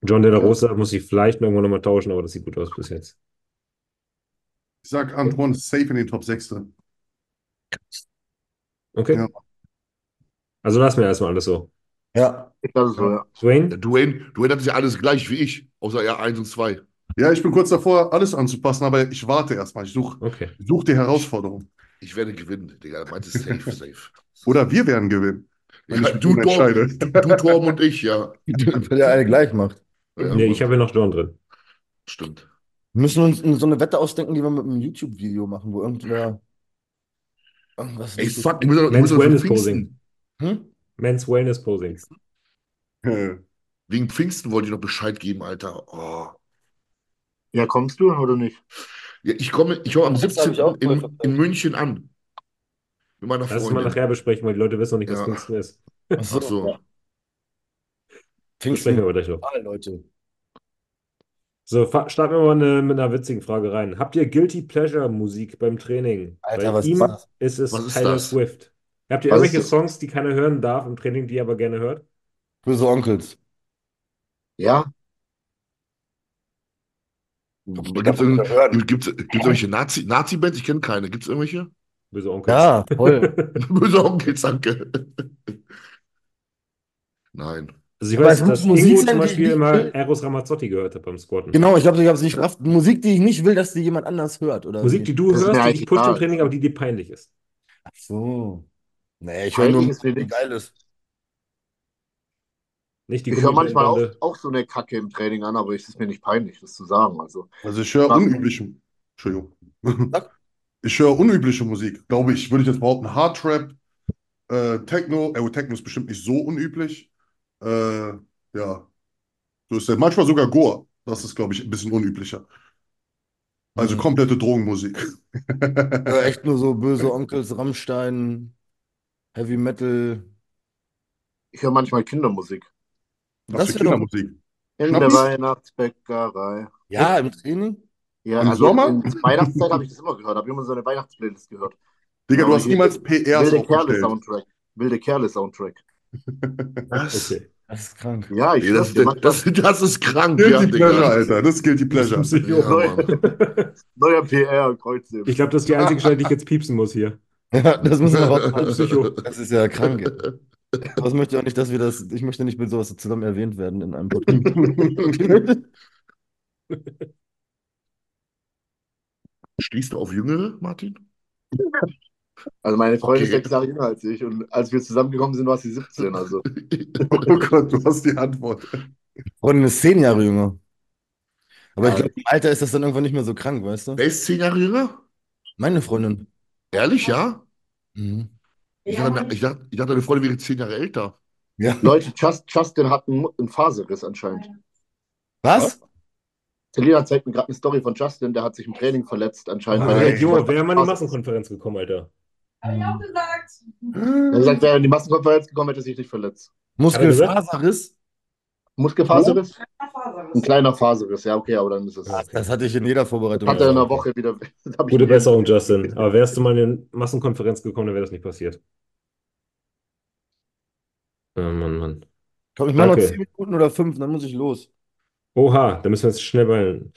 S1: John De La Rosa muss ich vielleicht irgendwann nochmal tauschen, aber das sieht gut aus bis jetzt.
S4: Ich sag, Antoine ist safe in den Top 6 drin.
S1: Okay.
S4: Ja.
S1: Also lassen wir erstmal alles so.
S3: Ja.
S2: Ich lasse es so, ja.
S1: Dwayne?
S5: Dwayne, Dwayne hat ja alles gleich wie ich, außer er 1 und 2.
S4: Ja, ich bin kurz davor, alles anzupassen, aber ich warte erstmal. Ich suche
S1: Okay.
S4: such die Herausforderung.
S5: Ich werde gewinnen, Digga. Meint es safe, safe.
S4: Oder wir werden gewinnen. Wenn
S5: Ja, du, Torben, du, du, Torben und ich, ja.
S3: Weil der eine gleich macht.
S5: Ja,
S1: Nee, ich habe hier noch John drin.
S5: Stimmt.
S3: Wir müssen uns so eine Wette ausdenken, die wir mit einem YouTube-Video machen, wo irgendwer irgendwas
S5: Ey, fuck, ich muss doch, ich
S1: Men's
S5: muss
S1: Wellness
S5: Pfingsten.
S1: Posing.
S3: Hm?
S1: Men's Wellness Posing.
S5: Wegen Pfingsten wollte ich noch Bescheid geben, Alter. Oh.
S2: Ja, kommst du oder nicht?
S5: Ja, ich komme, ich komme am
S3: Das hab
S5: 17.
S3: ich auch voll
S5: in, in München an. Mit meiner
S1: Lass es mal
S5: Freundin.
S1: nachher besprechen, weil die Leute wissen noch nicht, was
S5: Ja.
S1: Pfingsten ist.
S3: Ach so,
S5: Ach so.
S3: ja.
S1: Besprechen
S3: Pfingsten,
S1: wir aber gleich noch.
S3: Ah, Leute.
S1: So, starten wir mal eine, mit einer witzigen Frage rein. Habt ihr Guilty Pleasure Musik beim Training?
S3: Alter,
S1: Bei
S3: was ist
S1: ihm
S3: das?
S1: ist es
S5: Was ist
S1: Taylor
S5: das?
S1: Swift. Habt ihr
S2: Was
S1: irgendwelche? Songs, die keiner hören darf im Training, die ihr aber gerne hört?
S3: Böse Onkels.
S2: Ja,
S5: Gibt es irgendwelche Nazi, Nazi-Bands? Ich kenne keine. Gibt es irgendwelche?
S1: Böse Onkels.
S3: Ja, voll.
S5: Böse Onkels, danke. Nein.
S1: Also ich
S3: Aber
S1: weiß, dass
S3: Musik
S1: Ingo
S3: sein,
S1: zum
S3: die ich
S1: Beispiel
S3: nicht
S1: immer. Eros Ramazzotti gehört hat beim Squatten.
S3: Genau, ich glaube, ich habe es nicht gerafft. Musik, die ich nicht will, dass die jemand anders hört, oder
S1: Musik, die du
S2: Das
S1: hörst, die dich pusht im. Training, aber die dir peinlich ist.
S3: Ach so. Nee, ich höre nur Musik, die geil ist.
S1: Nicht die
S2: ich höre manchmal auch, auch so eine Kacke im Training an, aber es ist mir nicht peinlich, das zu sagen. Also,
S4: Also ich höre
S2: Ja.
S4: unübliche, Entschuldigung.
S3: Sag.
S4: Ich höre unübliche Musik, glaube ich, würde ich jetzt behaupten, Hardtrap, äh, Techno, äh, Techno ist bestimmt nicht so unüblich. Äh, ja, so ist der. Manchmal sogar Goa, das ist, glaube ich, ein bisschen unüblicher. Also
S3: Mhm.
S4: komplette Drogenmusik.
S3: Ich höre echt nur so böse Onkels, Rammstein, Heavy Metal.
S2: ich höre manchmal Kindermusik.
S4: Was
S3: Das
S4: für
S3: doch-
S4: Kindermusik.
S2: In der Weihnachtsbäckerei.
S3: Ja, im Training?
S2: Ja,
S4: Im
S2: also
S4: Sommer?
S2: in der Weihnachtszeit habe ich das immer gehört, habe immer so eine Weihnachtsplaylist gehört.
S4: Digga, du
S2: Ja,
S4: hast niemals PRs
S2: Wilde Kerle. Soundtrack. Wilde Kerle Soundtrack.
S5: Was?
S1: Okay.
S3: Das ist krank.
S2: Ja, ich
S5: Nee, das, das,
S2: manchmal
S5: das ist krank, ja,
S4: Guilty Pleasure,
S5: Digga.
S4: Alter. Das ist Guilty Pleasure.
S5: Ja,
S2: neuer PR, Kreuzheben.
S1: Ich glaube, das ist die einzige Stelle, die ich jetzt piepsen muss hier.
S3: Ja, das wir rausmachen.
S1: Psycho.
S3: Das ist ja krank. ich möchte auch nicht, dass wir das, ich möchte nicht mit sowas zusammen erwähnt werden in einem Podcast.
S5: Schließt du auf Jüngere, Martin?
S2: Also meine Freundin
S5: Okay.
S2: ist sechs Jahre jünger als ich und als wir zusammengekommen sind, war sie 17. Also
S4: Oh Gott, du hast die Antwort.
S3: Freundin ist zehn Jahre jünger. Aber ich
S2: Ja.
S3: glaube, im Alter ist das dann irgendwann nicht mehr so krank, weißt du?
S5: Wer ist zehn Jahre jünger?
S3: Meine Freundin.
S5: Ehrlich, ja?
S3: Mhm.
S5: Ich dachte, ich dachte, ich dachte, deine Freundin wäre zehn Jahre älter.
S3: Ja.
S2: Leute, Just, Justin hat einen, einen Faserriss anscheinend.
S3: Was?
S2: Selina zeigt mir gerade eine Story von Justin, der hat sich im Training verletzt anscheinend.
S1: Hey, Junge, wer mal in die Massenkonferenz gekommen, Alter?
S6: Hab ich auch gesagt.
S2: Er hat gesagt, wäre er in die Massenkonferenz gekommen, hätte er sich nicht verletzt.
S3: Muskelfaserriss?
S2: Muskelfaserriss?
S6: Faserriss.
S2: Ein kleiner Faserriss, ja, okay, aber dann ist es.
S3: Ach, das hatte ich in jeder Vorbereitung.
S2: Hat er in einer Woche wieder.
S1: Gute Besserung, Justin. Aber wärst du mal in eine Massenkonferenz gekommen, dann wäre das nicht passiert. Oh Mann, Mann.
S3: Komm, ich mache noch
S1: Danke.
S3: zehn Minuten oder fünf, dann muss ich los.
S1: Oha, da müssen wir jetzt schnell weilen.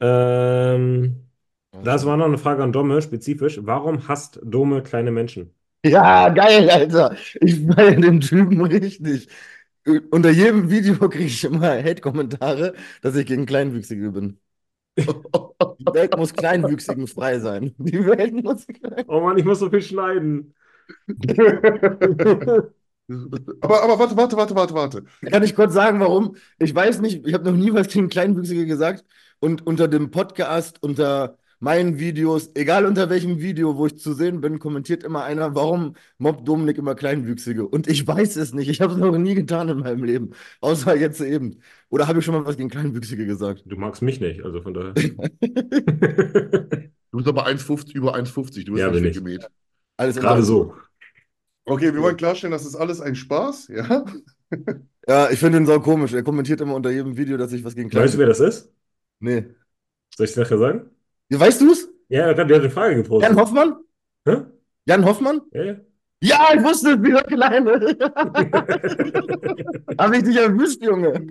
S1: Ähm, das war noch eine Frage an Dome, spezifisch. Warum hasst Dome kleine Menschen?
S3: Ja, geil, Alter. Ich feiere den Typen richtig. Unter jedem Video kriege ich immer Hate-Kommentare, dass ich gegen Kleinwüchsige bin. Die Welt muss Kleinwüchsigen frei sein. Die Welt muss klein.
S1: Oh Mann, ich muss so viel schneiden.
S4: Aber, aber warte, warte, warte, warte, warte.
S3: Kann ich kurz sagen, warum? Ich weiß nicht, ich habe noch nie was gegen Kleinwüchsige gesagt. Und unter dem Podcast, unter meinen Videos, egal unter welchem Video, wo ich zu sehen bin, kommentiert immer einer, warum mobbt Dominik immer Kleinwüchsige? Und ich weiß es nicht. Ich habe es noch nie getan in meinem Leben. Außer jetzt eben. Oder habe ich schon mal was gegen Kleinwüchsige gesagt?
S1: Du magst mich nicht, also von daher.
S5: Du bist aber 1,50, über 1,50. Du bist
S1: Ja,
S5: nicht
S1: bin ich.
S5: gemäht.
S3: Alles
S1: Gerade so.
S4: Okay, wir wollen klarstellen, das ist alles ein Spaß, ja?
S3: Ja, ich finde ihn sau komisch. Er kommentiert immer unter jedem Video, dass ich was gegen
S1: Weißt du, wer das ist?
S3: Nee.
S1: Soll ich es nachher sagen?
S3: Ja, weißt du es?
S1: Ja, er hat der hat eine Frage gepostet.
S3: Jan Hoffmann?
S1: Hä?
S3: Jan Hoffmann?
S1: Ja, ja.
S3: Ja, ich wusste es, dieser Kleine. Habe ich dich erwischt, Junge.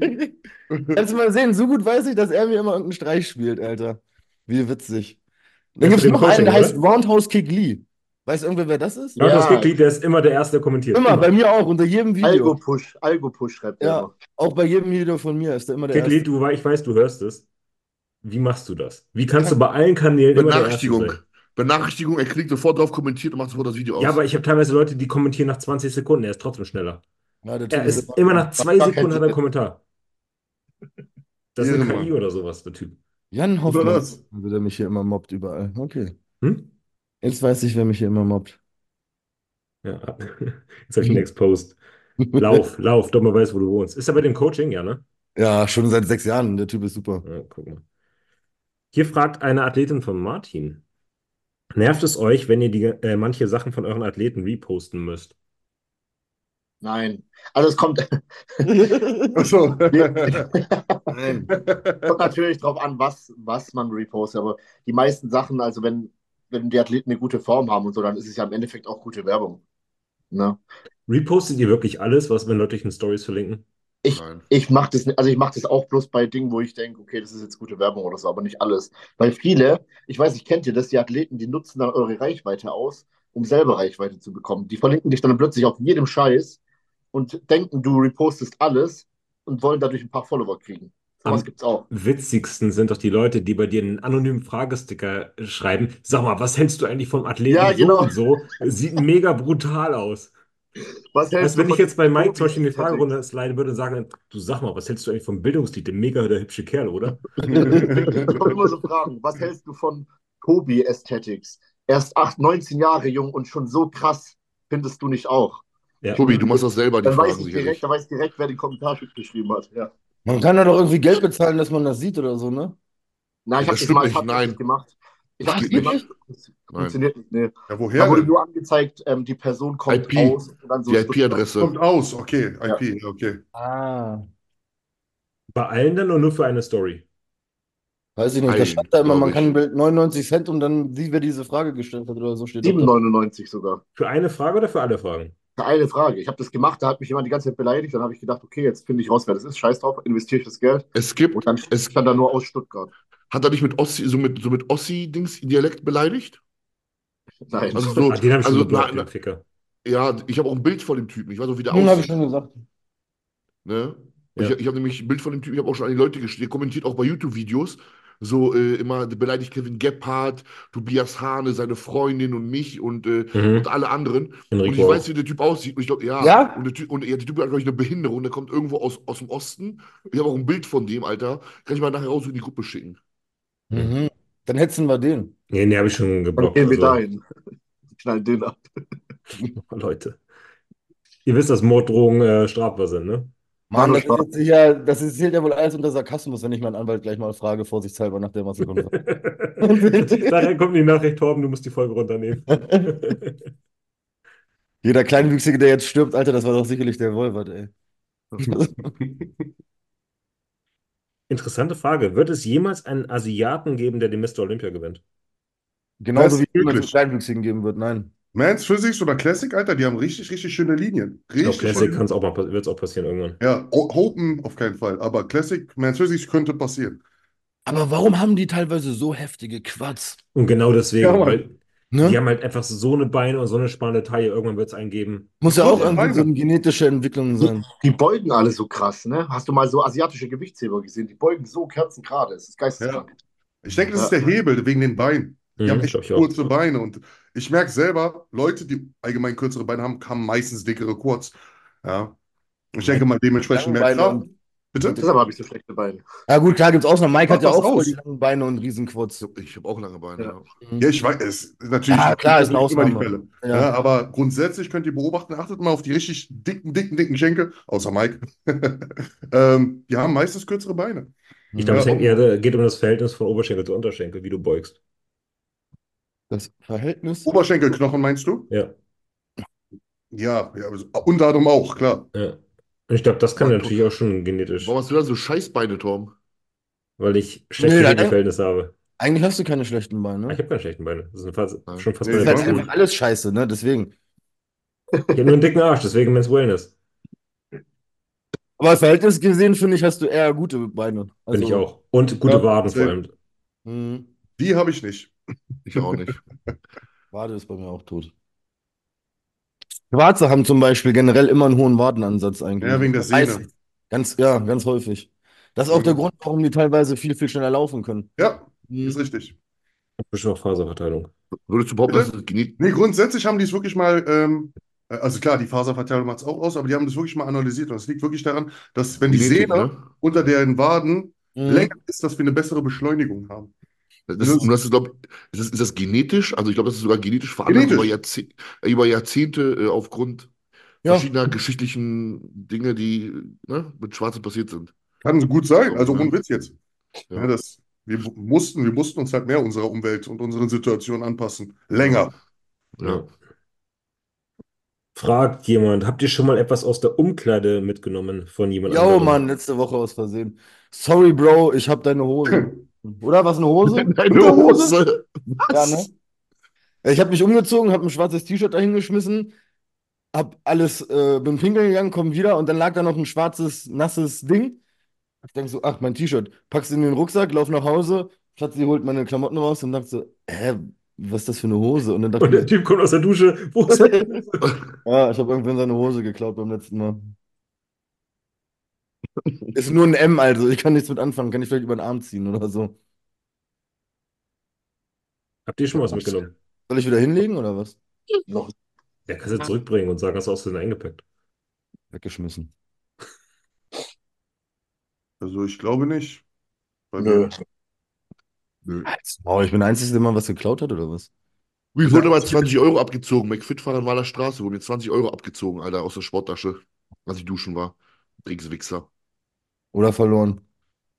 S3: Kannst du mal sehen, so gut weiß ich, dass er mir immer irgendeinen Streich spielt, Alter. Wie witzig. Dann gibt es noch einen, der heißt? Roundhouse Kick Lee. Weiß irgendwer, wer das ist?
S1: Ja.
S2: Ja.
S1: Das der ist immer der Erste, der kommentiert.
S3: Immer, bei mir auch, unter jedem Video.
S2: Algo-Push, Algo-Push schreibt er
S3: Ja,
S2: immer.
S3: auch bei jedem Video von mir ist er immer der
S1: Kicklied,
S3: Erste.
S1: du, ich weiß, du hörst es. Wie machst du das? Wie kannst du bei allen Kanälen immer der Erste
S5: Benachrichtigung.
S1: sein?
S5: Benachrichtigung, er klickt sofort drauf, kommentiert und macht sofort das Video aus.
S1: Ja, aber ich habe teilweise Leute, die kommentieren nach 20 Sekunden. Er ist trotzdem schneller.
S3: Ja, der Typ
S1: Er
S3: ist
S1: immer nach zwei Sekunden hat er einen. Kommentar. Das ist eine. KI oder sowas, der Typ.
S3: Jan Hoffmann,
S4: das?
S3: also der mich hier immer mobbt überall. Okay.
S1: Hm?
S3: Jetzt weiß ich, wer mich hier immer mobbt.
S1: Ja. Jetzt habe ich ihn exposed. Lauf, lauf, doch mal weiß, wo du wohnst. Ist er bei dem Coaching, ja, ne?
S3: Ja, schon seit sechs Jahren. Der Typ ist super.
S1: Ja, guck mal. Hier fragt eine Athletin von Martin. Nervt es euch, wenn ihr die, äh, manche Sachen von euren Athleten reposten müsst?
S2: Nein. Also es kommt,
S4: Achso.
S3: Nein.
S2: kommt natürlich drauf an, was, was man repostet. Aber die meisten Sachen, also wenn, wenn die Athleten eine gute Form haben und so, dann ist es ja im Endeffekt auch gute Werbung. Ne?
S1: Repostet ihr wirklich alles, was wenn Leute euch in Stories verlinken?
S5: Nein.
S2: Ich mache das, also ich mache das auch bloß bei Dingen, wo ich denke, okay, das ist jetzt gute Werbung oder so, aber nicht alles. Weil viele, ich weiß nicht, kennt ihr das, die Athleten, die nutzen dann eure Reichweite aus, um selber Reichweite zu bekommen. Die verlinken dich dann plötzlich auf jedem Scheiß und denken, du repostest alles und wollen dadurch ein paar Follower kriegen. Sowas
S1: Am-
S2: gibt's auch.
S1: Witzigsten sind doch die Leute, die bei dir einen anonymen Fragesticker schreiben. Sag mal, was hältst du eigentlich vom Athleten
S2: Ja,
S1: so
S2: genau.
S1: und so? Sieht mega brutal aus.
S2: Was hältst
S1: Als
S2: du
S1: wenn ich jetzt bei Mike zum Beispiel in die Fragerunde sliden würde und sagen, du sag mal, was hältst du eigentlich vom Bildungstitel? Mega der hübsche Kerl, oder?
S2: Da kommen immer so Fragen. Was hältst du von Kobe Aesthetics? Erst 8, 19 Jahre jung und schon so krass, findest du nicht auch?
S1: Ja.
S5: Tobi, du machst das selber, die
S2: Dann weiß
S5: Fragen
S2: ich
S5: sicherlich.
S2: direkt, dann weiß ich direkt, wer den Kommentar geschrieben hat. Ja.
S3: Man kann da doch irgendwie Geld bezahlen, dass man das sieht oder so, ne?
S2: Nein, ich habe
S5: Das
S2: mal
S5: nicht,
S2: tatsächlich
S5: nein.
S2: gemacht. Ich habe das
S5: Geht
S2: gemacht. Das
S5: Nein.
S2: funktioniert nicht. Nee.
S4: Ja,
S2: Da
S4: woher
S2: wurde
S4: denn?
S2: nur angezeigt, ähm, die Person kommt
S5: IP.
S2: aus und dann so
S5: Die. IP-Adresse.
S4: Kommt aus, okay,
S2: Ja.
S4: IP, okay.
S3: Ah.
S1: Bei allen dann oder nur für eine Story?
S3: Weiß ich nicht. Da stand da immer, man
S5: ich.
S3: kann ein Bild 99 Cent und dann sie, wer diese Frage gestellt hat oder so steht. doch da.
S2: 7,99 sogar.
S1: Für eine Frage oder für alle Fragen?
S2: Eine Frage. Ich habe das gemacht, da hat mich jemand die ganze Zeit beleidigt. Dann habe ich gedacht, okay, jetzt finde ich raus, wer das ist. Scheiß drauf, investiere ich das Geld.
S5: Es gibt,
S2: Und dann
S5: es
S2: stand da nur aus Stuttgart.
S5: hat er dich mit Ossi, so mit, so mit Ossi-Dings-Dialekt beleidigt?
S2: Nein.
S5: Also so,
S1: Ah, den habe ich schon
S5: also,
S1: geblockt,
S5: na,
S1: Ficker.
S5: ja, ich habe auch ein Bild von dem Typen. Ich weiß auch, wie der
S3: Hm, habe ich
S5: aussieht.
S3: schon gesagt.
S5: Ne?
S1: Ja.
S5: Ich, ich habe nämlich ein Bild von dem Typen, ich habe auch schon an die Leute geschrieben, der kommentiert auch bei YouTube-Videos. So äh, immer beleidigt Kevin Gebhardt, Tobias Hane, seine Freundin und mich und, äh,
S1: Mhm.
S5: und alle anderen. Und ich
S1: Enrico
S5: weiß, wie der Typ aussieht. Und ich glaube, ja.
S3: Ja?
S5: Und der Typ, und ja, der Typ hat, glaube ich, eine Behinderung. Der kommt irgendwo aus, aus dem Osten. Ich habe auch ein Bild von dem, Alter. Kann ich mal nachher raus in die Gruppe schicken.
S3: Mhm. Dann hetzen wir den.
S1: Nee, den habe ich schon
S2: Dann
S1: geblockt.
S2: gehen wir
S1: Also,
S2: dahin. Knallen den ab.
S1: Leute. Ihr wisst, dass Morddrohungen äh, strafbar sind, ne?
S3: Mann, das, ist sicher, das ist, zählt ja wohl alles unter Sarkasmus, wenn ich meinen Anwalt gleich mal frage, vorsichtshalber nach der Masse
S1: Daher kommt die Nachricht, Torben, du musst die Folge runternehmen.
S3: Jeder Kleinwüchsige, der jetzt stirbt, Alter, das war doch sicherlich der Wolvert, ey.
S1: Interessante Frage. Wird es jemals einen Asiaten geben, der den Mr. Olympia gewinnt?
S3: Genauso wie es einen. Kleinwüchsigen geben wird, nein.
S4: Mans Physics oder Classic, Alter, die haben richtig, richtig schöne Linien.
S1: Ich glaube,
S4: Richtig
S1: Classic kann es auch mal, wird es auch passieren irgendwann.
S4: Ja, O- Open auf keinen Fall, aber Classic, Mans Physics könnte passieren.
S3: Aber warum haben die teilweise so heftige Quads?
S1: Und genau deswegen,
S3: Ja,
S1: weil
S3: Ne?
S1: die haben halt einfach so eine Beine und so eine spannende Taille. Irgendwann wird es einen geben.
S3: Muss ja
S4: Ja,
S3: auch irgendwie so eine genetische Entwicklung sein.
S2: Die beugen alle so krass, ne? Hast du mal so asiatische Gewichtsheber gesehen? Die beugen so kerzengerade. Das ist geisteskrank.
S4: Ich denke, das ist der Hebel wegen den Beinen. Die
S1: Mhm,
S4: haben echt kurze Beine und ich merke selber, Leute, die allgemein kürzere Beine haben, haben meistens dickere Quads. Ja. Ich denke mal dementsprechend mehr
S3: Beine
S4: Bitte?
S2: Deshalb habe ich so schlechte Beine.
S3: Ja gut, klar gibt's Ausnahmen. Mike hat ja auch voll die langen Beine und Riesenquads.
S5: Ich habe auch lange Beine.
S2: Ja.
S5: Ja.
S4: Ich weiß, es ist natürlich
S3: Ja, klar, ist eine
S4: nicht immer die
S3: Ausnahme.
S4: Fälle.
S3: Ja.
S4: Ja. aber grundsätzlich könnt ihr beobachten, achtet mal auf die richtig dicken, dicken, dicken Schenkel, außer Mike. ähm, die haben meistens kürzere Beine.
S1: Ich glaube, es
S4: Ja.
S1: hängt eher, geht um das Verhältnis von Oberschenkel zu Unterschenkel, wie du beugst.
S3: Das Verhältnis.
S4: Oberschenkelknochen meinst du?
S1: Ja,
S4: Ja, ja also unter anderem auch, klar.
S1: ja. Und ich glaube, das kann
S5: Ja,
S1: natürlich auch schon genetisch,
S5: Warum hast du da so Scheißbeine, Tom?
S1: weil ich schlechte
S3: Nee,
S1: Hebelverhältnisse habe.
S3: Eigentlich hast du keine schlechten Beine.
S1: Ah, Ich
S3: Ne?
S1: habe keine schlechten Beine. Das sind fast,
S5: Nein.
S1: schon fast
S4: Nee,
S3: Das ist halt einfach alles scheiße, ne? Deswegen.
S1: Ich habe nur einen dicken Arsch, deswegen Men's Wellness.
S3: Aber Verhältnis gesehen, finde ich, hast du eher gute Beine.
S1: Bin
S3: Also,
S1: ich auch. Und gute
S4: Ja,
S1: Waden vor allem.
S3: Mh,
S4: Die habe ich nicht.
S5: Ich auch nicht.
S3: Wade ist bei mir auch tot. Schwarze haben zum Beispiel generell immer einen hohen Wadenansatz eigentlich.
S4: Ja, wegen der Sehne.
S3: ich. Ganz, ja, ganz häufig. Das ist auch der. Grund, warum die teilweise viel, viel schneller laufen können.
S4: Ja,
S3: Mhm.
S4: ist richtig.
S1: Bestimmt auch Faserverteilung.
S5: Würdest du behaupten,
S4: Bitte?
S5: dass es Genet
S4: Nee, grundsätzlich haben die es wirklich mal, ähm, äh, also klar, die Faserverteilung macht es auch aus, aber die haben das wirklich mal analysiert. Und es liegt wirklich daran, dass wenn die
S5: Genetik,
S4: Sehne
S5: ne?
S4: unter den Waden
S3: Mhm.
S4: länger ist, dass wir eine bessere Beschleunigung haben.
S5: Das,
S4: Das ist-
S5: das ist, glaub, ist, das, ist das genetisch? Also ich glaube, das ist sogar genetisch veranlagt über, Jahrzeh über Jahrzehnte äh, aufgrund
S3: Ja.
S5: verschiedener geschichtlichen Dinge, die ne, mit Schwarzen passiert sind.
S4: Kann gut sein,
S5: So,
S4: also
S5: ja.
S4: ohne Witz jetzt.
S5: Ja.
S4: Ja, das, wir mussten, wir mussten uns halt mehr unserer Umwelt und unseren Situationen anpassen. Länger.
S5: Ja.
S1: Fragt jemand, habt ihr schon mal etwas aus der Umkleide mitgenommen von jemand
S3: Jo,
S1: anderem?
S3: Mann, letzte Woche aus Versehen. Sorry, Bro, ich hab deine Hose. Oder was, eine Hose?
S5: Deine Hose.
S3: Ja, ne? Ich habe mich umgezogen, habe ein schwarzes T-Shirt dahingeschmissen, hab alles, äh, bin pinkeln gegangen, komm wieder und dann lag da noch ein schwarzes, nasses Ding. Ich denke so, ach, mein T-Shirt. Pack's in den Rucksack, lauf nach Hause. Schatzi holt meine Klamotten raus und dachte so, hä, was ist das für eine Hose? Und dann dachte
S1: Und der
S3: ich,
S1: Typ kommt aus der Dusche. Wo ist Hose?
S3: ja, ich habe irgendwann seine Hose geklaut beim letzten Mal. Ist nur ein M, also ich kann nichts mit anfangen. Kann ich vielleicht über den Arm ziehen oder so.
S1: Habt ihr schon was mitgenommen?
S3: Soll ich wieder hinlegen oder was?
S2: Noch
S1: Ja, kannst du zurückbringen und sagen, hast du aus Versehen eingepackt.
S3: Weggeschmissen.
S4: Also ich glaube nicht. Bei
S2: Nö.
S4: mir.
S5: Nö.
S3: Oh, ich bin der Einzige, der mal was geklaut hat oder was?
S5: Mir wurde mal 20 Euro abgezogen. McFit war an Waler Straße, wurde mir 20 Euro abgezogen, Alter, aus der Sporttasche, als ich duschen war. Dreckswichser.
S3: Oder verloren?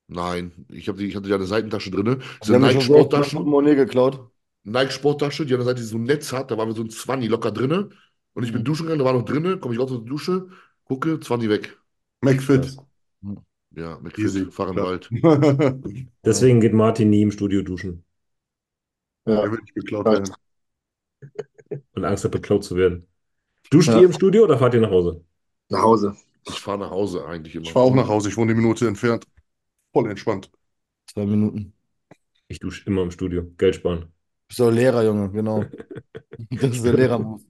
S5: Nein, ich, hab die, ich hatte ja eine Seitentasche drin.
S3: Die
S5: Diese Nike-Sporttasche.
S3: Portemonnaie geklaut.
S5: Nike-Sporttasche, die an der Seite so ein Netz hat, da war mir so ein 20 locker drinne. Und ich bin
S3: Mhm.
S5: duschen gegangen, da war noch drinne, komme ich raus aus der Dusche, gucke, 20 weg.
S4: McFit.
S5: Ja, McFit,
S4: Easy.
S5: fahr in den
S4: Klar.
S5: Wald.
S1: Deswegen geht Martin nie im Studio duschen
S2: Ja.
S4: Der will nicht geklaut werden.
S1: und Angst hat, beklaut zu werden. Duscht
S2: Ja.
S1: ihr im Studio oder fahrt ihr nach Hause?
S2: Nach Hause.
S5: Ich fahre nach Hause eigentlich immer.
S4: Ich fahre auch nach Hause, ich wohne eine Minute entfernt. Voll entspannt.
S3: Zwei Minuten.
S1: Ich dusche immer im Studio. Geld sparen.
S3: Bist doch Lehrer, Junge, genau. Das ist der Lehrer-Move.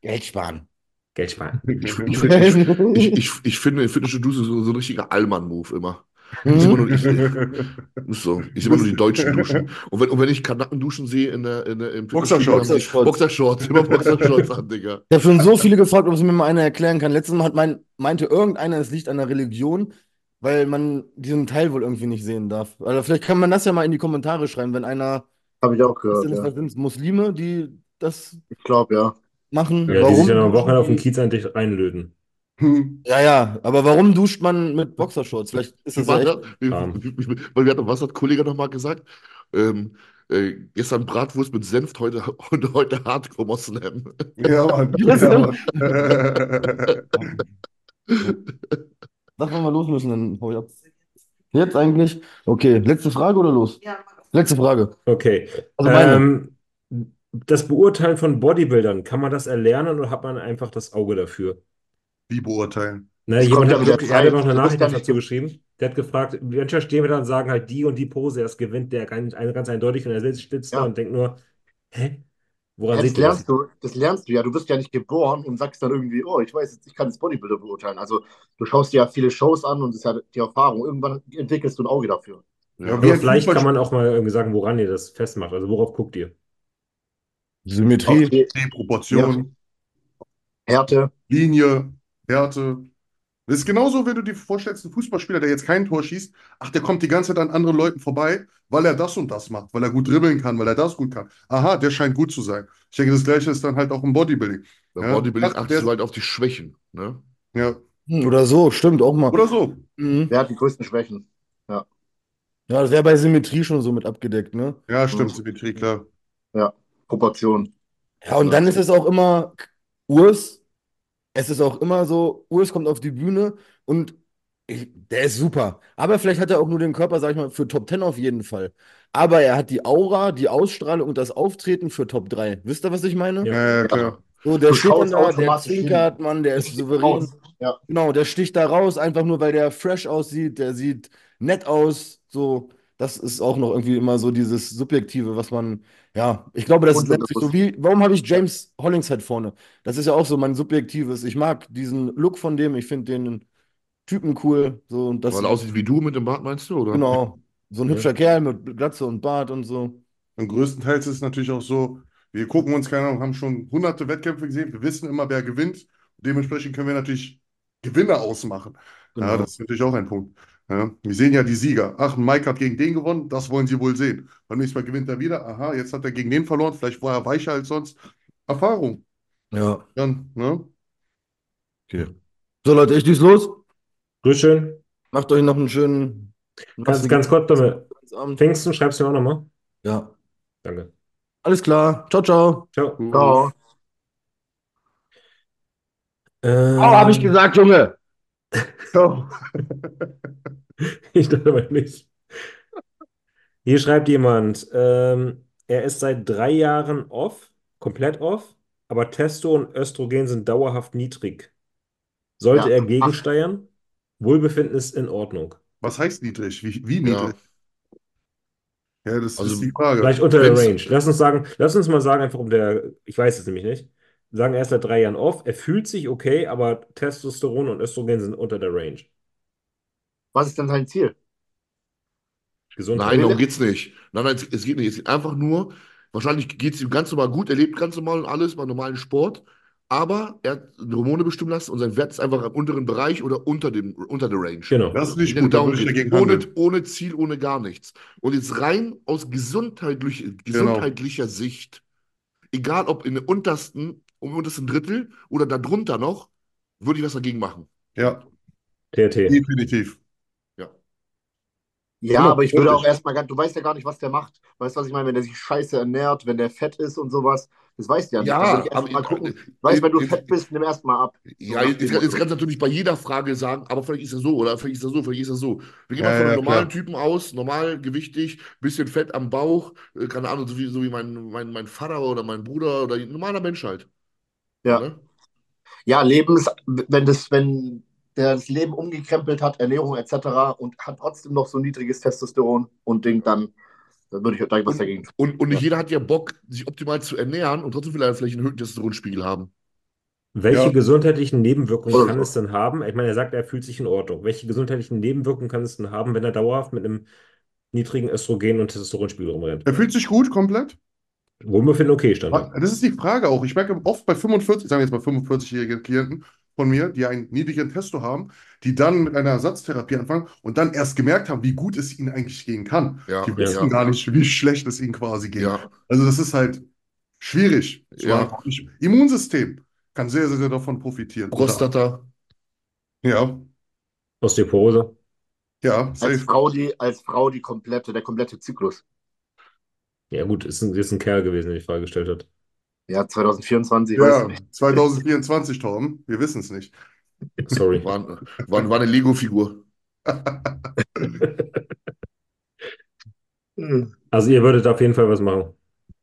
S3: Geld sparen.
S1: Geld sparen.
S5: Ich, ich, ich, ich, ich, ich finde Dusche so, so ein richtiger Allmann-Move immer. Ich sehe immer nur, ich, so. Ich sehe immer nur die deutschen Duschen. Und wenn, und wenn ich Kanackenduschen sehe in der, in der, im
S4: Boxershorts.
S5: Die Boxershorts, immer Boxershorts an, Digga.
S3: Ich habe schon so viele gefragt, ob es mir mal einer erklären kann. Letztes Mal hat mein, meinte irgendeiner, es liegt an der Religion, weil man diesen Teil wohl irgendwie nicht sehen darf. Also vielleicht kann man das ja mal in die Kommentare schreiben, wenn einer,
S2: Habe ich auch gehört,
S3: sind,
S2: ja.
S3: Muslime, die das
S2: Ich glaube, ja.
S3: machen.
S1: Ja, die
S3: Warum
S1: sich dann am Wochenende auf
S3: duschen
S1: Kiez eigentlich reinlöten.
S4: Hm.
S3: Ja, ja, aber warum duscht man mit Boxershorts? Vielleicht ist das ja echt.
S5: Weil wir hatten, was hat Kollege nochmal gesagt? Ähm, äh, gestern Bratwurst mit Senf, heute, und heute Hardcore Moslem.
S4: Ja, Mann.
S3: Was
S4: Ja? Mann.
S3: Sag, wir los müssen, dann hau ich ab. Jetzt eigentlich? Okay, letzte Frage oder los?
S6: Ja,
S3: Letzte Frage.
S1: Okay.
S3: Also meine.
S1: Ähm, das Beurteilen von Bodybuildern, kann man das erlernen oder hat man einfach das Auge dafür?
S4: Wie beurteilen?
S1: Ne,
S2: Das
S1: jemand
S2: ja
S1: hat er ja
S2: Zeit.
S1: noch eine Nachricht
S2: ja
S1: dazu geschrieben. Der hat gefragt, manchmal stehen wir da und sagen halt die und die Pose, das gewinnt der ganz, ganz eindeutig und er sitzt sitzt da
S2: Ja.
S1: und denkt nur, hä? Woran
S2: Ja, das lernst du, das lernst du ja. Du wirst ja nicht geboren und sagst dann irgendwie, oh, ich weiß jetzt, ich kann das Bodybuilder beurteilen. Also du schaust dir ja viele Shows an und das ist ja die Erfahrung. Irgendwann entwickelst du ein Auge dafür.
S4: Ja,
S5: Ja.
S1: Aber vielleicht kann man auch mal irgendwie sagen, woran ihr das festmacht. Also worauf guckt ihr?
S3: Symmetrie.
S2: die
S4: Die Proportion,
S2: Härte.
S4: Linie, Härte. Das ist genauso, wenn du dir vorstellst, ein Fußballspieler, der jetzt kein Tor schießt, ach, der kommt die ganze Zeit an anderen Leuten vorbei, weil er das und das macht, weil er gut dribbeln kann, weil er das gut kann. Aha, der scheint gut zu sein. Ich denke, das Gleiche ist dann halt auch im Bodybuilding.
S5: Beim
S4: Ja,
S5: Bodybuilding
S4: ach,
S5: achtest
S4: der-
S5: du halt auf die Schwächen. Ne?
S4: Ja,
S3: Oder so, stimmt auch mal.
S4: oder so.
S3: Mhm.
S2: Wer hat die größten Schwächen?
S3: Ja, das wäre bei Symmetrie schon so mit abgedeckt, ne?
S4: Ja, stimmt,
S2: Mhm.
S4: Symmetrie, klar.
S2: Proportion.
S3: Ja, und dann ist es auch immer Urs. Es ist auch immer so, Urs kommt auf die Bühne und ich, der ist super. Aber vielleicht hat er auch nur den Körper, sag ich mal, für Top 10 auf jeden Fall. Aber er hat die Aura, die Ausstrahlung und das Auftreten für Top 3. Wisst ihr, was ich meine?
S1: Ja.
S4: Ja, klar.
S3: So, der
S2: Du
S3: steht dann da, der zwinkert, Mann, der ist souverän.
S2: Ja.
S3: Genau, der sticht da raus, einfach nur, weil der fresh aussieht, der sieht nett aus. So, das ist auch noch irgendwie immer so dieses Subjektive, was man, ja, ich glaube, das ist letztlich so wie, warum habe ich James Hollingshead vorne? Das ist ja auch so mein Subjektives. Ich mag diesen Look von dem, ich finde den Typen cool. So, und das,
S5: Weil er aussieht wie du mit dem Bart, meinst du? Oder?
S3: genau, so ein
S1: Ja.
S3: hübscher Kerl mit Glatze und Bart und so.
S4: Und größtenteils ist es natürlich auch so, wir gucken uns, keine Ahnung, haben schon hunderte Wettkämpfe gesehen, wir wissen immer, wer gewinnt. Dementsprechend können wir natürlich Gewinner ausmachen. Ja,
S3: Genau.
S4: das ist natürlich auch ein Punkt. Ja, wir sehen ja die Sieger. Ach, Mike hat gegen den gewonnen, das wollen sie wohl sehen. Beim nächsten Mal gewinnt er wieder. Aha, jetzt hat er gegen den verloren, vielleicht war er weicher als sonst. Erfahrung.
S3: Ja,
S4: Dann, ne?
S3: okay. So, Leute, ich düse los.
S1: Grüß schön.
S3: Macht euch noch einen schönen
S1: Ganz, ganz kurz, damit.
S3: Abend.
S1: Pfingsten, schreibst du mir auch nochmal?
S3: Ja,
S1: Danke.
S3: alles klar. Ciao, ciao.
S1: Ciao.
S2: Ciao.
S1: Ähm,
S3: Oh, habe ich gesagt, Junge.
S4: Ciao.
S1: Ich dachte aber nicht. Hier schreibt jemand, ähm, er ist seit drei Jahren off, komplett off, aber Testo und Östrogen sind dauerhaft niedrig. Sollte
S2: Ja.
S1: er gegensteuern? Wohlbefinden ist in Ordnung.
S4: Was heißt niedrig? Wie, wie
S5: Ja.
S4: niedrig? Ja, das
S5: Also,
S4: ist die Frage.
S1: Vielleicht unter der Range. Lass uns sagen, lass uns mal sagen, einfach um der, ich weiß es nämlich nicht. Sagen, er ist seit drei Jahren off, er fühlt sich okay, aber Testosteron und Östrogen sind unter der Range.
S2: Was ist denn sein Ziel?
S1: Gesundheit.
S5: Nein, darum geht's nicht. Nein, nein, es, es geht nicht. Es geht einfach nur, wahrscheinlich geht's ihm ganz normal gut, er lebt ganz normal und alles, beim normalen Sport, aber er hat Hormone bestimmen lassen und sein Wert ist einfach im unteren Bereich oder unter dem, unter der Range.
S1: Genau.
S4: Das ist nicht gut, da
S5: darum
S4: dagegen
S5: Ohne, ohne Ziel, ohne gar nichts. Und jetzt rein aus gesundheitlich,
S4: Genau.
S5: gesundheitlicher Sicht, egal ob in der untersten, im untersten Drittel oder darunter noch, würde ich was dagegen machen.
S4: Ja,
S1: TRT.
S4: definitiv.
S5: Ja.
S2: Ja,
S4: Genau,
S2: aber ich würde auch erstmal, du weißt ja gar nicht, was der macht. Weißt du, was ich meine? Wenn der sich scheiße ernährt, wenn der fett ist und sowas. Das weißt du ja nicht.
S5: Ja,
S2: ich
S5: aber
S2: mal
S5: ich-
S2: gucken. Weißt du, wenn du
S5: ich-
S2: fett bist, nimm erstmal ab.
S5: Ja,
S2: So
S5: jetzt, jetzt kannst du natürlich bei jeder Frage sagen, aber vielleicht ist er so oder vielleicht ist er so, vielleicht ist er so. Wir gehen
S4: Ja,
S5: mal von
S4: ja,
S5: einem normalen
S4: klar.
S5: Typen aus, normal gewichtig, bisschen Fett am Bauch, äh, keine Ahnung, so wie, so wie mein, mein, mein Vater oder mein Bruder oder ein normaler Mensch halt.
S2: Ja.
S5: Ne?
S2: Ja, Lebens, wenn das, wenn der das Leben umgekrempelt hat, Ernährung etc. und hat trotzdem noch so niedriges Testosteron und Ding, dann, dann würde ich da was dagegen tun.
S5: Und, und nicht
S2: Ja.
S5: jeder hat ja Bock, sich optimal zu ernähren und trotzdem will er vielleicht einen höheren Testosteronspiegel haben.
S1: Welche
S4: Ja.
S1: gesundheitlichen Nebenwirkungen
S2: Oder
S1: kann
S2: so.
S1: es denn haben? Ich meine, er sagt, er fühlt sich in Ordnung. Welche gesundheitlichen Nebenwirkungen kann es denn haben, wenn er dauerhaft mit einem niedrigen Östrogen- und Testosteronspiegel rumrennt?
S4: Er fühlt sich gut, komplett.
S1: Wohlbefinden okay stand da.
S4: Das ist die Frage auch. Ich merke oft bei 45, sagen wir jetzt mal 45-jährigen Klienten von mir, die einen niedrigen Testo haben, die dann mit einer Ersatztherapie anfangen und dann erst gemerkt haben, wie gut es ihnen eigentlich gehen kann.
S5: Ja,
S4: Die wissen
S5: ja.
S4: gar nicht, wie schlecht es ihnen quasi geht.
S5: Ja,
S4: Also das ist halt schwierig. Immunsystem kann sehr, sehr, sehr davon profitieren.
S5: Prostata.
S4: Ja,
S1: Osteoporose.
S4: ja,
S2: Als. Frau die, als Frau die komplette, der komplette Zyklus.
S1: Ja, gut, ist ein, ist ein Kerl gewesen, der die Frage gestellt hat.
S2: Ja, 2024, weiß ich
S4: Ja,
S2: nicht.
S4: 2024, Torben. Wir wissen es nicht.
S1: Sorry.
S5: War, war, war eine Lego-Figur.
S1: Also ihr würdet auf jeden Fall was machen.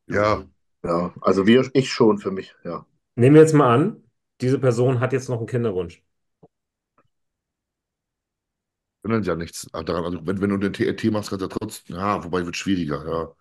S4: Ja,
S2: Ja, also wir, ich schon für mich, ja.
S1: Nehmen wir jetzt mal an, diese Person hat jetzt noch einen Kinderwunsch.
S5: Ändert ja nichts daran. Also wenn, wenn du den TRT machst, kannst du ja trotzdem, ja, wobei wird schwieriger, ja.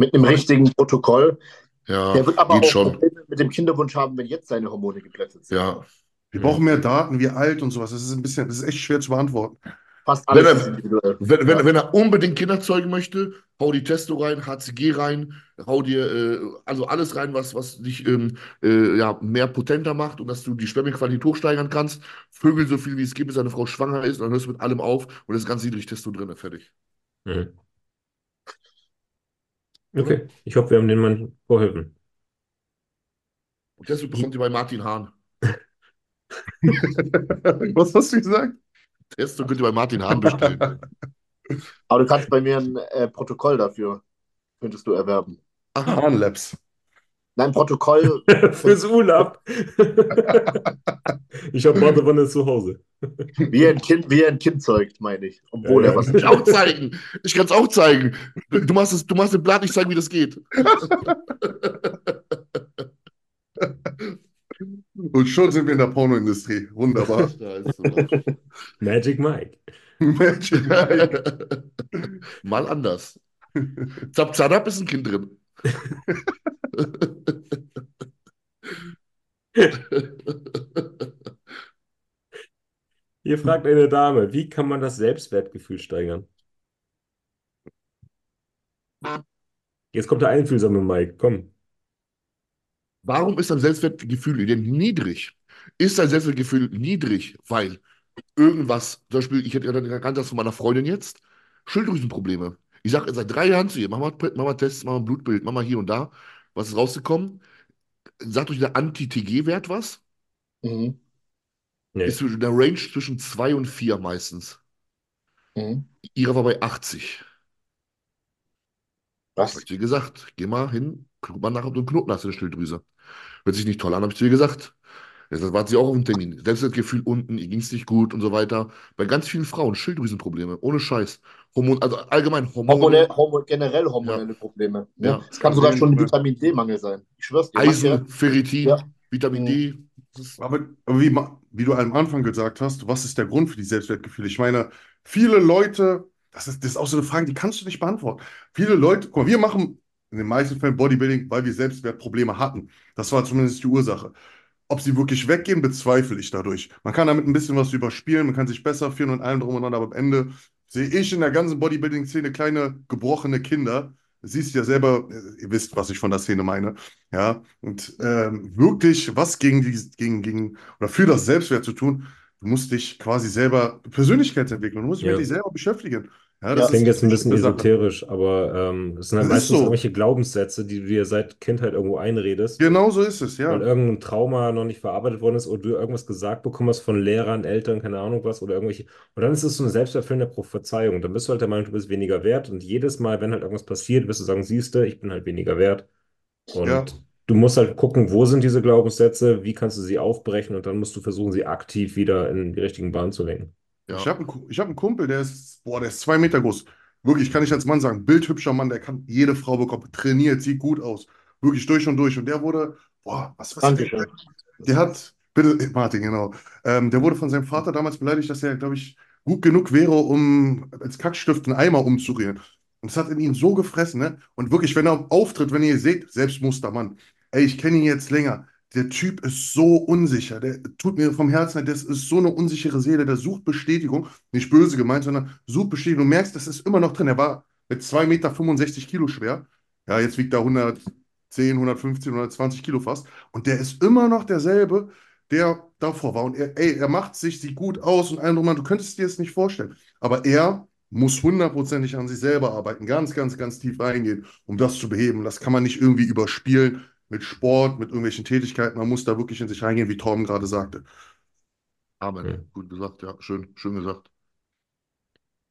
S2: Mit einem richtigen Protokoll.
S5: Ja,
S2: Der wird aber
S5: geht
S2: auch
S5: schon.
S2: Probleme mit dem Kinderwunsch haben, wenn jetzt seine Hormone geplättet sind.
S5: Ja.
S4: wir brauchen mehr Daten, wie alt und sowas. Das ist ein bisschen, das ist echt schwer zu beantworten.
S2: Fast
S5: Wenn
S2: alles
S5: er-
S2: ist individuell.
S5: Wenn, wenn,
S2: Ja.
S5: wenn er unbedingt Kinder zeugen möchte, hau die Testo rein, HCG rein, hau dir äh, also alles rein, was, was dich ähm, äh, ja, mehr potenter macht und dass du die Spermienqualität hochsteigern kannst. Vögel so viel wie es geht, bis deine Frau schwanger ist, und dann hörst du mit allem auf und das ist ganz niedrig Testo drin, fertig.
S1: Mhm. Okay, ich hoffe, wir haben den Mann vorhelfen.
S5: Und Testo bekommt ihr bei Martin Hahn.
S4: Was hast du gesagt?
S5: Testo könnt ihr bei Martin Hahn bestellen.
S2: Aber du kannst bei mir ein äh, Protokoll dafür, könntest du erwerben.
S5: Aha.
S4: Harnlabs.
S2: Nein, Protokoll,
S1: Fürs Urlaub. Ich habe Badewanne zu Hause.
S2: wie ein Kind, wie ein Kind zeugt, meine ich. Obwohl
S1: Ja,
S2: er was
S5: Ich auch zeigen. Ich kann es auch zeigen. Du machst es, du machst den Blatt, ich zeige, wie das geht.
S4: Und schon sind wir in der Pornoindustrie. Wunderbar.
S5: Scheiße.
S1: Magic Mike.
S4: Magic.
S5: Mal anders. Zap Zadap ist ein Kind drin.
S1: Hier fragt eine Dame, wie kann man das Selbstwertgefühl steigern? Jetzt kommt der einfühlsame Mike, komm.
S5: Warum ist dein Selbstwertgefühl denn niedrig? Ist dein Selbstwertgefühl niedrig, weil irgendwas, zum Beispiel, ich hätte ganz das von meiner Freundin jetzt, Schilddrüsenprobleme. Ich sage seit drei Jahren zu ihr, mach mal, mach mal Tests, mach mal ein Blutbild, mach mal hier und da. Was ist rausgekommen? Sagt euch der Anti-TG-Wert was?
S2: Mhm.
S1: Nee.
S5: Ist zwischen der Range zwischen 2 und 4 meistens.
S2: Mhm.
S5: Ihre war bei 80. Hab
S2: Was?
S5: ich zu ihr gesagt, geh mal hin, guck mal nach, ob du einen Knoten hast in der Schilddrüse. Hört sich nicht toll an, habe ich zu ihr gesagt. Jetzt war sie auch auf dem Termin. Selbstwertgefühl unten, ihr ging es nicht gut und so weiter. Bei ganz vielen Frauen Schilddrüsenprobleme, ohne Scheiß. Hormon, also allgemein Hormone,
S2: Hormone, Hormon, generell hormonelle Probleme. Ne?
S5: Ja.
S2: Es kann sogar schon ein. Vitamin D-Mangel sein. Ich schwör's dir.
S5: Eisen, Ferritin,
S2: Ja.
S5: Vitamin
S2: Mhm.
S5: D.
S4: Aber, aber wie, wie du am Anfang gesagt hast, was ist der Grund für die Selbstwertgefühle? Ich meine, viele Leute, das ist, das ist auch so eine Frage, die kannst du nicht beantworten. Viele Leute, guck mal, wir machen in den meisten Fällen Bodybuilding, weil wir Selbstwertprobleme hatten. Das war zumindest die Ursache. Ob sie wirklich weggehen, bezweifle ich dadurch. Man kann damit ein bisschen was überspielen, man kann sich besser fühlen und allem drum und dran, aber am Ende sehe ich in der ganzen Bodybuilding-Szene kleine gebrochene Kinder. Siehst ja selber, ihr wisst, was ich von der Szene meine. Ja, und ähm, wirklich was gegen die, gegen, gegen, oder für das Selbstwert zu tun, du musst dich quasi selber Persönlichkeitsentwicklung, du musst dich
S1: Ja.
S4: mit dich selber beschäftigen. Ja,
S2: Das
S1: Das klingt jetzt ein bisschen
S4: Sache.
S1: esoterisch, aber ähm, es sind halt
S4: Das ist
S1: meistens
S4: so.
S1: irgendwelche Glaubenssätze, die du dir seit Kindheit irgendwo einredest,
S4: Genau so ist es, ja.
S1: weil irgendein Trauma noch nicht verarbeitet worden ist oder du irgendwas gesagt bekommen hast von Lehrern, Eltern, keine Ahnung was, oder irgendwelche. Und dann ist es so eine selbsterfüllende Prophezeiung. Dann bist du halt der Meinung, du bist weniger wert. Und jedes Mal, wenn halt irgendwas passiert, wirst du sagen, siehste, ich bin halt weniger wert. Und
S4: Ja.
S1: du musst halt gucken, wo sind diese Glaubenssätze, wie kannst du sie aufbrechen und dann musst du versuchen, sie aktiv wieder in die richtigen Bahnen zu lenken.
S5: Ja.
S4: Ich habe einen, hab einen Kumpel, der ist, boah, der ist zwei Meter groß. Wirklich, kann ich als Mann sagen, bildhübscher Mann, der kann jede Frau bekommen, trainiert, sieht gut aus. Wirklich durch und durch. Und der wurde, boah, was, was hat der
S2: Dankeschön.
S4: Der hat, bitte, Martin, genau. Ähm, der wurde von seinem Vater damals beleidigt, dass er, glaube ich, gut genug wäre, um als Kackstift einen Eimer umzurühren. Und das hat in ihn so gefressen, ne? Und wirklich, wenn er auftritt, wenn ihr seht, Selbstmustermann, ey, ich kenne ihn jetzt länger. Der Typ ist so unsicher. Der tut mir vom Herzen, leid, das ist so eine unsichere Seele. Der sucht Bestätigung, nicht böse gemeint, sondern sucht Bestätigung. Du merkst, das ist immer noch drin. Er war mit 2,65 Meter Kilo schwer. Ja, jetzt wiegt er 110, 115, 120 Kilo fast. Und der ist immer noch derselbe, der davor war. Und er, ey, er macht sich, sieht gut aus und allem drum. Du könntest dir das nicht vorstellen. Aber er muss hundertprozentig an sich selber arbeiten, ganz, ganz, ganz tief reingehen, um das zu beheben. Das kann man nicht irgendwie überspielen mit Sport, mit irgendwelchen Tätigkeiten. Man muss da wirklich in sich reingehen, wie Torben gerade sagte.
S5: Amen.
S1: Mhm.
S5: Gut gesagt, ja. Schön, schön gesagt.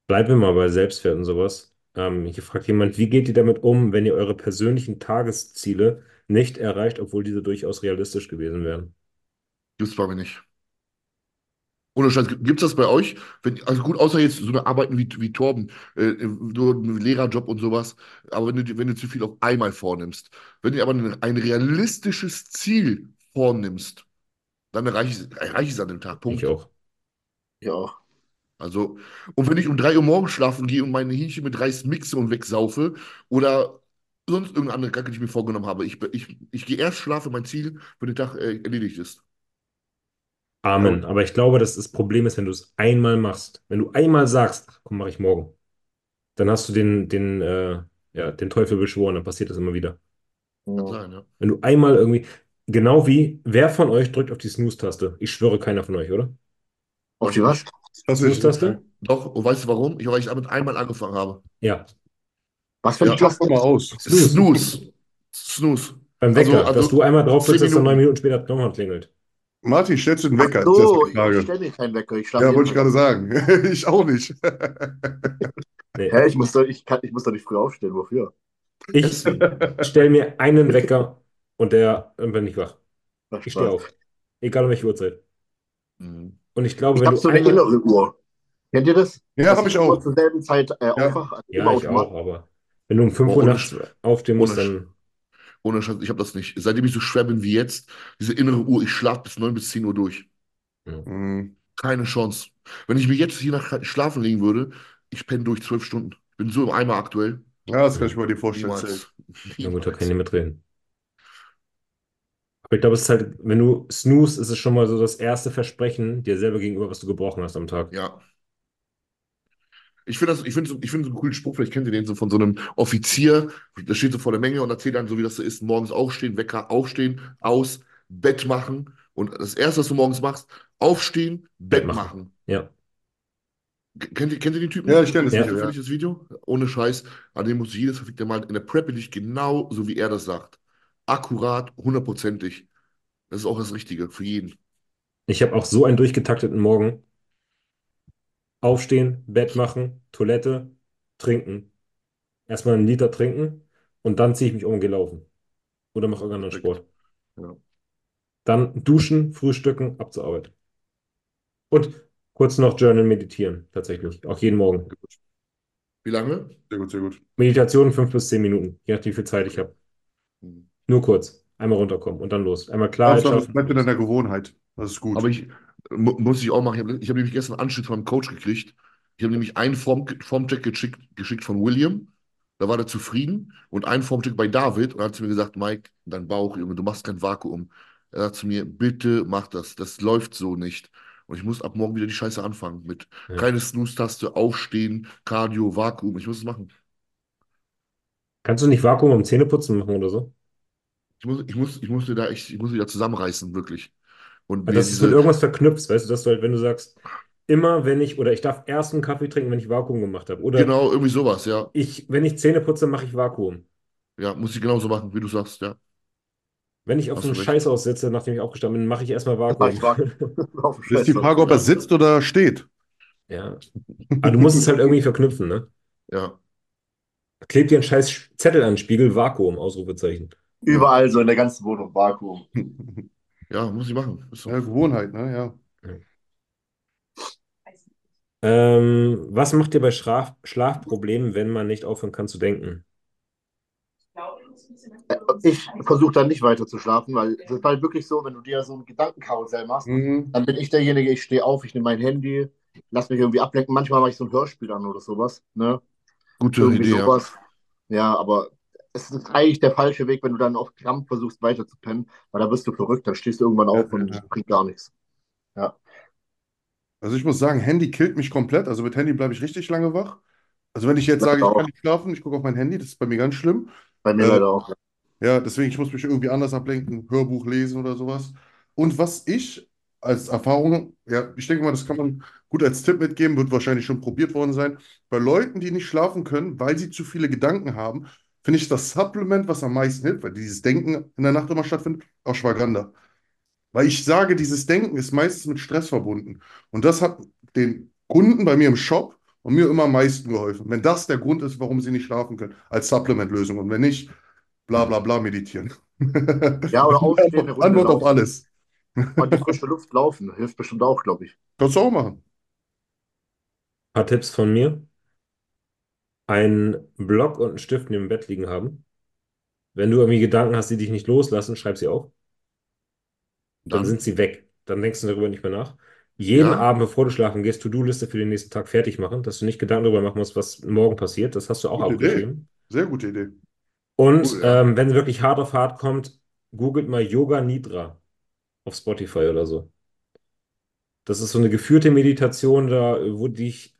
S1: Bleiben wir mal bei Selbstwert und sowas. Ähm, hier fragt jemand, wie geht ihr damit um, wenn ihr eure persönlichen Tagesziele nicht erreicht, obwohl diese durchaus realistisch gewesen wären?
S5: Gibt's bei mir nicht. Ohne Scheiß, gibt's das bei euch? Wenn, also gut, außer jetzt so eine Arbeiten wie, wie Torben, äh, so ein Lehrerjob und sowas, aber wenn du, wenn du zu viel auf einmal vornimmst, wenn du aber ein, ein realistisches Ziel vornimmst, dann erreiche ich, erreiche ich es an dem Tag. Punkt.
S1: Ich auch.
S2: Auch.
S5: Also, und wenn ich um 3 Uhr morgens schlafen gehe und meine Hähnchen mit Reis mixe und wegsaufe oder sonst irgendeine andere Kacke, die ich mir vorgenommen habe, ich, ich, ich gehe erst schlafen, mein Ziel für den Tag äh, erledigt ist.
S1: Amen. Aber ich glaube, dass das Problem ist, wenn du es einmal machst. Wenn du einmal sagst, ach, komm, mache ich morgen, dann hast du den, den, äh, ja, den Teufel beschworen, dann passiert das immer wieder.
S5: Kann
S2: Ja.
S5: sein, ja.
S1: Wenn du einmal irgendwie, genau wie, wer von euch drückt auf die Snooze-Taste? Ich schwöre, keiner von euch, oder?
S2: Auf die was?
S4: Das ist
S1: Snooze-Taste?
S5: Doch, und weißt du warum? Ich, weil ich damit einmal angefangen habe.
S1: Ja.
S2: Was für
S5: Ja.
S4: Klapp
S2: Taste?
S4: mal aus.
S1: Snooze.
S5: Snooze. Snooze.
S1: Beim
S5: Also-
S1: Wecker,
S5: also
S1: dass du einmal drauf drückst, dass dann neun
S5: Minuten.
S1: Minuten später nochmal klingelt.
S4: Martin, stellst du den Wecker?
S2: Ach so, ich stelle mir keinen Wecker. Ich schlafe
S4: Ja, wollte ich gerade sagen. Ich auch nicht.
S1: Nee.
S2: Hä, ich muss doch, ich kann, ich muss doch nicht früh aufstehen. Wofür?
S1: Ich stelle mir einen Wecker und der, dann bin ich wach.
S2: Ach,
S1: Ich stehe auf. Egal um welche Uhrzeit.
S5: Mhm.
S1: Und ich glaube,
S2: Ich
S1: wenn
S2: habe
S1: du
S2: so eine
S1: einmal.
S2: innere Uhr. Kennt ihr das?
S4: Ja, habe ich auch.
S2: zur selben Zeit äh,
S4: Ja.
S2: aufwache. Also
S1: Ja, ich auch, aber wenn du um 5
S5: Oh,
S1: Uhr nachts aufstehen musst, dann.
S5: Ohne Scheiß, ich habe das nicht. Seitdem ich so schwer bin wie jetzt, diese innere Uhr, ich schlafe bis 9 bis 10 Uhr durch.
S4: Mhm.
S5: Keine Chance. Wenn ich mir jetzt hier nach schlafen legen würde, ich penne durch 12 Stunden. Ich bin so im Eimer aktuell.
S4: Ja, das kann ich mir dir vorstellen.
S5: Niemals.
S1: Na gut, da kann ich nicht mitreden. Aber ich glaube, es ist halt, wenn du snooze, ist es schon mal so das erste Versprechen dir selber gegenüber, was du gebrochen hast am Tag.
S5: Ja. Ich finde das, ich finde so, ich finde so einen coolen Spruch, vielleicht kennt ihr den so von so einem Offizier, der steht so vor der Menge und erzählt dann so, wie das so ist, morgens aufstehen, Wecker aufstehen, aus, Bett machen Und das Erste, was du morgens machst, aufstehen, Bett
S1: machen.
S5: machen.
S1: Ja.
S5: Kennt ihr, kennt ihr den Typen?
S4: Ja, ich kenn das
S5: Kennt
S1: Video,
S4: ja.
S5: das Video? Ohne Scheiß. An dem muss jedes verfickte Mal in der Prep bin ich genau so, wie er das sagt. Akkurat, hundertprozentig. Das ist auch das Richtige für jeden.
S1: Ich habe auch so einen durchgetakteten Morgen. Aufstehen, Bett machen, Toilette, trinken. Erstmal einen Liter trinken und dann ziehe ich mich um und gehe laufen. Oder mache irgendeinen. Sport.
S5: Ja.
S1: Dann duschen, frühstücken, ab zur Arbeit. Und kurz noch Journal meditieren, tatsächlich. Auch jeden Morgen.
S5: Wie lange?
S4: Sehr gut, sehr gut.
S1: Meditation fünf bis zehn Minuten, je nachdem, wie viel Zeit ich habe.
S5: Hm.
S1: Nur kurz. Einmal runterkommen und dann los. Einmal Klarheit
S4: Hauptsache, es
S1: schaffen.
S4: bleibt in deiner Gewohnheit. Das ist gut.
S5: Aber ich mu muss ich auch machen. Ich habe hab nämlich gestern einen Anschluss von meinem Coach gekriegt. Ich habe nämlich einen Form, Formcheck geschickt, geschickt von William. Da war er zufrieden. Und einen Formcheck bei David. Und er hat zu mir gesagt, Mike, dein Bauch, Junge, du machst kein Vakuum. Er sagt zu mir, bitte mach das. Das läuft so nicht. Und ich muss ab morgen wieder die Scheiße anfangen. Mit
S1: Ja.
S5: keine Snooze-Taste, Aufstehen, Cardio, Vakuum. Ich muss es machen.
S1: Kannst du nicht Vakuum am Zähneputzen machen oder so?
S5: Ich muss, ich muss, ich muss da echt, ich muss da zusammenreißen, wirklich. Und mir
S1: dass du es mit irgendwas verknüpfst, weißt du, dass du halt, wenn du sagst, immer wenn ich, oder ich darf erst einen Kaffee trinken, wenn ich Vakuum gemacht habe. Oder
S5: genau, irgendwie sowas, ja.
S1: ich, wenn ich Zähne putze, mache ich Vakuum.
S5: Ja, muss ich genauso machen, wie du sagst, ja.
S1: Wenn ich auf
S5: Hast
S1: so einen. Scheiß aussitze, nachdem ich aufgestanden bin, mache ich erstmal Vakuum.
S2: ich
S4: ist die Frage, ob er sitzt oder steht.
S1: Ja. Aber du musst es halt irgendwie verknüpfen, ne?
S5: Ja.
S1: Klebt dir einen scheiß Zettel an den Spiegel, Vakuum, Ausrufezeichen.
S2: Überall so in der ganzen Wohnung Vakuum.
S5: Ja, muss ich machen. Ist so.
S4: Ja, Gewohnheit, ne? Ja.
S1: Ähm, was macht ihr bei Schlaf Schlafproblemen, wenn man nicht aufhören kann zu denken?
S2: Ich versuche dann nicht weiter zu schlafen, weil es ist halt wirklich so, wenn du dir so ein Gedankenkarussell machst,
S4: Mhm.
S2: dann bin ich derjenige, ich stehe auf, ich nehme mein Handy, lass mich irgendwie ablenken. Manchmal mache ich so ein Hörspiel an oder sowas. Ne?
S5: Gute
S2: Irgendwie
S5: Idee, ja.
S2: sowas. Ja, aber es ist eigentlich der falsche Weg, wenn du dann auf Krampf versuchst weiter zu pennen, weil da wirst du verrückt, dann stehst du irgendwann
S4: Ja,
S2: auf und
S4: ja, ja.
S2: bringt gar nichts. Ja.
S4: Also ich muss sagen, Handy killt mich komplett. Also mit Handy bleibe ich richtig lange wach. Also wenn ich jetzt sage, ich
S2: auch.
S4: kann nicht schlafen, ich gucke auf mein Handy, das ist bei mir ganz schlimm.
S2: Bei mir
S4: Äh,
S2: leider auch.
S4: Ja, deswegen, ich muss mich irgendwie anders ablenken, Hörbuch lesen oder sowas. Und was ich als Erfahrung, ja, ich denke mal, das kann man gut als Tipp mitgeben, wird wahrscheinlich schon probiert worden sein. Bei Leuten, die nicht schlafen können, weil sie zu viele Gedanken haben, finde ich das Supplement, was am meisten hilft, weil dieses Denken in der Nacht immer stattfindet, Ashwagandha. Weil ich sage, dieses Denken ist meistens mit Stress verbunden. Und das hat den Kunden bei mir im Shop und mir immer am meisten geholfen. Wenn das der Grund ist, warum sie nicht schlafen können, als Supplementlösung. Und wenn nicht, bla bla bla meditieren.
S2: Ja, oder aufstehen, eine Runde
S4: Antwort auf alles.
S2: Und die frische Luft laufen, hilft bestimmt auch, glaube ich.
S4: Kannst du auch machen.
S1: paar Tipps von mir. Einen Block und einen Stift neben dem Bett liegen haben. Wenn du irgendwie Gedanken hast, die dich nicht loslassen, schreib sie auf. Dann
S5: Dann,
S1: sind sie weg. Dann denkst du darüber nicht mehr nach. Jeden
S5: Ja.
S1: Abend, bevor du schlafen gehst, To-Do-Liste für den nächsten Tag fertig machen, dass du nicht Gedanken darüber machen musst, was morgen passiert. Das hast du auch
S4: Gute Idee.
S1: aufgeschrieben.
S4: Sehr gute Idee.
S1: Und
S5: Cool,
S1: ähm, wenn es wirklich hart auf hart kommt, googelt mal Yoga Nidra auf Spotify oder so. Das ist so eine geführte Meditation, da, wo dich,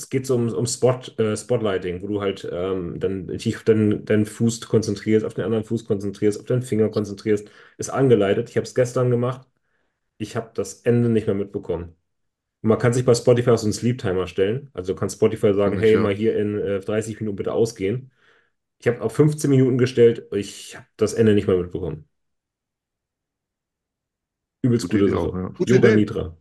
S1: es geht so um, um Spot, äh, Spotlighting, wo du halt ähm, dann tief deinen, deinen Fuß konzentrierst, auf den anderen Fuß konzentrierst, auf deinen Finger konzentrierst. Ist angeleitet. Ich habe es gestern gemacht. Ich habe das Ende nicht mehr mitbekommen. Und man kann sich bei Spotify auch so einen Sleep-Timer stellen. Also du kannst Spotify sagen,
S5: ich,
S1: hey,
S5: ja.
S1: mal hier in äh, 30 Minuten bitte ausgehen. Ich habe auf 15 Minuten gestellt. Ich habe das Ende nicht mehr mitbekommen. Übelst
S5: Gute
S1: gute Sache.
S5: auch, ja.
S4: Gute
S1: Yoga
S4: Idee.
S1: Nidra.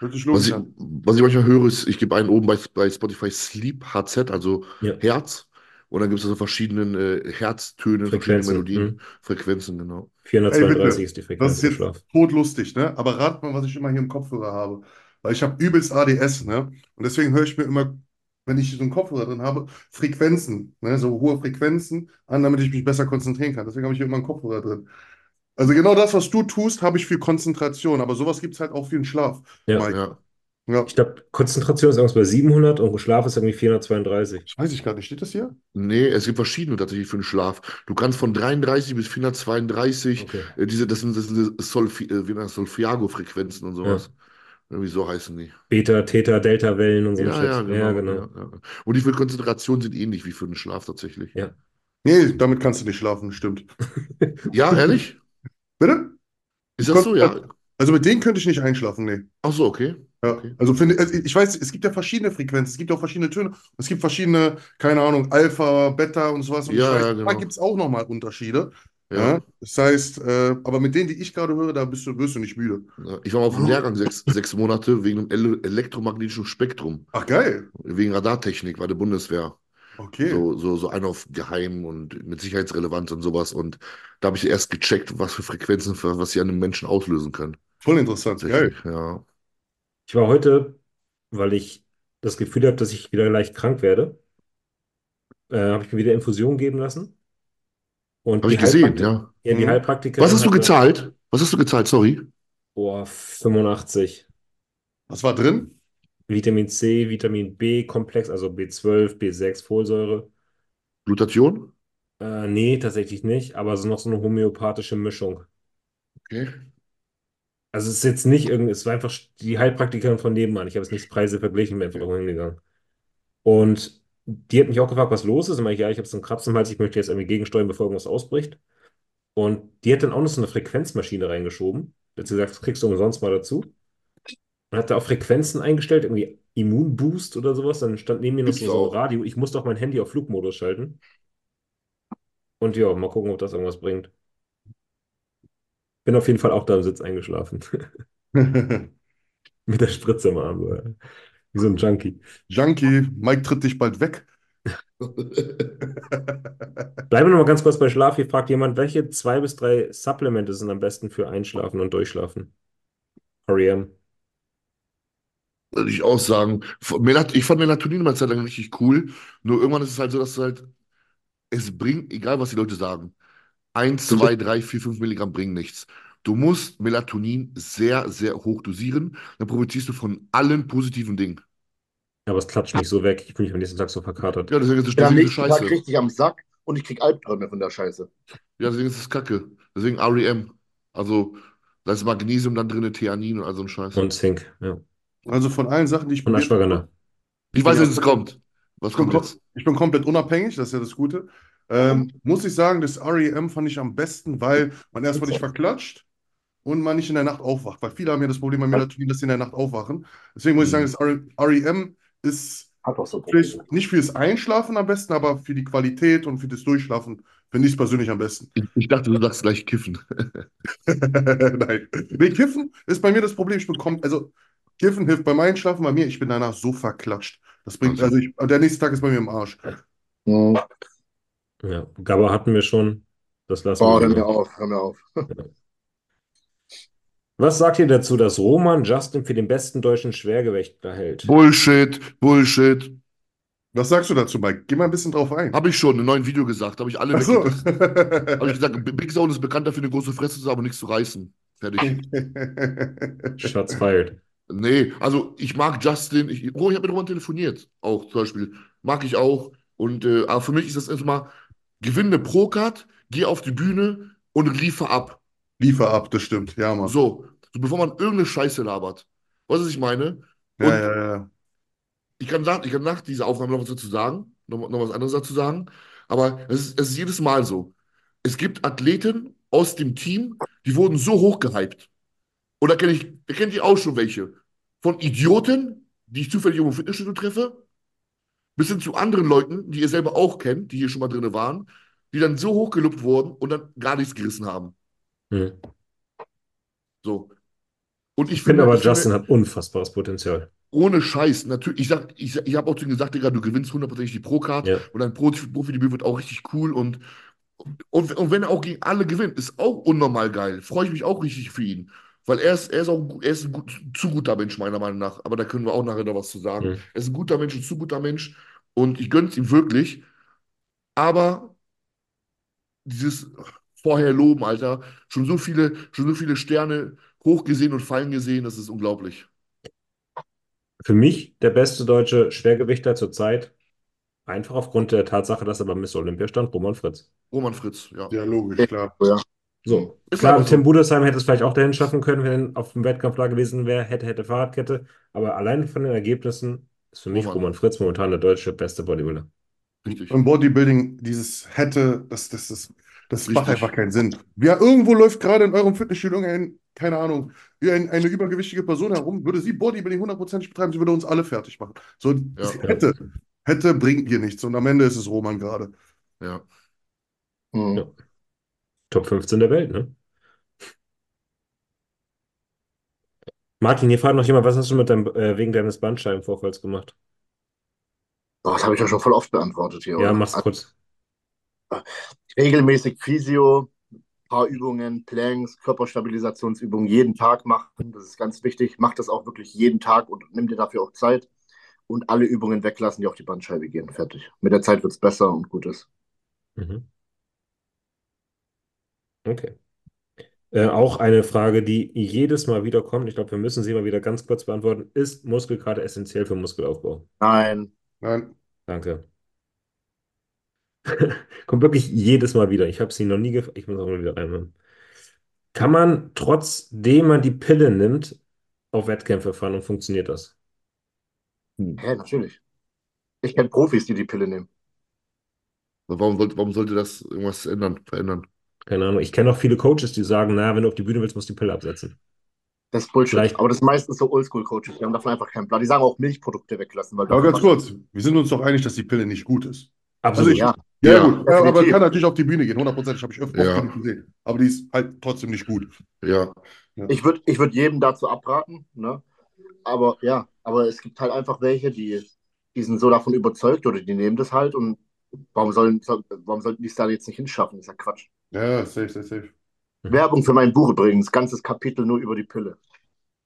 S4: Hört sich
S5: Was ich, was ich manchmal höre, ist, ich gebe einen oben bei, bei Spotify Sleep HZ, also
S1: Ja.
S5: Herz. Und dann gibt es also verschiedene äh, Herztöne, verschiedene
S1: Frequenzen.
S5: Melodien,
S1: Mhm.
S5: Frequenzen, genau.
S1: 432
S4: Ey,
S1: ist die
S4: Das
S1: Frequenz
S4: ist
S1: für
S4: jetzt
S1: Schlaf.
S4: todlustig, ne? Aber rat mal, was ich immer hier im Kopfhörer habe. Weil ich habe übelst ADS, ne? Und deswegen höre ich mir immer, wenn ich so einen Kopfhörer drin habe, Frequenzen, ne? So hohe Frequenzen an, damit ich mich besser konzentrieren kann. Deswegen habe ich hier immer einen Kopfhörer drin. Also genau das, was du tust, habe ich für Konzentration. Aber sowas gibt es halt auch für den Schlaf,
S1: Ja.
S4: Mike.
S5: Ja.
S4: Ja.
S1: Ich glaube, Konzentration ist irgendwas bei 700 und Schlaf ist irgendwie 432.
S4: Das weiß ich gar nicht. Steht das hier?
S5: Nee, es gibt verschiedene tatsächlich für den Schlaf. Du kannst von 33 bis 432,
S1: Okay.
S5: äh, diese, das sind, das sind Solfi, äh, wie nennt das, Solfeago-Frequenzen und sowas. Irgendwie so heißen die.
S1: Beta, Theta, Delta-Wellen und so
S5: Ja, ja, genau.
S1: Ja, genau.
S5: Ja, ja. Und die für Konzentration sind ähnlich wie für den Schlaf tatsächlich.
S1: Ja.
S4: Nee, damit kannst du nicht schlafen, stimmt.
S5: Ja, ehrlich?
S4: Bitte?
S5: Ist das so? Ja.
S4: Also mit denen könnte ich nicht einschlafen, nee.
S5: Ach so, okay.
S4: Ja,
S5: Okay.
S4: also finde also ich weiß, es gibt ja verschiedene Frequenzen, es gibt auch verschiedene Töne, es gibt verschiedene, keine Ahnung, Alpha, Beta und sowas. Und
S5: Ja,
S4: weiß,
S5: ja,
S4: da
S5: genau.
S4: gibt es auch nochmal Unterschiede.
S5: Ja.
S4: Ja. Das heißt, äh, aber mit denen, die ich gerade höre, da bist du, wirst du nicht müde.
S5: Ich war mal auf dem Lehrgang sechs, sechs Monate wegen dem ele elektromagnetischen Spektrum.
S4: Ach, geil.
S5: Wegen Radartechnik bei der Bundeswehr.
S4: Okay.
S5: So, so, so ein auf geheim und mit Sicherheitsrelevanz und sowas. Und da habe ich erst gecheckt, was für Frequenzen, für, was sie an einem Menschen auslösen können.
S4: Voll interessant. Geil.
S5: Ja.
S1: Ich war heute, weil ich das Gefühl habe, dass ich wieder leicht krank werde, äh, habe ich mir wieder Infusion geben lassen. Und
S5: Habe ich gesehen, ja.
S1: Ja, die
S4: Mhm.
S1: Heilpraktikerin
S5: Was hast du
S1: hatte-
S5: gezahlt? Was hast du gezahlt? Sorry.
S1: Boah, 85.
S4: Was war drin?
S1: Vitamin C, Vitamin B-Komplex, also B12, B6, Folsäure.
S5: Glutation?
S1: Äh, nee, tatsächlich nicht, aber so noch so eine homöopathische Mischung.
S5: Okay.
S1: Also es ist jetzt nicht irgendwie, es war einfach die Heilpraktikerin von nebenan. Ich habe es nicht Preise verglichen, bin einfach irgendwo hingegangen. Und die hat mich auch gefragt, was los ist. Und ich, ja, ich habe so einen Kratzen im Hals, ich möchte jetzt irgendwie gegensteuern, bevor irgendwas ausbricht. Und die hat dann auch noch so eine Frequenzmaschine reingeschoben. Sie gesagt, das kriegst du umsonst mal dazu. Und hat da auch Frequenzen eingestellt, irgendwie Immunboost oder sowas. Dann stand neben mir noch so, so. Radio. Ich musste auch mein Handy auf Flugmodus schalten. Und ja, mal gucken, ob das irgendwas bringt. Bin auf jeden Fall auch da im Sitz eingeschlafen. Mit der Spritze im Arm. Wie so ein Junkie.
S4: Junkie, Mike tritt dich bald weg.
S1: Bleiben wir noch mal ganz kurz bei Schlaf. Hier fragt jemand, welche zwei bis drei Supplemente sind am besten für Einschlafen und Durchschlafen? REM.
S5: Würde ich auch sagen. Melat ich fand Melatonin mal Zeit lang richtig cool. Nur irgendwann ist es halt so, dass du halt, es bringt, egal was die Leute sagen, 1, 2, 3, 4, 5 Milligramm bringen nichts. Du musst Melatonin sehr, sehr hoch dosieren. Dann profitierst du von allen positiven Dingen.
S1: Aber es klatscht mich so weg. Ich bin nicht am nächsten Tag so verkatert.
S5: Ja, deswegen ist es
S2: Ja, am nächsten
S5: es
S2: Tag
S5: scheiße.
S2: richtig am Sack und ich krieg Albträume von der Scheiße.
S5: Ja, deswegen ist es kacke. Deswegen REM. Also, da ist Magnesium dann drin, Theanin und all so ein Scheiß.
S1: Und Zink. Ja.
S4: Also von allen Sachen, die ich
S1: Und
S4: probiert
S1: Ashwagandha.
S5: Ich weiß, dass es kommt. Was
S4: Ich bin,
S5: kommt
S4: kom
S5: jetzt?
S4: ich bin komplett unabhängig, das ist ja das Gute. Ähm, muss ich sagen, das REM fand ich am besten, weil man erstmal nicht verklatscht und man nicht in der Nacht aufwacht. Weil viele haben ja das Problem bei Melatonin, dass sie in der Nacht aufwachen. Deswegen muss ich sagen, das REM ist
S2: Hat auch so
S4: vielleicht nicht fürs Einschlafen am besten, aber für die Qualität und für das Durchschlafen finde ich es persönlich am besten.
S5: Ich, ich dachte, du sagst gleich kiffen.
S4: Nein. Nee, Kiffen ist bei mir das Problem. Ich bekomme, also Kiffen hilft beim Einschlafen bei mir. Ich bin danach so verklatscht. Das bringt,
S5: Also.
S4: ich, der nächste Tag ist bei mir im Arsch.
S2: Mhm.
S1: Ja. GABA hatten wir schon. Das lassen
S2: Oh,
S1: wir
S2: hör mir auf, hör mir auf.
S1: Was sagt ihr dazu, dass Roman Justin für den besten deutschen Schwergewichtler hält?
S5: Bullshit, Bullshit.
S4: Was sagst du dazu, Mike? Geh mal ein bisschen drauf ein.
S5: Habe ich schon in einem neuen Video gesagt. Habe ich alle
S4: Ach so.
S5: Habe ich gesagt, Big Zone ist bekannt dafür, eine große Fresse zu haben, aber nichts zu reißen. Fertig.
S1: Shots fired.
S5: Nee, also ich mag Justin. Ich, oh, ich habe mit Roman telefoniert. Auch zum Beispiel. Mag ich auch. Und äh, aber für mich ist das erstmal, gewinne eine Pro-Card, geh auf die Bühne und liefer ab.
S4: Liefer ab, das stimmt. Ja, Mann.
S5: So, so bevor man irgendeine Scheiße labert. Weißt du, was ich meine?
S4: Ja,
S5: Und
S4: ja, ja.
S5: ich kann, nach, ich kann nach dieser Aufnahme noch was dazu sagen, noch, noch was anderes dazu sagen, aber es ist, es ist jedes Mal so. Es gibt Athleten aus dem Team, die wurden so hoch gehypt. Und da kenne ich, da kennt ihr auch schon welche. Von Idioten, die ich zufällig im Fitnessstudio treffe, bis hin zu anderen Leuten, die ihr selber auch kennt, die hier schon mal drin waren, die dann so hochgelobt wurden und dann gar nichts gerissen haben.
S1: Hm.
S5: So. Und ich
S1: Ich finde aber, Justin hat unfassbares Potenzial.
S5: ohne Scheiß, natürlich, ich sag, ich, ich habe auch zu ihm gesagt, Digga, du gewinnst hundertprozentig die Pro-Card
S1: Ja.
S5: und dein Profi- Profi-Debüt wird auch richtig cool und, und, und wenn er auch gegen alle gewinnt, ist auch unnormal geil. Freue ich mich auch richtig für ihn. Weil er ist, er ist auch er ist ein gut, zu guter Mensch, meiner Meinung nach. Aber da können wir auch nachher noch was zu sagen.
S1: Hm.
S5: Er ist ein guter Mensch, ein zu guter Mensch und ich gönn's ihm wirklich. Aber dieses vorher loben, Alter, schon so viele, schon so viele Sterne hochgesehen und fallen gesehen, das ist unglaublich.
S1: Für mich der beste deutsche Schwergewichter zurzeit, einfach aufgrund der Tatsache, dass er bei Miss Olympia stand, Roman Fritz.
S5: Roman Fritz, ja.
S4: Ja, logisch, klar.
S2: Ja.
S1: So,
S5: Ist
S1: klar,
S5: aber so.
S1: Tim Budesheim hätte es vielleicht auch dahin schaffen können, wenn er auf dem Wettkampf da gewesen wäre, hätte, hätte Fahrradkette. Aber allein von den Ergebnissen ist für mich
S5: Roman.
S1: Roman Fritz momentan der deutsche beste Bodybuilder.
S5: Richtig.
S4: Im Bodybuilding, dieses hätte, das, das, das, das macht einfach keinen Sinn. Ja, irgendwo läuft gerade in eurem Fitnessstudio ein, keine Ahnung, ein, eine übergewichtige Person herum, würde sie Bodybuilding hundertprozentig betreiben, sie würde uns alle fertig machen. So,
S5: Ja.
S4: hätte, hätte bringt hier nichts. Und am Ende ist es Roman gerade.
S5: Ja.
S2: Mhm.
S1: Ja. Top 15 der Welt, ne? Martin, hier fragt noch jemand, was hast du mit deinem, äh, wegen deines Bandscheibenvorfalls gemacht?
S2: Oh, das habe ich ja schon voll oft beantwortet hier,
S1: Ja,
S2: oder?
S1: mach's kurz.
S2: regelmäßig Physio, paar Übungen, Planks, Körperstabilisationsübungen jeden Tag machen. Das ist ganz wichtig. Mach das auch wirklich jeden Tag und nimm dir dafür auch Zeit. Und alle Übungen weglassen, die auf die Bandscheibe gehen. Fertig. Mit der Zeit wird es besser und gut ist.
S1: Mhm. Okay. Äh, auch eine Frage, die jedes Mal wieder kommt. Ich glaube, wir müssen sie mal wieder ganz kurz beantworten. Ist Muskelkater essentiell für Muskelaufbau?
S2: Nein,
S4: Nein,
S1: Danke. Kommt wirklich jedes Mal wieder. Ich habe sie noch nie gefragt. Ich muss auch mal wieder reinhören. Kann man, trotzdem man die Pille nimmt, auf Wettkämpfe fahren und funktioniert das?
S2: hä, natürlich. Ich kenne Profis, die die Pille nehmen.
S5: Warum sollte, warum sollte das irgendwas ändern, verändern?
S1: Keine Ahnung. Ich kenne auch viele Coaches, die sagen, na, wenn du auf die Bühne willst, musst du die Pille absetzen.
S2: Das ist Bullshit.
S1: Vielleicht-
S2: Aber das sind meistens so Oldschool-Coaches. Die haben davon einfach keinen Plan. Die sagen auch Milchprodukte weglassen. Weil
S4: aber ganz kurz, wir sind uns doch einig, dass die Pille nicht gut ist.
S1: Absolut.
S4: Also ich-
S2: Ja,
S4: Ja,
S5: Ja,
S4: gut, ja, aber kann natürlich auf die Bühne gehen, hundertprozentig, habe ich öfter
S5: Ja.
S4: oft gesehen. Aber die ist halt trotzdem nicht gut.
S5: Ja.
S2: Ich würde ich würd jedem dazu abraten, ne? Aber ja, aber es gibt halt einfach welche, die, die sind so davon überzeugt oder die nehmen das halt und warum sollen, soll, warum sollten die es da jetzt nicht hinschaffen? Das ist ja Quatsch.
S4: Ja, safe, safe, safe.
S1: Mhm.
S2: Werbung für mein Buch übrigens, ganzes Kapitel nur über die Pille,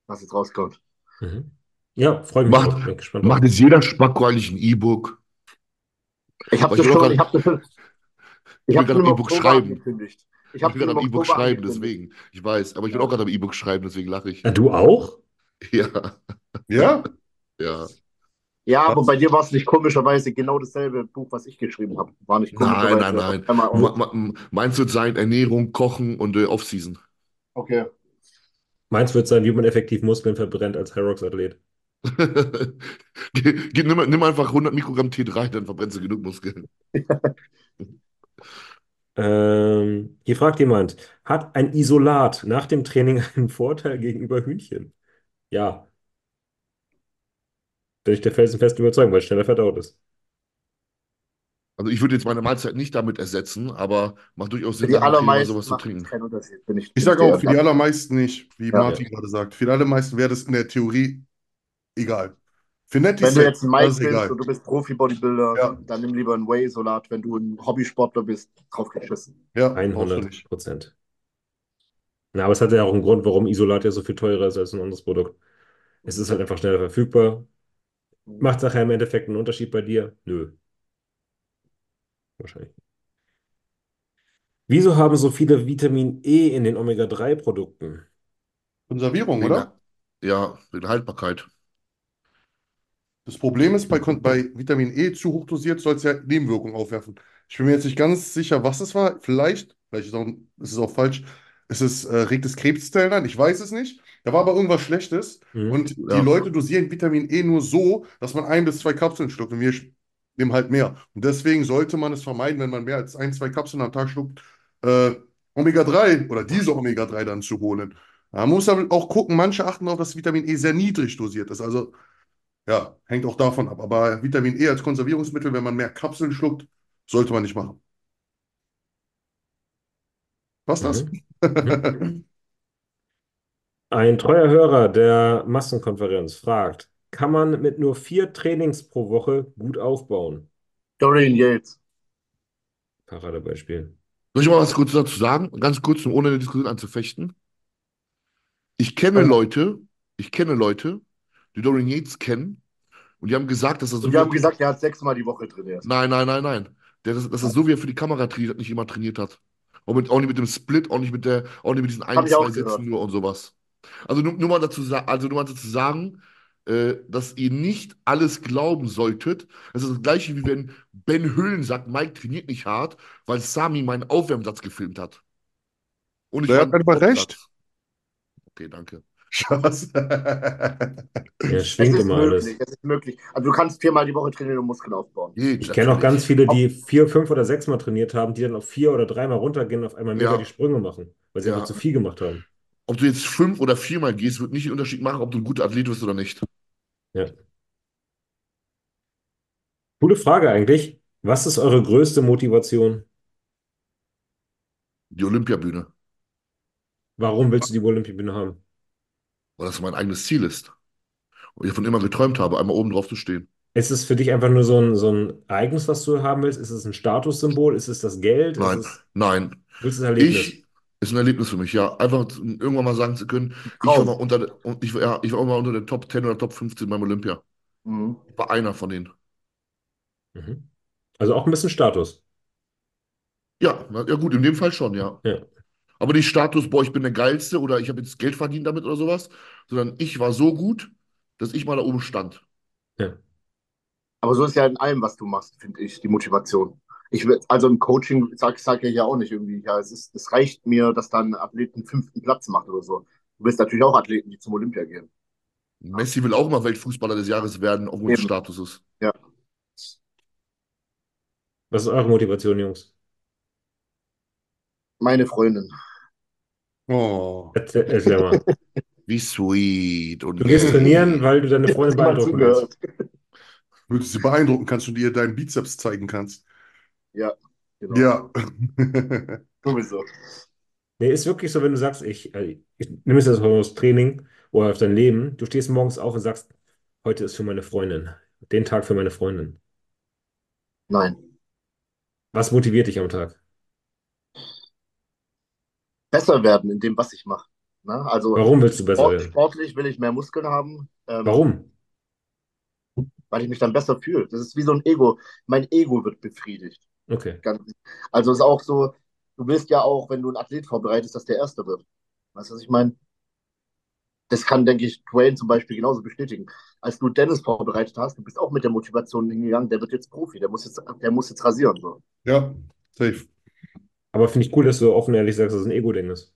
S2: was jetzt rauskommt.
S1: Mhm. Ja, freue mich
S5: Macht-
S1: drauf. Bin gespannt
S5: Macht jetzt jeder Spacko eigentlich ein E-Book?
S2: Ich habe das schon, ich habe das, ich
S5: will
S2: hab
S5: gerade ein E-Book schreiben.
S2: angekündigt. Ich
S5: Ich
S2: habe
S5: gerade am E-Book schreiben, deswegen. Ich weiß, aber ich will auch gerade am E-Book schreiben, deswegen lache ich.
S1: Ja, du auch?
S5: Ja,
S4: Ja?
S5: ja.
S2: Ja, aber
S4: Was?
S2: bei dir war es nicht komischerweise genau dasselbe Buch, was ich geschrieben habe. War nicht
S5: Nein,
S2: komischerweise.
S5: nein, nein. ma- Meins wird sein Ernährung, Kochen und äh, Off-Season.
S2: Okay.
S1: Meins wird sein, wie man effektiv Muskeln verbrennt als
S5: geh- nimm, nimm einfach 100 Mikrogramm T3, dann verbrennst du genug Muskeln.
S1: Ähm, hier fragt jemand, hat ein Isolat nach dem Training einen Vorteil gegenüber Hühnchen? Ja. Bin ich der felsenfesten Überzeugung, weil es schneller verdaut ist.
S5: Also ich würde jetzt meine Mahlzeit nicht damit ersetzen, aber macht durchaus
S2: Für
S5: Sinn,
S2: die allermeisten
S5: sowas zu trinken.
S2: keinen Unterschied. Bin ich,
S4: Ich sage auch, für die allermeisten nicht, wie
S2: Ja.
S4: Martin gerade sagt. Für die allermeisten wäre das in der Theorie egal. Für Nettis
S2: Wenn du jetzt ein Mike
S4: ist
S2: bist
S4: egal.
S2: und du bist Profi-Bodybuilder,
S4: Ja.
S2: dann nimm lieber ein Whey-Isolat. Wenn du ein Hobbysportler bist, drauf geschissen.
S4: Ja, brauchst du
S1: 100
S4: nicht.
S1: Prozent. Na, aber es hat ja auch einen Grund, warum Isolat ja so viel teurer ist als ein anderes Produkt. Es ist halt einfach schneller verfügbar. Macht nachher im Endeffekt einen Unterschied bei dir? Nö. Wahrscheinlich. nicht. Wieso haben so viele Vitamin E in den Omega-3-Produkten?
S4: Konservierung,
S5: Wegen
S4: oder?
S5: der- Ja, wegen der Haltbarkeit.
S4: Das Problem ist, bei, Kon- bei Vitamin E zu hoch dosiert soll es ja Nebenwirkungen aufwerfen. Ich bin mir jetzt nicht ganz sicher, was es war. Vielleicht, vielleicht ist, auch, ist es auch falsch. Es ist, äh, regt es Krebszellen an, ich weiß es nicht. Da war aber irgendwas Schlechtes.
S1: Mhm.
S4: Und die
S5: Ja.
S4: Leute dosieren Vitamin E nur so, dass man ein bis zwei Kapseln schluckt. Und wir nehmen halt mehr. Und deswegen sollte man es vermeiden, wenn man mehr als ein, zwei Kapseln am Tag schluckt, äh, Omega-3 oder diese Omega-3 dann zu holen. Man muss aber auch gucken, manche achten darauf, dass Vitamin E sehr niedrig dosiert ist. Also, ja, hängt auch davon ab. Aber Vitamin E als Konservierungsmittel, wenn man mehr Kapseln schluckt, sollte man nicht machen. Passt das?
S1: Ein treuer Hörer der Massenkonferenz fragt, kann man mit nur vier Trainings pro Woche gut aufbauen?
S2: Dorian Yates.
S1: Paradebeispiel.
S5: Soll ich mal was kurz dazu sagen? Ganz kurz, um ohne eine Diskussion anzufechten. Ich kenne
S4: Ja.
S5: Leute, ich kenne Leute, die Dorian Yates kennen und die haben gesagt, dass er so
S2: Und wir haben gesagt, er hat sechsmal die Woche trainiert.
S5: Nein, nein, nein, nein. Der, dass, dass er so wie er für die Kamera trainiert hat, nicht immer trainiert hat. Auch, mit, auch nicht mit dem Split, auch nicht mit der, auch nicht mit diesen ein, zwei Sätzen nur und sowas. Also nur, nur mal dazu, also nur mal dazu sagen, äh, dass ihr nicht alles glauben solltet. Das ist das gleiche wie wenn Ben Höhlen sagt, Mike trainiert nicht hart, weil Sami meinen Aufwärmsatz gefilmt hat. Und ich war
S4: hat
S5: Hauptsatz.
S4: recht.
S5: Okay, danke.
S4: Spaß.
S1: Ja,
S2: Es
S1: schwingt
S2: ist
S1: immer
S2: möglich,
S1: alles.
S2: es ist möglich. Also du kannst viermal die Woche trainieren und Muskeln aufbauen.
S5: Geht,
S1: Ich kenne auch ganz viele, die vier, fünf oder sechs Mal trainiert haben, die dann auf vier oder dreimal runtergehen und auf einmal mega
S5: Ja.
S1: die Sprünge machen, weil sie
S5: Ja.
S1: einfach zu viel gemacht haben.
S5: Ob du jetzt fünf oder viermal gehst, wird nicht den Unterschied machen, ob du ein guter Athlet bist oder nicht.
S1: Ja. Coole Frage eigentlich. Was ist eure größte Motivation?
S5: Die Olympiabühne,
S1: Warum willst du die Olympiabühne haben?
S5: Weil das mein eigenes Ziel ist. Und ich davon immer geträumt habe, einmal oben drauf zu stehen.
S1: Ist es für dich einfach nur so ein, so ein Ereignis, was du haben willst? Ist es ein Statussymbol? Ist es das Geld?
S5: Nein,
S1: Ist es,
S5: nein.
S1: willst du das Erlebnis?
S5: Ich, ist ein Erlebnis für mich, ja. Einfach irgendwann mal sagen zu können, ich war mal unter, und ich, war- ja, ich war mal unter den Top 10 oder Top 15 beim Olympia.
S2: Mhm.
S5: Ich war einer von denen.
S1: Mhm. Also auch ein bisschen Status.
S5: Ja, ja gut, in dem Fall schon, ja.
S1: Ja.
S5: Aber nicht Status, boah, ich bin der Geilste oder ich habe jetzt Geld verdient damit oder sowas, sondern ich war so gut, dass ich mal da oben stand.
S1: Ja.
S2: Aber so ist ja in allem, was du machst, finde ich, die Motivation. Ich will, also im Coaching sag, sag ich ja auch nicht irgendwie, ja, es ist, es reicht mir, dass dann ein Athlet einen fünften Platz macht oder so. Du willst natürlich auch Athleten, die zum Olympia gehen.
S5: Messi will auch mal Weltfußballer des Jahres werden, aufgrund des
S2: Eben.
S5: Statuses.
S1: Was ist eure Motivation, Jungs?
S2: Meine Freundin.
S4: Oh.
S1: Erzähl, erzähl mal.
S5: Wie sweet. Und
S1: Du gehst trainieren, weil du deine Freundin beeindrucken willst.
S4: Würdest du sie beeindrucken kannst und ihr deinen Bizeps zeigen kannst.
S2: Ja, genau.
S4: Ja.
S2: Sowieso.
S1: Nee, ist wirklich so, wenn du sagst, ich, äh, ich nehme es jetzt mal aufs Training oder auf dein Leben, du stehst morgens auf und sagst, heute ist für meine Freundin, den Tag für meine Freundin.
S2: Nein.
S1: Was motiviert dich am Tag?
S2: Besser werden in dem, was ich mache. Ne? Also
S1: Warum willst du besser
S2: sport,
S1: werden?
S2: sportlich will ich mehr Muskeln haben, ähm,
S1: Warum?
S2: weil ich mich dann besser fühle. Das ist wie so ein Ego. Mein Ego wird befriedigt.
S1: Okay.
S2: Ganz, also ist auch so, du willst ja auch, wenn du einen Athlet vorbereitest, dass der Erste wird. Weißt du, was ich meine? Das kann, denke ich, Dwayne zum Beispiel genauso bestätigen. Als du Dennis vorbereitet hast, du bist auch mit der Motivation hingegangen, der wird jetzt Profi, der muss jetzt, der muss jetzt rasieren. So.
S4: Ja, safe.
S1: Aber finde ich cool, dass du offen ehrlich sagst, dass es ein Ego-Ding ist.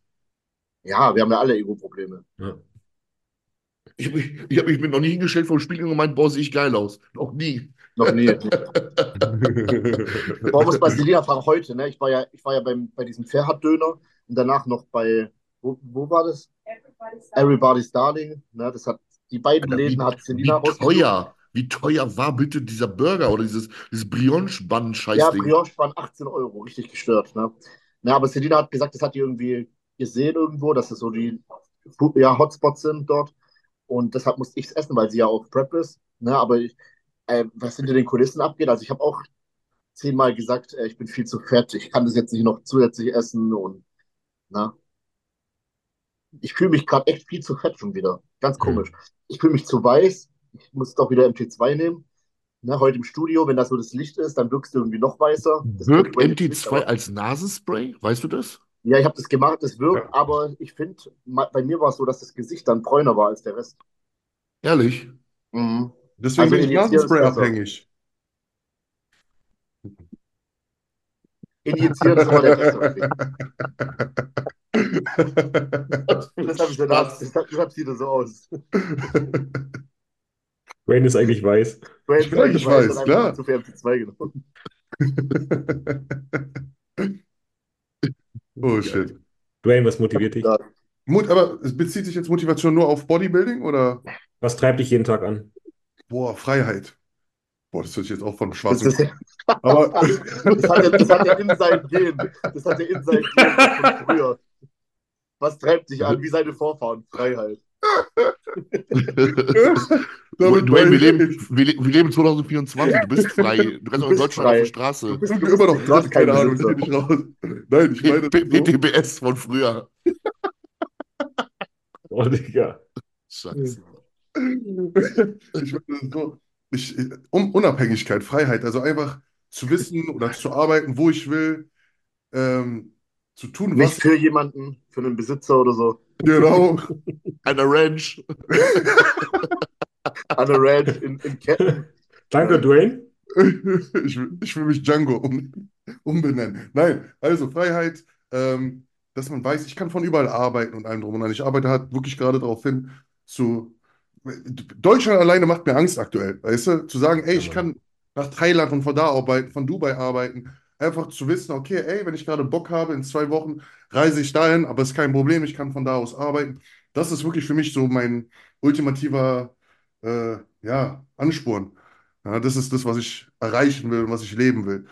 S2: Ja, wir haben ja alle Ego-Probleme.
S1: Ja.
S5: ich habe mich, ich hab mich noch nie hingestellt vor dem Spiegel und gemeint, boah, sehe ich geil aus. Noch nie.
S2: Noch nie. Bei Selina fragen, heute, ne? Ich war ja, ich war ja beim, bei diesem Ferhat-Döner und danach noch bei, wo, wo war das? Everybody's Darling. Ne? Das hat, die beiden
S5: Alter, wie,
S2: Läden hat
S5: wie
S2: Selina rausgesucht.
S5: teuer, wie teuer war bitte dieser Burger oder dieses, dieses
S2: Ja,
S5: Brioche-Bun-Scheißding?
S2: Brioche waren 18 Euro, richtig gestört. Ne? Na, aber Selina hat gesagt, das hat die irgendwie gesehen irgendwo, dass das so die ja, Hotspots sind dort. Und deshalb musste ich es essen, weil sie ja auf Prep ist. Ne? Aber äh, was hinter den Kulissen abgeht, also ich habe auch zehnmal gesagt, äh, ich bin viel zu fett, ich kann das jetzt nicht noch zusätzlich essen und na. Ich fühle mich gerade echt viel zu fett schon wieder. Ganz
S1: Hm.
S2: komisch. Ich fühle mich zu weiß. Ich muss doch wieder MT2 nehmen. Ne, heute im Studio, wenn das so das Licht ist, dann wirkst du irgendwie noch weißer. Das
S5: Wirkt
S2: kommt jetzt nicht,
S5: MT2
S2: aber-
S5: als Nasenspray? Weißt du das?
S2: Ja, ich habe das gemacht, das wirkt,
S4: Ja.
S2: aber ich finde, bei mir war es so, dass das Gesicht dann bräuner war als der Rest.
S5: Ehrlich?
S2: Mhm.
S4: Deswegen
S2: Also
S4: bin ich Nasenspray abhängig.
S2: Injizieren ist immer der Weg. Deshalb, sieht er so aus.
S1: Wayne ist eigentlich weiß.
S2: Dwayne
S4: Ich bin eigentlich weiß,
S2: einfach
S4: klar.
S2: zu viel MT2 genommen.
S4: Oh shit.
S1: Dwayne, was motiviert dich?
S4: Mut, aber es bezieht sich jetzt Motivation nur auf Bodybuilding oder?
S1: Was treibt dich jeden Tag an?
S4: Boah, Freiheit. Boah, das hört sich jetzt auch von
S2: Das,
S4: schwarzen.
S2: ist,
S4: Aber
S2: das, hat er, das hat er in sein Gen. Das hat er in sein Gen von früher. Was treibt dich an? Wie seine Vorfahren? Freiheit.
S5: Dwayne, wir leben, wir, wir leben 2024. Du bist frei. Du kannst auch in Deutschland
S2: frei.
S5: auf der Straße.
S2: Du bist,
S4: immer noch drin, keine Ahnung, ich nicht raus. Nein, ich meine,
S5: P-
S4: so,
S5: PTBS von früher.
S1: Oh, Digga.
S5: Scheiße.
S4: ich meine so, ich, um, Unabhängigkeit, Freiheit, also einfach zu wissen oder zu arbeiten, wo ich will, ähm, zu tun,
S2: Nicht
S4: was
S2: für jemanden, für einen Besitzer oder so.
S4: genau.
S5: An der Ranch.
S2: An der Ranch in, in Ketten.
S1: Danke, Dwayne.
S4: Ich will, ich will mich Django um, umbenennen. Nein, also Freiheit, ähm, dass man weiß, ich kann von überall arbeiten und allem drum und dran. Ich arbeite halt wirklich gerade darauf hin, zu. Deutschland alleine macht mir Angst aktuell, weißt du? Zu sagen, ey, ich kann nach Thailand und von da arbeiten, von Dubai arbeiten. Einfach zu wissen, okay, ey, wenn ich gerade Bock habe, in zwei Wochen reise ich dahin, aber es ist kein Problem, ich kann von da aus arbeiten. Das ist wirklich für mich so mein ultimativer, äh, ja, Ansporn. Ja, das ist das, was ich erreichen will und was ich leben will.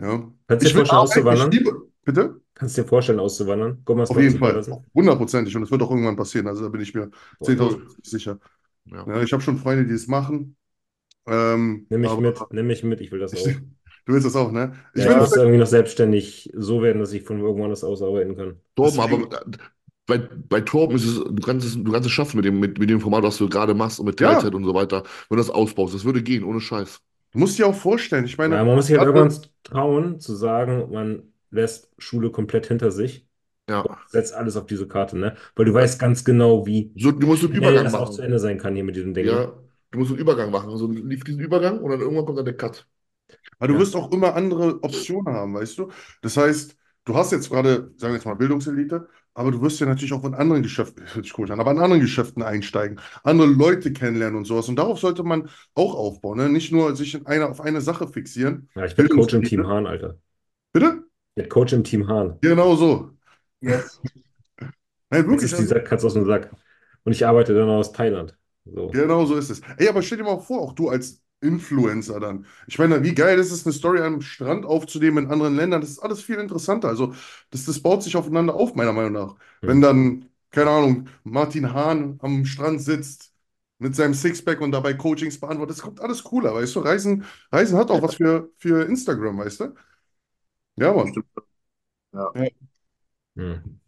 S4: Ja.
S1: Kannst du dir vorstellen, auszuwandern?
S4: liebe, bitte?
S1: Kannst du dir vorstellen, auszuwandern? Gummersbach
S4: Auf jeden Fall, hundertprozentig. Und es wird auch irgendwann passieren. Also da bin ich mir
S1: Boah,
S4: 10.000 sicher.
S5: Ja.
S4: Ja, ich habe schon Freunde, die das machen. Ähm,
S1: Nimm mich
S4: aber
S1: mit, nimm mich mit, ich will das auch.
S4: du willst das auch, ne? Ich
S1: Ja,
S4: will das,
S1: irgendwie noch selbstständig so werden, dass ich von irgendwo anders aus arbeiten kann.
S5: Torben, aber bei, bei Torben ist es, du kannst es, du kannst es schaffen mit dem, mit, mit dem Format, was du gerade machst und mit
S4: Ja.
S5: Teilzeit und so weiter. Wenn du das ausbaust, das würde gehen, ohne Scheiß.
S4: du musst dir auch vorstellen, ich meine,
S1: Ja, man muss sich halt irgendwann trauen, zu sagen, man lässt Schule komplett hinter sich
S5: Ja.
S1: setzt alles auf diese Karte, ne? Weil du weißt ganz genau, wie
S5: So, du musst einen Übergang
S1: das auch zu
S5: machen.
S1: Ende sein kann hier mit diesen Dingen.
S5: Ja, du musst einen Übergang machen. Also lief diesen Übergang und dann irgendwann kommt dann der Cut.
S4: Aber du
S1: Ja.
S4: wirst auch immer andere Optionen haben, weißt du? Das heißt, du hast jetzt gerade, sagen wir jetzt mal, Bildungselite, aber du wirst ja natürlich auch in anderen Geschäften, hört sich komisch an, aber in anderen Geschäften einsteigen, andere Leute kennenlernen und sowas. Und darauf sollte man auch aufbauen, ne? Nicht nur sich in eine, auf eine Sache fixieren.
S1: Ja, ich werde Coach im. Team Hahn, Alter.
S4: Bitte?
S1: Ich werde Coach im Team Hahn.
S4: Genau so.
S2: Yes.
S4: Nein, wirklich.
S1: ist
S4: Also,
S1: dieser Katz aus dem Sack. Und ich arbeite dann aus Thailand. So.
S4: genau so ist es. Ey, aber stell dir mal vor, auch du als Influencer dann. Ich meine, wie geil ist es, eine Story am Strand aufzunehmen in anderen Ländern? Das ist alles viel interessanter. Also, das, das baut sich aufeinander auf, meiner Meinung nach. Wenn dann, keine Ahnung, Martin Hahn am Strand sitzt mit seinem Sixpack und dabei Coachings beantwortet, das kommt alles cooler, weißt du? Reisen, Reisen hat auch was für, für Instagram, weißt du? Ja, Mann.
S1: Hm.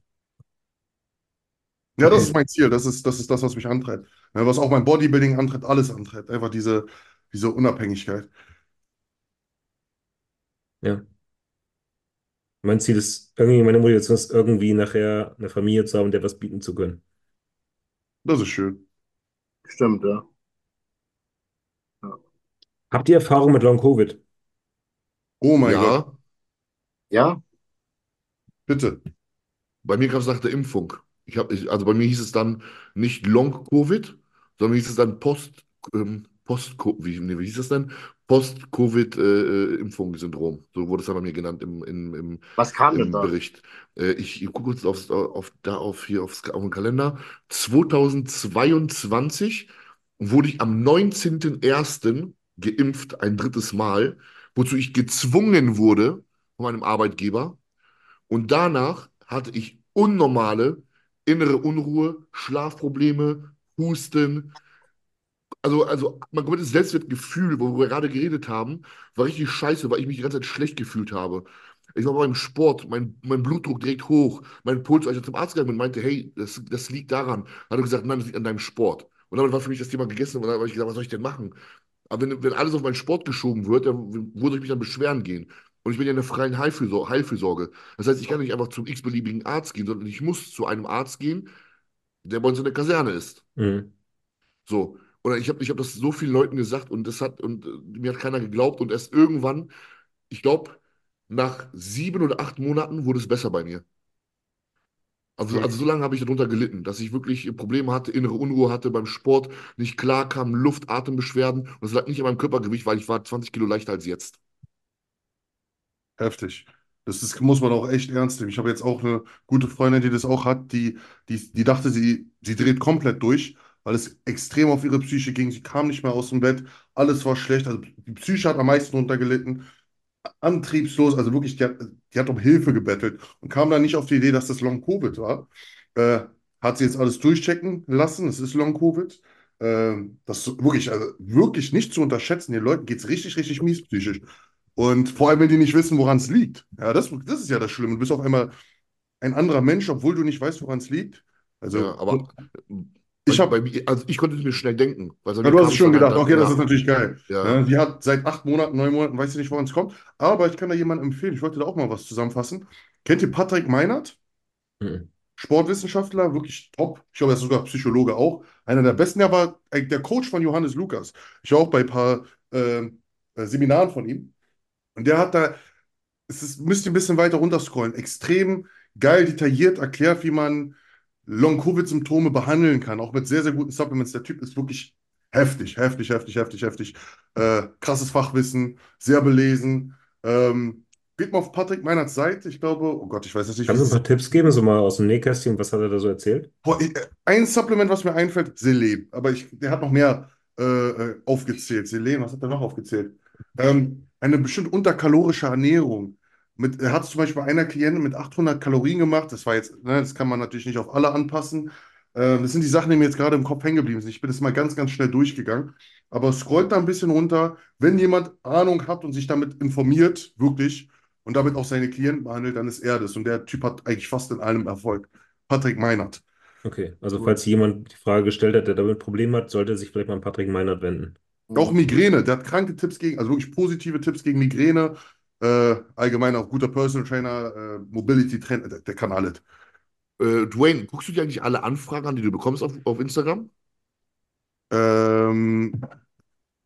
S4: Ja, das
S1: Okay.
S4: ist mein Ziel. Das ist, das ist das, was mich antreibt. Ja, was auch mein Bodybuilding antreibt, alles antreibt. Einfach diese, diese Unabhängigkeit.
S1: Ja. Mein Ziel ist, irgendwie, meine Motivation ist, irgendwie nachher eine Familie zu haben, der was bieten zu können.
S4: Das ist schön.
S2: Stimmt, ja.
S1: Habt ihr Erfahrung mit Long Covid?
S4: Oh mein Gott,
S5: Ja,
S2: Ja?
S4: bitte.
S5: bei mir kam es nach der Impfung. Ich hab, ich, also bei mir hieß es dann nicht Long-Covid, sondern hieß es dann Post, ähm, Post, wie, wie hieß es denn? Post-Covid-Impfung-Syndrom. so wurde es dann bei mir genannt im, im, im,
S2: Was kam denn
S5: im
S2: da?
S5: Bericht. Äh, ich, gucke kurz aufs, auf, da auf, hier aufs, auf den Kalender. 2022 wurde ich am 19.01. geimpft, ein drittes Mal, wozu ich gezwungen wurde von meinem Arbeitgeber. Und danach hatte ich unnormale innere Unruhe, Schlafprobleme, Husten. Also, also mein komplettes Selbstwertgefühl, worüber wir gerade geredet haben, war richtig scheiße, weil ich mich die ganze Zeit schlecht gefühlt habe. Ich war beim Sport, mein, mein Blutdruck direkt hoch, mein Puls, als ich zum Arzt gegangen bin, meinte, hey, das, das liegt daran. Hat er gesagt, nein, das liegt an deinem Sport. Und damit war für mich das Thema gegessen und dann habe ich gesagt, was soll ich denn machen? Aber wenn, wenn alles auf meinen Sport geschoben wird, dann soll ich mich dann beschweren gehen? Und ich bin ja in der freien Heilfürsorge. Heilfürsorge. Das heißt, ich kann nicht einfach zum x-beliebigen Arzt gehen, sondern ich muss zu einem Arzt gehen, der bei uns in der Kaserne ist.
S1: Mhm.
S5: So. Oder ich habe ich hab das so vielen Leuten gesagt und das hat, und äh, mir hat keiner geglaubt und erst irgendwann, ich glaube, nach sieben oder acht Monaten wurde es besser bei mir. Also,
S4: Mhm.
S5: also so lange habe ich darunter gelitten, dass ich wirklich Probleme hatte, innere Unruhe hatte beim Sport, nicht klar kam, Luft, Atembeschwerden. Und das lag nicht an meinem Körpergewicht, weil ich war 20 Kilo leichter als jetzt.
S4: Heftig. Das ist, muss man auch echt ernst nehmen. Ich habe jetzt auch eine gute Freundin, die das auch hat, die, die, die dachte, sie, sie dreht komplett durch, weil es extrem auf ihre Psyche ging. Sie kam nicht mehr aus dem Bett, alles war schlecht. Also die Psyche hat am meisten runtergelitten. Antriebslos, also wirklich, die hat, die hat um Hilfe gebettelt und kam dann nicht auf die Idee, dass das Long Covid war. Äh, hat sie jetzt alles durchchecken lassen, es ist Long Covid. Äh, das ist wirklich, also wirklich nicht zu unterschätzen. Den Leuten geht es richtig, richtig mies psychisch. Und vor allem, wenn die nicht wissen, woran es liegt. Ja, das, das ist ja das Schlimme. Du bist auf einmal ein anderer Mensch, obwohl du nicht weißt, woran es liegt. Also,
S5: Ja, aber
S4: ich habe,
S5: bei mir, also ich konnte es mir schnell denken. Weil so
S4: ja, du hast es schon gedacht, okay, das ist natürlich geil.
S5: Ja.
S4: Ja, die hat seit acht Monaten, neun Monaten, weiß ich nicht, woran es kommt. Aber ich kann da jemanden empfehlen. Ich wollte da auch mal was zusammenfassen. Kennt ihr Patrick Meinert?
S1: Mhm.
S4: Sportwissenschaftler, wirklich top. Ich glaube, er ist sogar Psychologe auch. Einer der besten. Der war der Coach von Johannes Lukas. Ich war auch bei ein paar ähm, äh, Seminaren von ihm. Und der hat da, es ist, müsst ihr ein bisschen weiter runterscrollen, extrem geil detailliert erklärt, wie man Long-Covid-Symptome behandeln kann, auch mit sehr, sehr guten Supplements. Der Typ ist wirklich heftig, heftig, heftig, heftig, heftig. Äh, krasses Fachwissen, sehr belesen. Ähm, geht mal auf Patrick Meinerts Seite. Ich glaube, oh Gott, ich weiß jetzt nicht,
S1: Kannst du ein paar Tipps geben, so mal aus dem Nähkästchen? Was hat er da so erzählt?
S4: Boah, ich- äh, ein Supplement, was mir einfällt, Selen. Aber ich, der hat noch mehr äh, äh, aufgezählt. Selen, was hat er noch aufgezählt? Ähm, eine bestimmt unterkalorische Ernährung. Mit, er hat zum Beispiel einer Klientin mit 800 Kalorien gemacht. Das war jetzt, ne, das kann man natürlich nicht auf alle anpassen. Ähm, das sind die Sachen, die mir jetzt gerade im Kopf hängen geblieben sind. Ich bin jetzt mal ganz, ganz schnell durchgegangen. Aber scrollt da ein bisschen runter. Wenn jemand Ahnung hat und sich damit informiert, wirklich, und damit auch seine Klienten behandelt, dann ist er das. Und der Typ hat eigentlich fast in allem Erfolg. Patrick Meinert.
S1: Okay, also falls jemand die Frage gestellt hat, der damit ein Problem hat, sollte er sich vielleicht mal an Patrick Meinert wenden.
S4: Auch Migräne, der hat kranke Tipps gegen, also wirklich positive Tipps gegen Migräne. Äh, allgemein auch guter Personal Trainer, äh, Mobility Trainer, der, der kann alles.
S5: Äh, Dwayne, guckst du dir eigentlich alle Anfragen an, die du bekommst auf, auf Instagram?
S4: Ähm,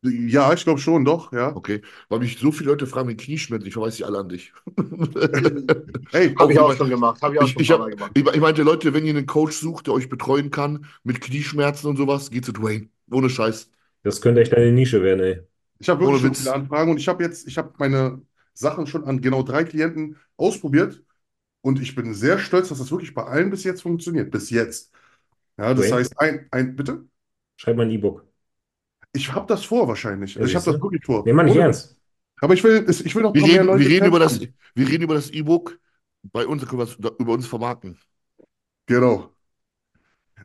S4: ja, ich glaube schon, doch, ja.
S5: Okay, weil mich so viele Leute fragen mit Knieschmerzen, ich verweise die alle an dich.
S4: Hey,
S2: Habe ich auch
S5: ich-
S2: schon gemacht. Habe ich auch
S5: Ich,
S2: schon
S5: ich, hab,
S2: gemacht.
S5: ich, ich meinte, Leute, wenn ihr einen Coach sucht, der euch betreuen kann mit Knieschmerzen und sowas, geht zu Dwayne. Ohne Scheiß.
S1: Das könnte echt eine Nische werden, ey.
S4: ich habe wirklich
S5: Ohne
S4: viele Anfragen und ich habe jetzt, ich habe meine Sachen schon an genau drei Klienten ausprobiert und ich bin sehr stolz, dass das wirklich bei allen bis jetzt funktioniert. Bis jetzt. Ja, das
S1: Dwayne?
S4: heißt, ein, ein, bitte?
S1: Schreib mal ein E-Book.
S4: Ich habe das vor wahrscheinlich. Also ich habe das wirklich vor.
S1: Nee, mal nicht ernst.
S4: Aber ich will, ich will noch ein
S5: Wir
S4: paar mehr
S5: reden,
S4: Leute
S5: wir reden über das, wir reden über das E-Book. Bei uns können wir es über uns vermarkten.
S4: Genau.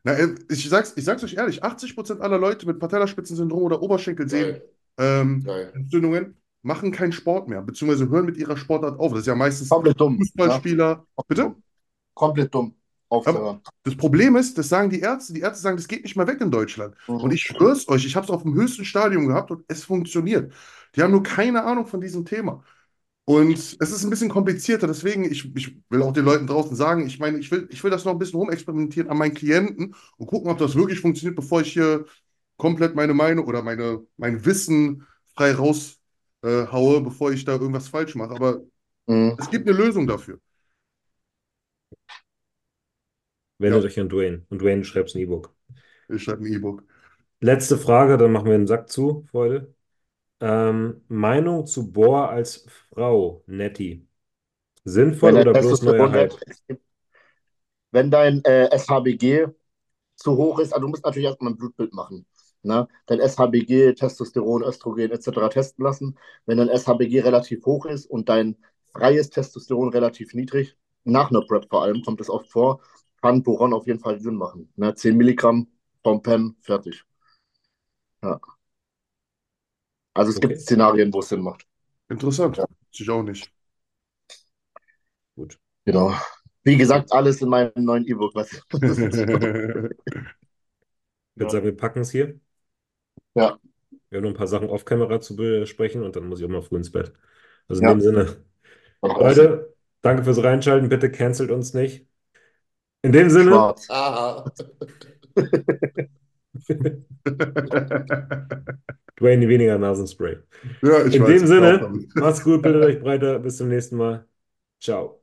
S4: Na, äh, ich sag's, ich sag's euch ehrlich, 80% aller Leute mit Patellaspitzensyndrom oder Oberschenkelsehnen ähm,
S5: Geil.
S4: Entzündungen machen keinen Sport mehr, beziehungsweise hören mit ihrer Sportart auf. Das ist ja meistens
S2: Komplett dumm. Ja.
S4: Fußballspieler. Bitte?
S2: Komplett dumm. Aufzuhören.
S4: Das Problem ist, das sagen die Ärzte, die Ärzte sagen, das geht nicht mehr weg in Deutschland.
S2: Mhm.
S4: Und ich schwör's euch, ich habe es auf dem höchsten Stadium gehabt und es funktioniert. Die haben nur keine Ahnung von diesem Thema. Und es ist ein bisschen komplizierter, deswegen, ich, ich will auch den Leuten draußen sagen, ich meine, ich will, ich will das noch ein bisschen rumexperimentieren an meinen Klienten und gucken, ob das wirklich funktioniert, bevor ich hier komplett meine Meinung oder meine, mein Wissen frei raushaue, äh, haue, bevor ich da irgendwas falsch mache. Aber
S2: Mhm.
S4: es gibt eine Lösung dafür.
S1: Wendet
S4: Ja.
S1: euch an Dwayne. Und Dwayne schreibt ein E-Book.
S4: Ich schreibe ein E-Book.
S1: Letzte Frage, dann machen wir den Sack zu, Freunde. Ähm, Meinung zu Bohr als Frau, Nettie. Sinnvoll
S2: Wenn
S1: oder bloß neuer Hype?
S2: Wenn dein äh, SHBG zu hoch ist, also du musst natürlich erstmal ein Blutbild machen. Ne? Dein SHBG, Testosteron, Östrogen etc. testen lassen. Wenn dein SHBG relativ hoch ist und dein freies Testosteron relativ niedrig, nach einer PrEP vor allem, kommt es oft vor, kann Boron auf jeden Fall Sinn machen. Ne? 10 Milligramm vom Pen, fertig. Ja. Also es
S1: Okay.
S2: gibt Szenarien, wo es Sinn macht.
S4: Interessant.
S2: Ja.
S4: Ich auch nicht.
S1: Gut.
S2: Genau. Wie gesagt, alles in meinem neuen E-Book. Was,
S1: Ich würde sagen, wir packen es hier.
S2: Ja.
S1: Wir haben noch ein paar Sachen off-Camera zu besprechen und dann muss ich auch mal früh ins Bett. Also in
S2: Ja.
S1: dem Sinne, Leute, danke fürs Reinschalten. Bitte cancelt uns nicht. In dem Sinne,
S2: Schwarz.
S1: Dwayne weniger Nasenspray.
S4: ja, ich
S1: In
S4: weiß,
S1: dem
S4: ich
S1: Sinne, macht's gut, bildet euch breiter. Bis zum nächsten Mal. Ciao.